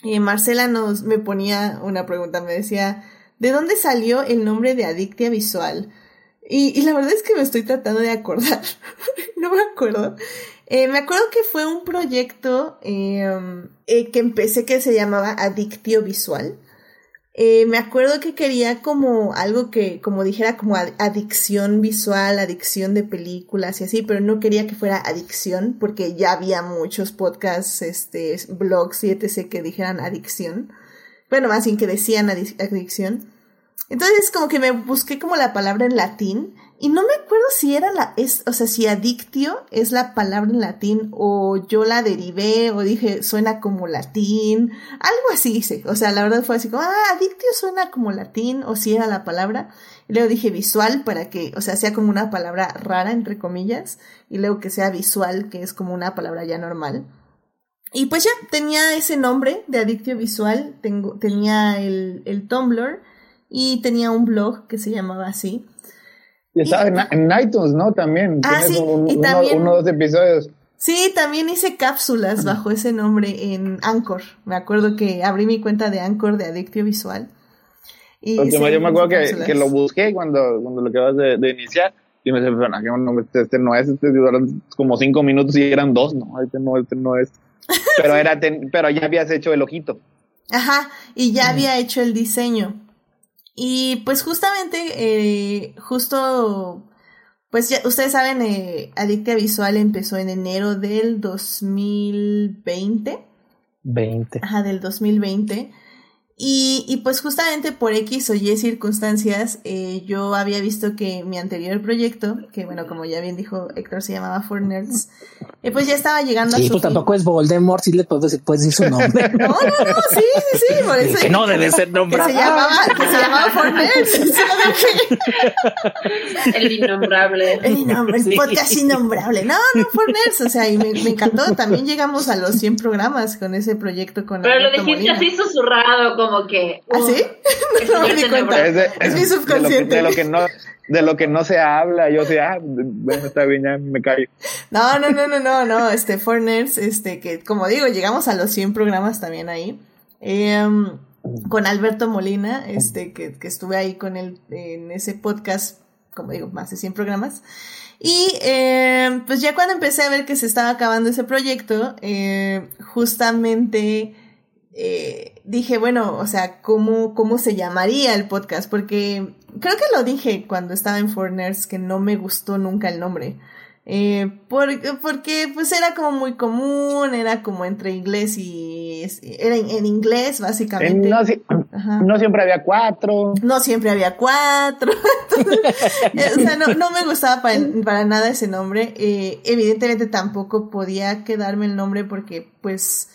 eh, Marcela nos me ponía una pregunta, me decía, ¿de dónde salió el nombre de Adictia Visual? Y, y la verdad es que me estoy tratando de acordar, (laughs) no me acuerdo. Eh, me acuerdo que fue un proyecto eh, eh, que empecé que se llamaba Adictio Visual. Eh, me acuerdo que quería como algo que, como dijera, como ad- adicción visual, adicción de películas y así, pero no quería que fuera adicción, porque ya había muchos podcasts, este, blogs y etc. que dijeran adicción. Bueno, más bien que decían adic- adicción. Entonces como que me busqué como la palabra en latín y no me acuerdo si era la, es, o sea, si adictio es la palabra en latín o yo la derivé o dije suena como latín, algo así hice. O sea, la verdad fue así como, ah, adictio suena como latín o si era la palabra. Y luego dije visual para que, o sea, sea como una palabra rara entre comillas y luego que sea visual que es como una palabra ya normal. Y pues ya tenía ese nombre de adictio visual, tengo, tenía el, el Tumblr y tenía un blog que se llamaba así. Y estaba en, en iTunes, ¿no? También. Ah, sí, un- y uno, también- uno o dos episodios. Sí, también hice cápsulas bajo ese nombre en Anchor. Me acuerdo que abrí mi cuenta de Anchor de Adictio Visual. Y yo me acuerdo que, que lo busqué cuando, cuando lo acabas de, de iniciar. Y me decía, pero no, que no, este, este no es, este duraron como cinco minutos y eran dos. No, este no, este no es. (laughs) Pero, era ten- pero ya habías hecho el ojito. Ajá, y ya había hecho el diseño. Y pues justamente, eh, justo, pues ya, ustedes saben, eh, Adictia Visual empezó en enero del 2020. 20. Ajá, del 2020. Y, y pues justamente por X o Y circunstancias, eh, yo había visto que mi anterior proyecto, que bueno, como ya bien dijo Héctor, se llamaba For Nerds, eh, pues ya estaba llegando a Sí, su pues fin. tampoco es Voldemort, sí le puedo decir, puedes decir su nombre. (laughs) No, no, no, sí, sí, sí, por eso que no debe ser que nombrado. se llamaba, que se llamaba For Nerds, se lo dije. El innombrable. El, innom- el Sí. podcast innombrable. No, no, For Nerds, o sea, y me, me encantó. También llegamos a los 100 programas con ese proyecto con Pero lo dijiste Molina. así susurrado, como que. ¿Ah, uh, sí? que (laughs) No me di cuenta. Es, de- Es mi de lo que- subconsciente. De lo, que, no, de lo que no se habla. Yo decía, ah, bueno, está bien, ya me callo. No, no, no, no, no, no, este, For Nerds, este, que como digo, llegamos a los 100 programas también ahí. Em, con Alberto Molina, este, que, que estuve ahí con él en ese podcast, como digo, más de 100 programas. Y em, pues ya cuando empecé a ver que se estaba acabando ese proyecto, eh, justamente eh, dije, bueno, o sea, ¿cómo, ¿cómo se llamaría el podcast? Porque creo que lo dije cuando estaba en Foreigners que no me gustó nunca el nombre. Eh, por- porque pues era como muy común, era como entre inglés y... Era en, en inglés, básicamente. no, si- Ajá. no siempre había cuatro. No siempre había cuatro. (laughs) O sea, no, no me gustaba para, para nada ese nombre. Eh, evidentemente tampoco podía quedarme el nombre porque, pues,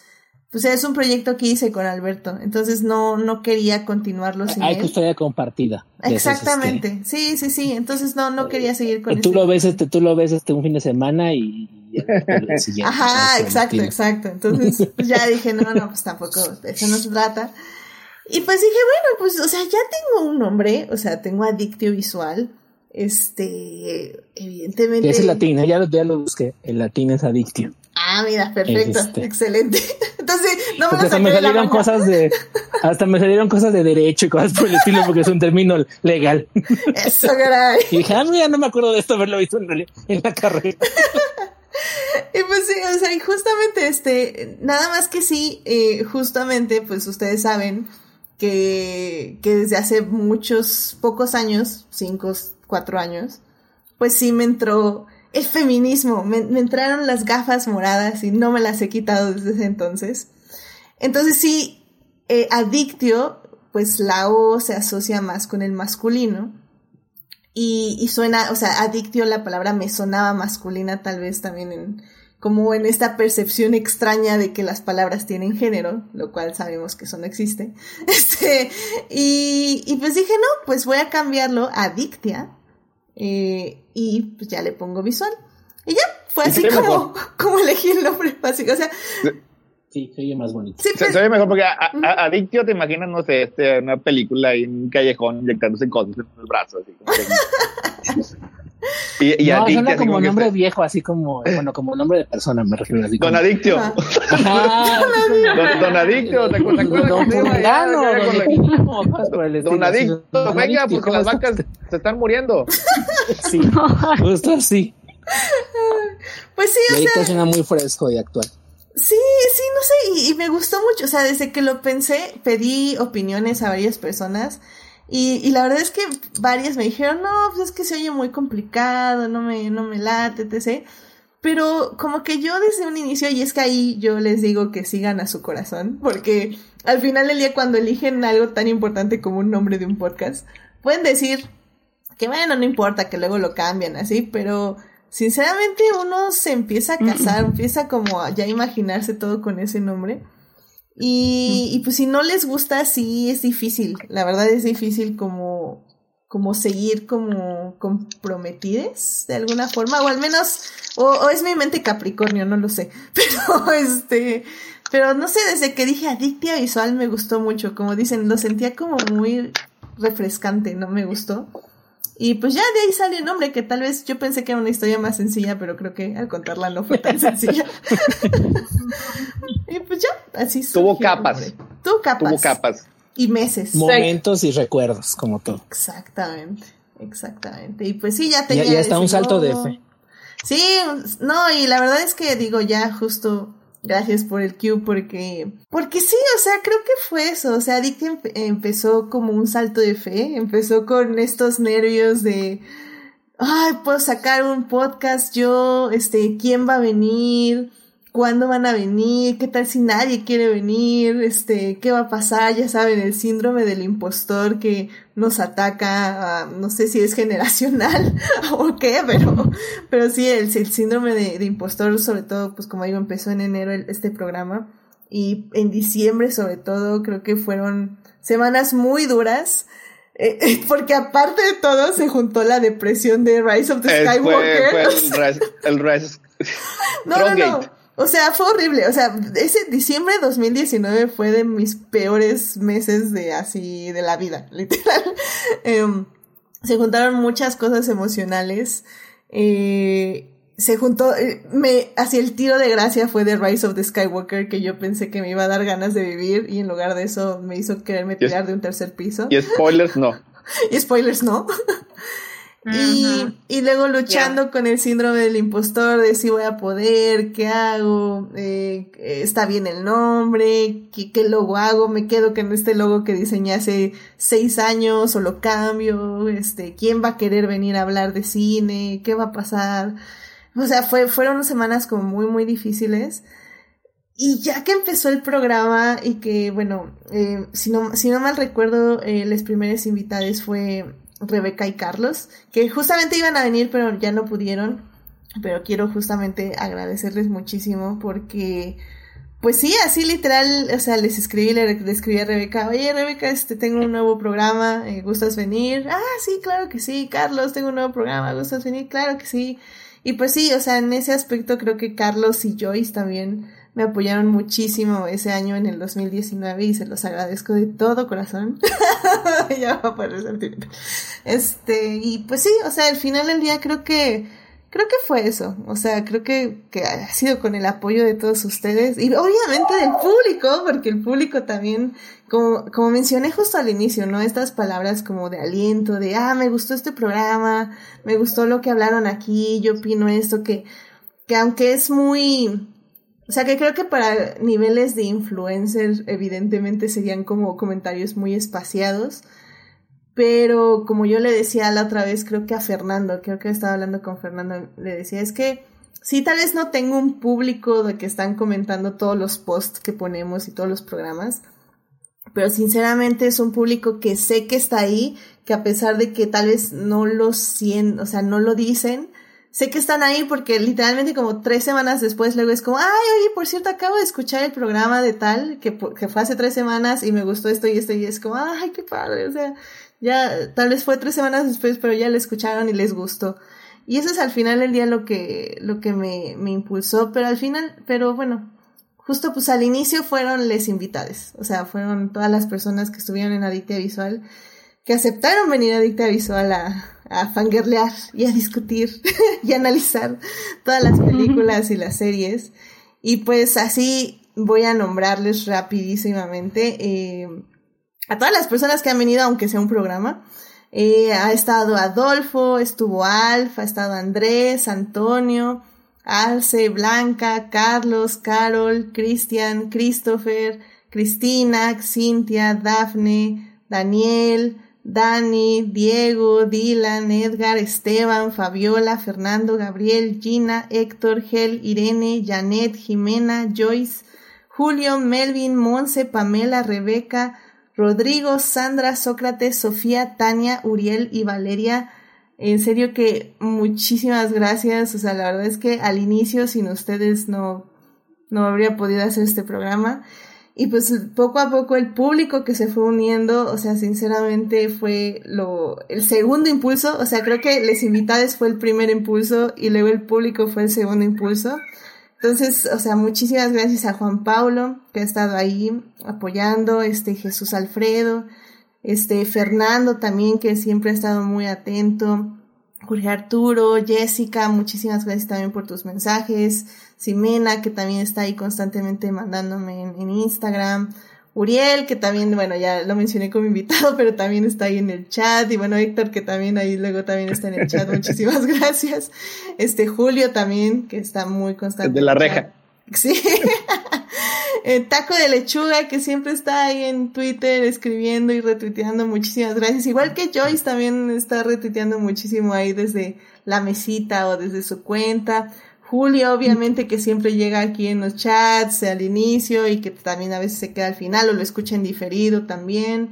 pues es un proyecto que hice con Alberto. Entonces no, no quería continuarlo sin Hay él. tu historia compartida. esos, Exactamente. Sí, sí, sí. Entonces no, no quería seguir con este, tú lo ves este, tú lo ves este un fin de semana y, y el (laughs) siguiente. Ajá, ¿sabes? exacto, exacto. Entonces pues ya dije, no, no, pues tampoco, de eso no se trata. Y pues dije, bueno, pues, o sea, ya tengo un nombre, o sea, tengo adictio visual. Este, evidentemente. Es el latín, ¿eh? ya, lo- ya lo busqué. El latín es adictio. Ah, mira, perfecto, Es este. excelente. (laughs) Entonces, no me hasta me salieron cosas de, (laughs) hasta me salieron cosas de derecho y cosas por el estilo porque es un término legal. Eso, caray. Y dije, ah, mira, no me acuerdo de esto haberlo visto en, la- en la carrera. (laughs) Y pues sí, o sea, y justamente este, nada más que sí, eh, justamente, pues ustedes saben que, que desde hace muchos, pocos años, cinco, cuatro años, pues sí me entró el feminismo, me, entraron las gafas moradas y no me las he quitado desde ese entonces. Entonces sí, eh, adictio, pues la O se asocia más con el masculino. Y, y suena, o sea, adictio, la palabra me sonaba masculina tal vez también en, como en esta percepción extraña de que las palabras tienen género, lo cual sabemos que eso no existe. (laughs) Este, y, y pues dije, no, pues voy a cambiarlo a adictia, eh, y pues ya le pongo visual. Y ya, fue ¿Y así como, (laughs) como elegí el nombre básico. O sea, Sí, se oye más bonito. sí, Se, pues, se oye mejor porque a, a- Adictio te imaginas, no sé, este, una película ahí en un callejón inyectándose cosas en los brazos. Así, como que- (laughs) Y, y no, Adictia, suena así como como nombre viejo, así como, (laughs) bueno, como nombre de persona, me refiero así Don. Adictio. Ajá. (laughs) Don, don Adictio, ¿te acuerdas? ¿te acuerdas Don Fulano, Don (laughs) Don venga, Adictio, porque ¿cómo las vacas se están muriendo. Sí, justo así. Pues sí, o ahorita sea, suena muy fresco y actual. sí, sí, no sé, y, y me gustó mucho, o sea, desde que lo pensé, pedí opiniones a varias personas y, y la verdad es que varias me dijeron, no, pues es que se oye muy complicado, no me, no me late, etc. Pero como que yo desde un inicio, y es que ahí yo les digo que sigan a su corazón, porque al final del día cuando eligen algo tan importante como un nombre de un podcast, pueden decir que bueno, no importa, que luego lo cambian así, pero sinceramente uno se empieza a casar, (clears throat) empieza como a ya imaginarse todo con ese nombre. Y, y pues si no les gusta, sí es difícil, la verdad es difícil como, como seguir como comprometides de alguna forma, o al menos, o, o es mi mente Capricornio, no lo sé, (laughs) pero este, pero no sé, desde que dije Adictia Visual me gustó mucho, como dicen, lo sentía como muy refrescante, no me gustó. Y pues ya de ahí sale el nombre, que tal vez yo pensé que era una historia más sencilla, pero creo que al contarla no fue tan (laughs) sencilla. y pues ya, así Tuvo capas. Tuvo capas. Tuvo capas. Y meses. Momentos y recuerdos, como todo. Exactamente, exactamente. Y pues sí, ya tenía y hasta un ese salto de fe. Sí, no, y la verdad es que digo ya justo gracias por el cue porque porque sí, o sea, creo que fue eso, o sea, Dick empe- empezó como un salto de fe, empezó con estos nervios de ay, puedo sacar un podcast yo, este, ¿quién va a venir? ¿Cuándo van a venir? ¿Qué tal si nadie quiere venir? Este, ¿qué va a pasar? Ya saben, el síndrome del impostor que nos ataca, ah, no sé si es generacional (laughs) o qué, pero, pero sí, el, el síndrome de, de impostor, sobre todo, pues como digo, empezó en enero el- este programa y en diciembre, sobre todo, creo que fueron semanas muy duras. eh, eh, porque aparte de todo se juntó la depresión de Rise of the fue, Skywalker. fue (laughs) el, res- el res- no, no, no. O sea, fue horrible. O sea, ese diciembre de 2019 fue de mis peores meses de así, de la vida, (laughs) literal. Em, se juntaron muchas cosas emocionales. Eh, se juntó, eh, me, así el tiro de gracia fue de Rise of the Skywalker, que yo pensé que me iba a dar ganas de vivir y en lugar de eso me hizo quererme tirar de un tercer piso. Y spoilers, no. (laughs) Y spoilers, no. Y, y luego luchando con el síndrome del impostor, de si voy a poder, qué hago, eh, está bien el nombre, ¿Qué, qué logo hago, me quedo con este logo que diseñé hace seis años o lo cambio, este, quién va a querer venir a hablar de cine, qué va a pasar. O sea, fue, fueron semanas como muy, muy difíciles. Y ya que empezó el programa y que, bueno, eh, si, no, si no mal recuerdo, eh, las primeras invitadas fue Rebeca y Carlos, que justamente iban a venir, pero ya no pudieron. Pero quiero justamente agradecerles muchísimo porque, pues sí, así literal, o sea, les escribí, le, le escribí a Rebeca, oye Rebeca, este, tengo un nuevo programa, eh, ¿gustas venir? Ah, sí, claro que sí, Carlos, tengo un nuevo programa, ¿gustas venir? Claro que sí. Y pues sí, o sea, en ese aspecto creo que Carlos y Joyce también me apoyaron muchísimo ese año en el 2019 y se los agradezco de todo corazón. (laughs) ya va a sentimiento. Este, y pues sí, o sea, al final del día creo que, creo que fue eso. O sea, creo que, que ha sido con el apoyo de todos ustedes y obviamente del público, porque el público también, como, como mencioné justo al inicio, ¿no? Estas palabras como de aliento, de, ah, me gustó este programa, me gustó lo que hablaron aquí, yo opino esto, que, que aunque es muy, o sea, que creo que para niveles de influencer, evidentemente serían como comentarios muy espaciados. Pero como yo le decía la otra vez, creo que a Fernando, creo que estaba hablando con Fernando, le decía, es que sí, tal vez no tengo un público de que están comentando todos los posts que ponemos y todos los programas, pero sinceramente es un público que sé que está ahí, que a pesar de que tal vez no lo sienten, o sea, no lo dicen, sé que están ahí porque literalmente como tres semanas después luego es como, ay, oye, por cierto, acabo de escuchar el programa de tal, que, que fue hace tres semanas y me gustó esto y esto y es como, ay, qué padre, o sea, ya tal vez fue tres semanas después, pero ya lo escucharon y les gustó. Y eso es al final del día lo que, lo que me, me impulsó, pero al final, pero bueno, justo pues al inicio fueron les invitades, o sea, fueron todas las personas que estuvieron en Adictia Visual, que aceptaron venir a Dicta Visual a, a fangirlear y a discutir (laughs) y analizar todas las películas y las series. Y pues así voy a nombrarles rapidísimamente eh, a todas las personas que han venido, aunque sea un programa. Eh, ha estado Adolfo, estuvo Alfa, ha estado Andrés, Antonio, Alce, Blanca, Carlos, Carol, Cristian, Christopher, Cristina, Cintia, Dafne, Daniel, Dani, Diego, Dylan, Edgar, Esteban, Fabiola, Fernando, Gabriel, Gina, Héctor, Gel, Irene, Janet, Jimena, Joyce, Julio, Melvin, Monse, Pamela, Rebeca, Rodrigo, Sandra, Sócrates, Sofía, Tania, Uriel y Valeria. En serio que muchísimas gracias. O sea, la verdad es que al inicio sin ustedes no, no habría podido hacer este programa. Y pues poco a poco el público que se fue uniendo, o sea, sinceramente fue lo, el segundo impulso, o sea, creo que les invitados fue el primer impulso y luego el público fue el segundo impulso. Entonces, o sea, muchísimas gracias a Juan Paulo, que ha estado ahí apoyando, este Jesús Alfredo, este Fernando también, que siempre ha estado muy atento, Jorge Arturo, Jessica, muchísimas gracias también por tus mensajes, Simena, que también está ahí constantemente mandándome en, Instagram, Uriel, que también, bueno, ya lo mencioné como invitado, (laughs) pero también está ahí en el chat, y bueno, Héctor, que también ahí luego también está en el chat, (laughs) muchísimas gracias. Este Julio también, que está muy constante. De la reja. Sí. (laughs) el taco de lechuga, que siempre está ahí en Twitter escribiendo y retuiteando, muchísimas gracias. Igual que Joyce también está retuiteando muchísimo ahí desde la mesita o desde su cuenta. Julio, obviamente, que siempre llega aquí en los chats al inicio y que también a veces se queda al final o lo escucha en diferido también.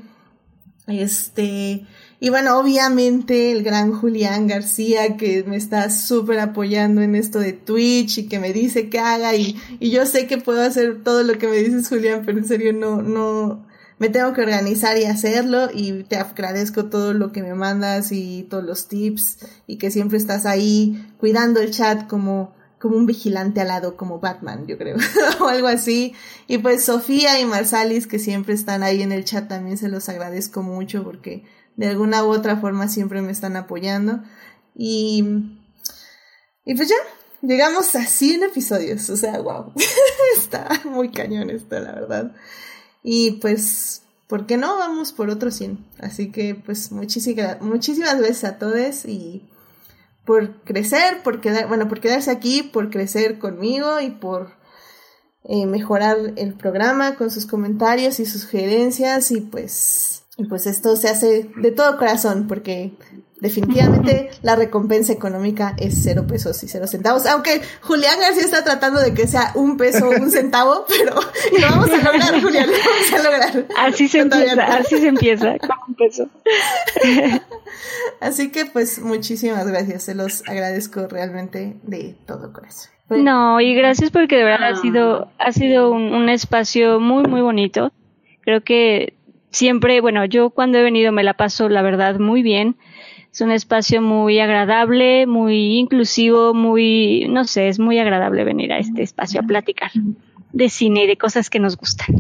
Este, y bueno, obviamente el gran Julián García que me está súper apoyando en esto de Twitch y que me dice que haga y, y yo sé que puedo hacer todo lo que me dices Julián, pero en serio no, no, me tengo que organizar y hacerlo y te agradezco todo lo que me mandas y todos los tips y que siempre estás ahí cuidando el chat como como un vigilante al lado, como Batman, yo creo, (laughs) o algo así. Y pues Sofía y Marsalis, que siempre están ahí en el chat, también se los agradezco mucho porque de alguna u otra forma siempre me están apoyando. Y, y pues ya, llegamos a 100 episodios, o sea, wow, (laughs) está muy cañón esto, la verdad. Y pues, ¿por qué no? Vamos por otro 100. Así que pues muchísimas, muchísimas gracias a todos y por crecer, por quedar, bueno, por quedarse aquí, por crecer conmigo y por eh, mejorar el programa con sus comentarios y sus sugerencias y pues, y pues esto se hace de todo corazón porque definitivamente (laughs) la recompensa económica es cero pesos y cero centavos, aunque Julián García está tratando de que sea un peso o un centavo, (laughs) pero lo vamos a lograr, Julián, lo vamos a lograr. Así se empieza, así se empieza, (laughs) con un peso. Así que pues muchísimas gracias, se los agradezco realmente de todo corazón. No, y gracias porque de verdad ha sido, ha sido un, un espacio muy, muy bonito. Creo que siempre, bueno, yo cuando he venido me la paso, la verdad, muy bien. Es un espacio muy agradable, muy inclusivo, muy, no sé, es muy agradable venir a este espacio a platicar de cine y de cosas que nos gustan.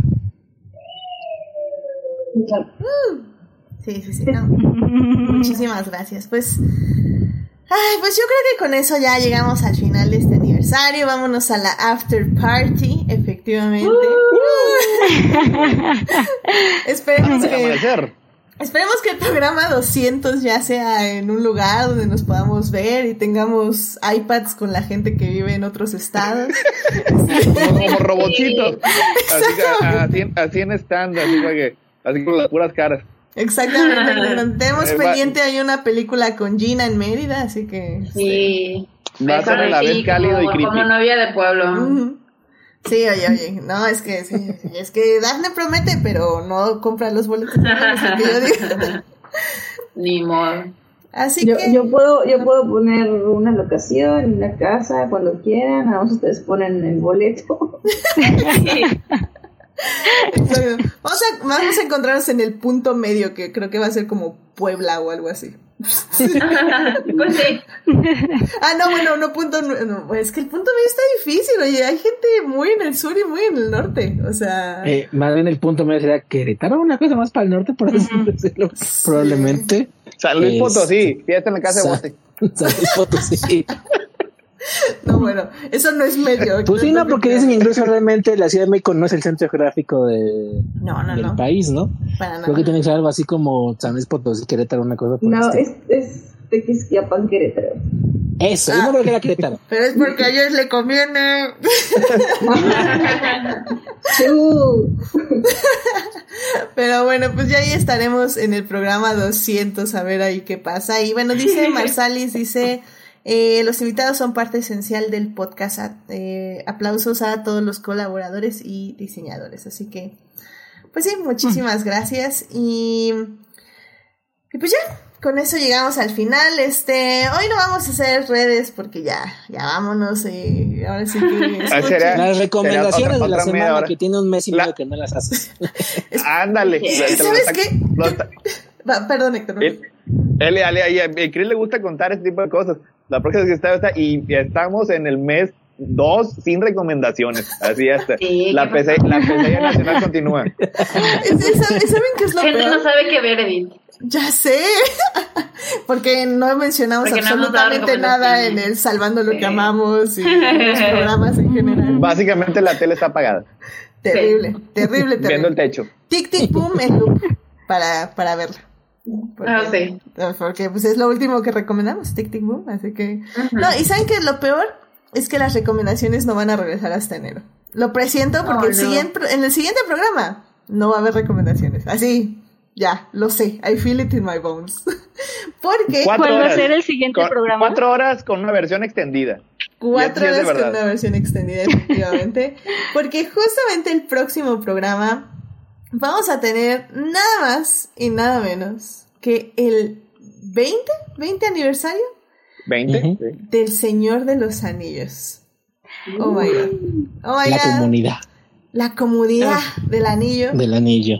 Sí, sí, sí. No. Muchísimas gracias. Pues, ay, pues yo creo que con eso ya llegamos al final de este aniversario. Vámonos a la after party, efectivamente. (laughs) Esperemos que. Esperemos que el programa 200 ya sea en un lugar donde nos podamos ver y tengamos iPads con la gente que vive en otros estados. como, robotitos. (laughs) Así, así, en stand, así, así con las puras caras. Exactamente. (laughs) Tenemos pendiente hay una película con Gina en Mérida, así que. Sí. Va a ser la vez cálido y creepy. Como novia de pueblo. Sí, oye, oye, no, es que, sí, es que Daphne promete, pero no compra los boletos. que yo digo. (laughs) Ni modo. Así yo, que... yo puedo, yo puedo poner una locación, una casa, cuando quieran, a ustedes ponen el boleto. (laughs) Vamos a, vamos a encontrarnos en el punto medio, que creo que va a ser como Puebla o algo así. (laughs) pues sí. Ah, no, bueno, no punto no, es que el punto medio está difícil, oye, hay gente muy en el sur y muy en el norte, o sea, Eh, más bien el punto medio sería Querétaro, una cosa más para el norte, por así decirlo. Probablemente. San Luis Este- Potosí, fiesta en la casa de Bote. San Luis Potosí. No, bueno, eso no es medio. Pues sí, no, porque dicen que incluso realmente la Ciudad de México no es el centro geográfico de, No, no, del no, país, ¿no? para. Creo que tiene que ser algo así como San Luis Potosí, Querétaro, una cosa por No, es, es Tequisquiapan, Querétaro. Eso, yo no creo que era Querétaro. Pero es porque a ellos le conviene. (laughs) Pero bueno, pues ya ahí estaremos en el programa 200 a ver ahí qué pasa. Y bueno, dice Marsalis, dice, eh, los invitados son parte esencial del podcast. A- eh, aplausos a todos los colaboradores y diseñadores. Así que, pues sí, muchísimas gracias. Y, y pues ya, con eso llegamos al final. Este, hoy no vamos a hacer redes porque ya, ya vámonos. eh, ahora sí que (laughs) Ah, Las recomendaciones otra- de la semana que tiene un mes y La- medio que no las haces. (laughs) Ándale. ¿Sabes qué? Perdón, Héctor. Él, él, él- él- a Chris le gusta contar este tipo de cosas. La próxima vez que está, está y estamos en el mes 2 sin recomendaciones. Así hasta. Sí, la, ¿qué PC, la pesadilla nacional continúa. (laughs) ¿Saben qué es lo Gente peor? no sabe qué ver, Edith. Ya sé, (laughs) porque no mencionamos Porque no absolutamente nada en el Salvando lo Sí. que amamos y (laughs) los programas en general. Básicamente la tele está apagada, Terrible, terrible, viendo terrible. el techo. Tic, tic, boom, en loop para, para verla. Porque, Ah, sí. porque pues es lo último que recomendamos, Tic, tic, boom, así que... No, y ¿saben que Lo peor es que las recomendaciones no van a regresar hasta enero. Lo presiento porque Oh, el siguiente, en el siguiente programa no va a haber recomendaciones. Así, ya, lo sé. I feel it in my bones. (laughs) porque Cuatro ¿Cuál va a horas. ser el siguiente Con- programa? Cuatro horas con una versión extendida. cuatro horas con una versión extendida, efectivamente. (laughs) porque justamente el próximo programa vamos a tener nada más y nada menos que el 20, 20 aniversario ¿20? Ujú. Sí. del Señor de los Anillos. Oh my god. Oh my La god. comunidad La comunidad del anillo. del anillo.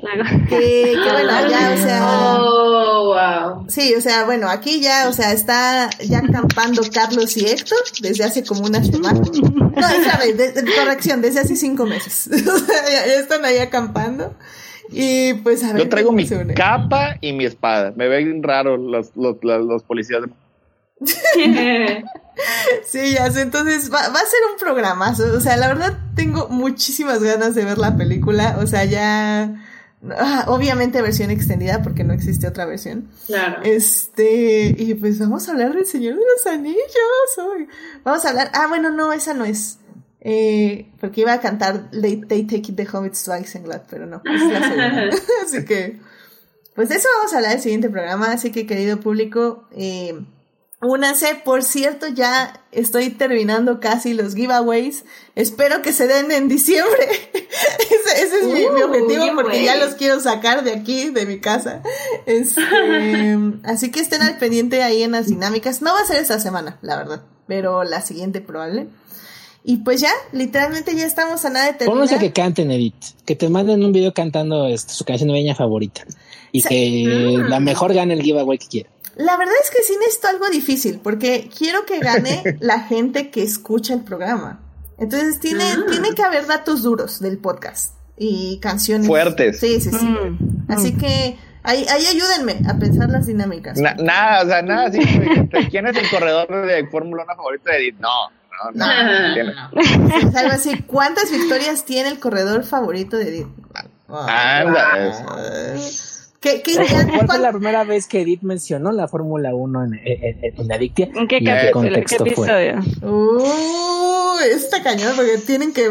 Que, que bueno, (laughs) ya, o sea. Oh, wow. Sí, o sea, bueno, aquí ya, o sea, está ya acampando Carlos y Héctor desde hace como una semana. No, sabes, de, de- corrección, desde hace cinco meses. O (laughs) sea, ya, ya están ahí acampando. Y pues a ver. Yo traigo mi capa y mi espada. Me ven raro los, los, los, los policías. (laughs) Sí, ya sé, entonces va, va a ser un programazo. O sea, la verdad tengo muchísimas ganas de ver la película. O sea, ya. ah, obviamente versión extendida porque no existe otra versión. Claro. Este, y pues vamos a hablar del Señor de los Anillos. hoy. Vamos a hablar. Ah, bueno, no, esa no es. Eh, porque iba a cantar They, They Take It the Hobbits to Isenglass, pero no, es la segunda. (laughs) Así que, pues de eso vamos a hablar en el siguiente programa. Así que, querido público, eh, únanse. Por cierto, ya estoy terminando casi los giveaways. Espero que se den en diciembre. (laughs) ese, ese es mi, mi Uh, objetivo porque ya los quiero sacar de aquí, de mi casa. Este, (laughs) así que estén al pendiente ahí en las dinámicas. No va a ser esta semana, la verdad, pero la siguiente probable. Y pues ya, literalmente ya estamos a nada de terminar. Pónganse que canten, Edith. Que te manden un video cantando este, su canción navideña favorita. Y Sí. que la mejor gane el giveaway que quiera. La verdad es que sí necesito algo difícil, porque quiero que gane (laughs) la gente que escucha el programa. Entonces tiene, tiene que haber datos duros del podcast y canciones Fuertes. Sí, sí, sí. Mm, Así que ahí, ahí ayúdenme a pensar las dinámicas. Na- nada, o sea, nada así. de- (laughs) ¿Quién es el corredor de Fórmula 1 favorito de Edith? No, no, no. No, algo así. ¿Cuántas victorias tiene el corredor favorito de Edith? Anda, ¿Qué, qué, ¿Cuál fue la primera vez que Edith mencionó la Fórmula 1 en, en, en- en Adictia? ¿En qué. ¿Qué contexto fue? episodio? Uh, está cañón porque tienen que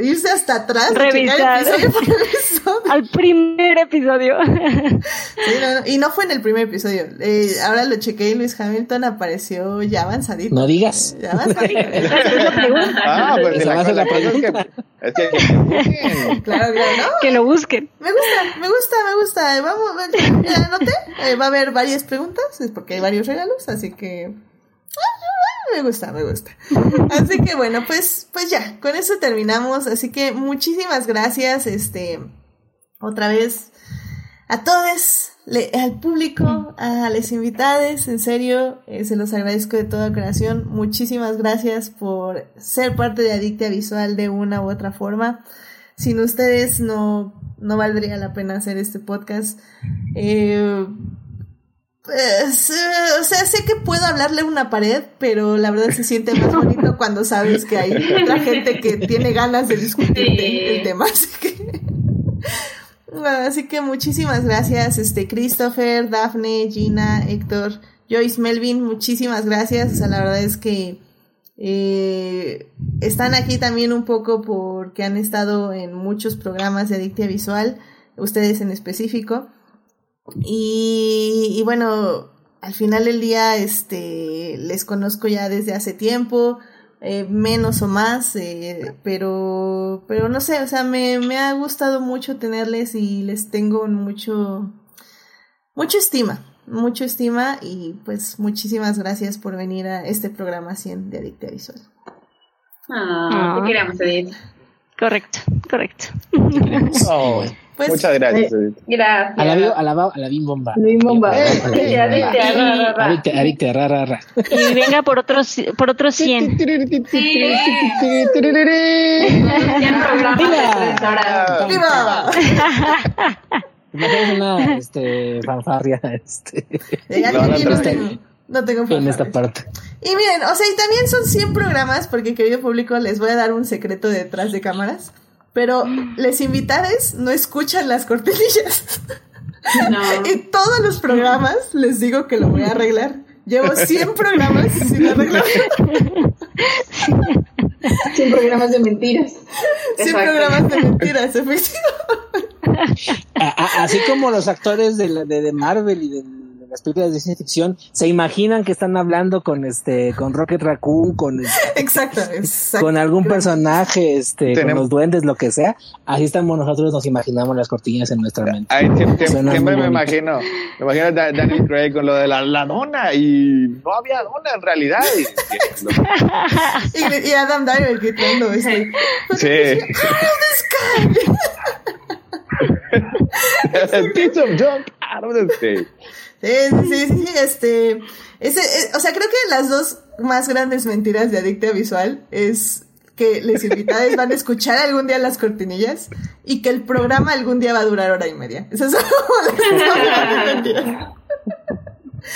irse hasta atrás. Revisar. episodio por (laughs) episodio. Al primer episodio. Sí, no, no, Y no fue en el primer episodio. Eh, ahora lo chequé y Luis Hamilton apareció ya avanzadito. No digas. Ya avanzadito. (laughs) Esa es la pregunta. Ah, pues la, la la cosa es que. pregunta. Es que. que- claro, claro, ¿no? Que lo busquen. Me gusta, me gusta, me gusta. Vamos, (laughs) a ver, ya anoté. Eh, va a haber varias preguntas, es porque hay varios regalos, así que. ah, Me gusta, me gusta. Así que bueno, pues, pues ya, con eso terminamos. Así que muchísimas gracias. Este, otra vez a todos, al público, a las invitadas, en serio, eh, se los agradezco de todo corazón. Muchísimas gracias por ser parte de Adictia Visual de una u otra forma. Sin ustedes no, no valdría la pena hacer este podcast. Eh, pues, eh, o sea, sé que puedo hablarle a una pared, pero la verdad se siente más (laughs) bonito cuando sabes que hay otra gente que tiene ganas de discutir el tema. Así que, (laughs) así que muchísimas gracias, este, Christopher, Daphne, Gina, Héctor, Joyce, Melvin, muchísimas gracias. O sea, la verdad es que eh, están aquí también un poco porque han estado en muchos programas de Adictia Visual, ustedes en específico. Y, bueno, al final del día, este, les conozco ya desde hace tiempo, eh, menos o más, eh, pero, pero no sé, o sea, me, me ha gustado mucho tenerles y les tengo mucho, mucho estima, mucho estima y pues muchísimas gracias por venir a este programa 100 de Adicta Visual. Ah, te queremos, Edith. Correcto, correcto. (laughs) Oh, Pues, muchas gracias. Edith. Gracias. A la, bi- a la, ba- a la bim bomba. Bim bomba. A la bim bomba. (laughs) Adictia, ra, ra. Adictia, adictia. Y venga por otros, por otros (laughs) 100. Ya programas de tres horas. ¡Viva! Imagínate una (laughs) este, fanfarria este, Ya No, no, tengo, no tengo en esta parte. Y miren, o sea, y también son 100 programas, porque querido público, les voy a dar un secreto detrás de cámaras. Pero les invitades no escuchan las cortinillas. (laughs) No. Y todos los programas les digo que lo voy a arreglar. Llevo 100 (laughs) programas sin arreglar. (laughs) 100 programas de mentiras. 100 Exacto. programas de (laughs) mentiras, efectivamente. Así como los actores de, la- de, de Marvel y de las películas de ciencia ficción se imaginan que están hablando con este con Rocket Raccoon, con, este, (laughs) Exacto, exacto. con algún personaje, este, con Tenemos- los duendes, lo que sea. Así estamos nosotros, nos imaginamos las cortinas en nuestra mente. Ahí siempre, me imagino, me imagino a Da- Daniel Craig con lo de la, la dona y no había dona en realidad. Y- (laughs) Y, y Adam Driver gritando este. sí. (laughs) El piece of junk out of the state. Sí, sí, sí, este, ese, eh, o sea, creo que las dos más grandes mentiras de Adicta Visual es que les invitados van a escuchar algún día las cortinillas y que el programa algún día va a durar hora y media. Esas son las mentiras.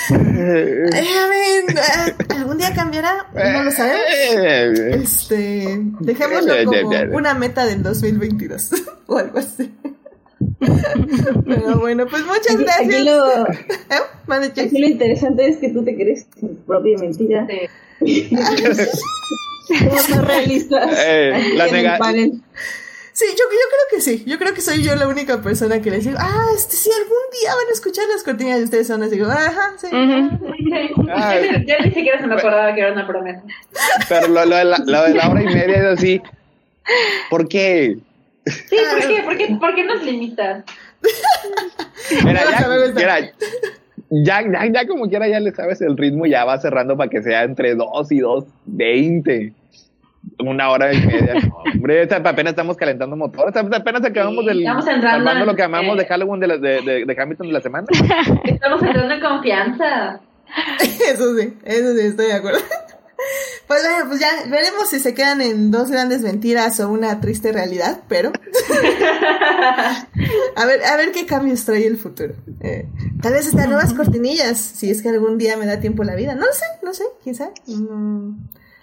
Eh, a ver, eh, ¿algún día cambiará? No lo sabemos. Eh, Este, dejémoslo como una meta del 2022 (laughs) o algo así. (laughs) Pero bueno, pues muchas Aquí, gracias. (laughs) aquí lo, ¿Eh? Aquí lo interesante es que tú te crees tu propia mentira. Sí. (laughs) Realistas. Eh, la. Sí, yo, yo creo que sí. Yo creo que soy yo la única persona que les digo, ah, este sí, algún día van a escuchar las cortinas de ustedes son así. Digo, ajá, sí. Ah. Ya ni- ya ni siquiera se me acordaba que era una promesa. Pero lo, lo de la, lo de la hora y media es así. ¿Por qué? Sí, ¿por qué? ¿Por qué, ¿Por qué nos limitas? Mira, ya, mira, ya, ya, ya como quiera ya le sabes el ritmo y ya va cerrando para que sea entre 2 y 2.20. Una hora y media. (laughs) Hombre, esta- apenas estamos calentando motores. Apenas acabamos Sí, del. estamos entrando armando en- lo que amamos eh. de Halloween de, la- de, de, de Hamilton de la semana. Estamos entrando en confianza. (laughs) Eso sí, eso sí, estoy de acuerdo. Pues bueno, pues ya veremos si se quedan en dos grandes mentiras o una triste realidad, pero (laughs) a ver, a ver qué cambios trae el futuro. Eh, tal vez estas nuevas cortinillas, si es que algún día me da tiempo la vida. No lo sé, no sé, quién sabe. Mm,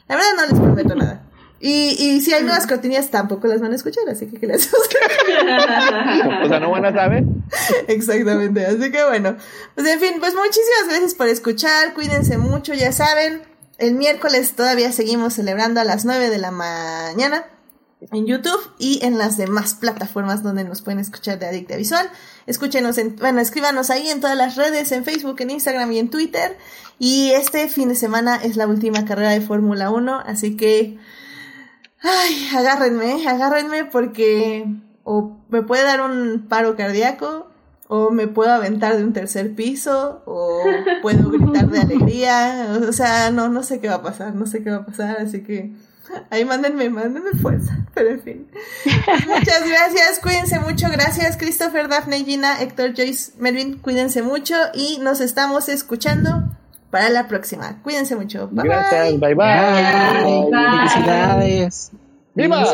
la verdad no les prometo nada. Y, y si hay nuevas cortinillas tampoco las van a escuchar, así que que les (laughs) (laughs) O sea, no van a saber. Exactamente, así que bueno, pues en fin, pues muchísimas gracias por escuchar, cuídense mucho, ya saben, el miércoles todavía seguimos celebrando a las 9 de la mañana en YouTube y en las demás plataformas donde nos pueden escuchar de Adicta Visual. Escúchenos, en, bueno, escríbanos ahí en todas las redes, en Facebook, en Instagram y en Twitter. Y este fin de semana es la última carrera de Fórmula 1, así que, ay, agárrenme, agárrenme porque o me puede dar un paro cardíaco, o me puedo aventar de un tercer piso, o puedo gritar de alegría, o sea, no, no sé qué va a pasar, no sé qué va a pasar, así que Ahí mándenme, mándenme fuerza. (laughs) Pero en fin. Muchas gracias, cuídense mucho. Gracias, Christopher, Daphne, Gina, Héctor, Joyce, Melvin. Cuídense mucho y nos estamos escuchando para la próxima. Cuídense mucho. Bye Gracias, bye bye. Bye. Felicidades. ¡Viva!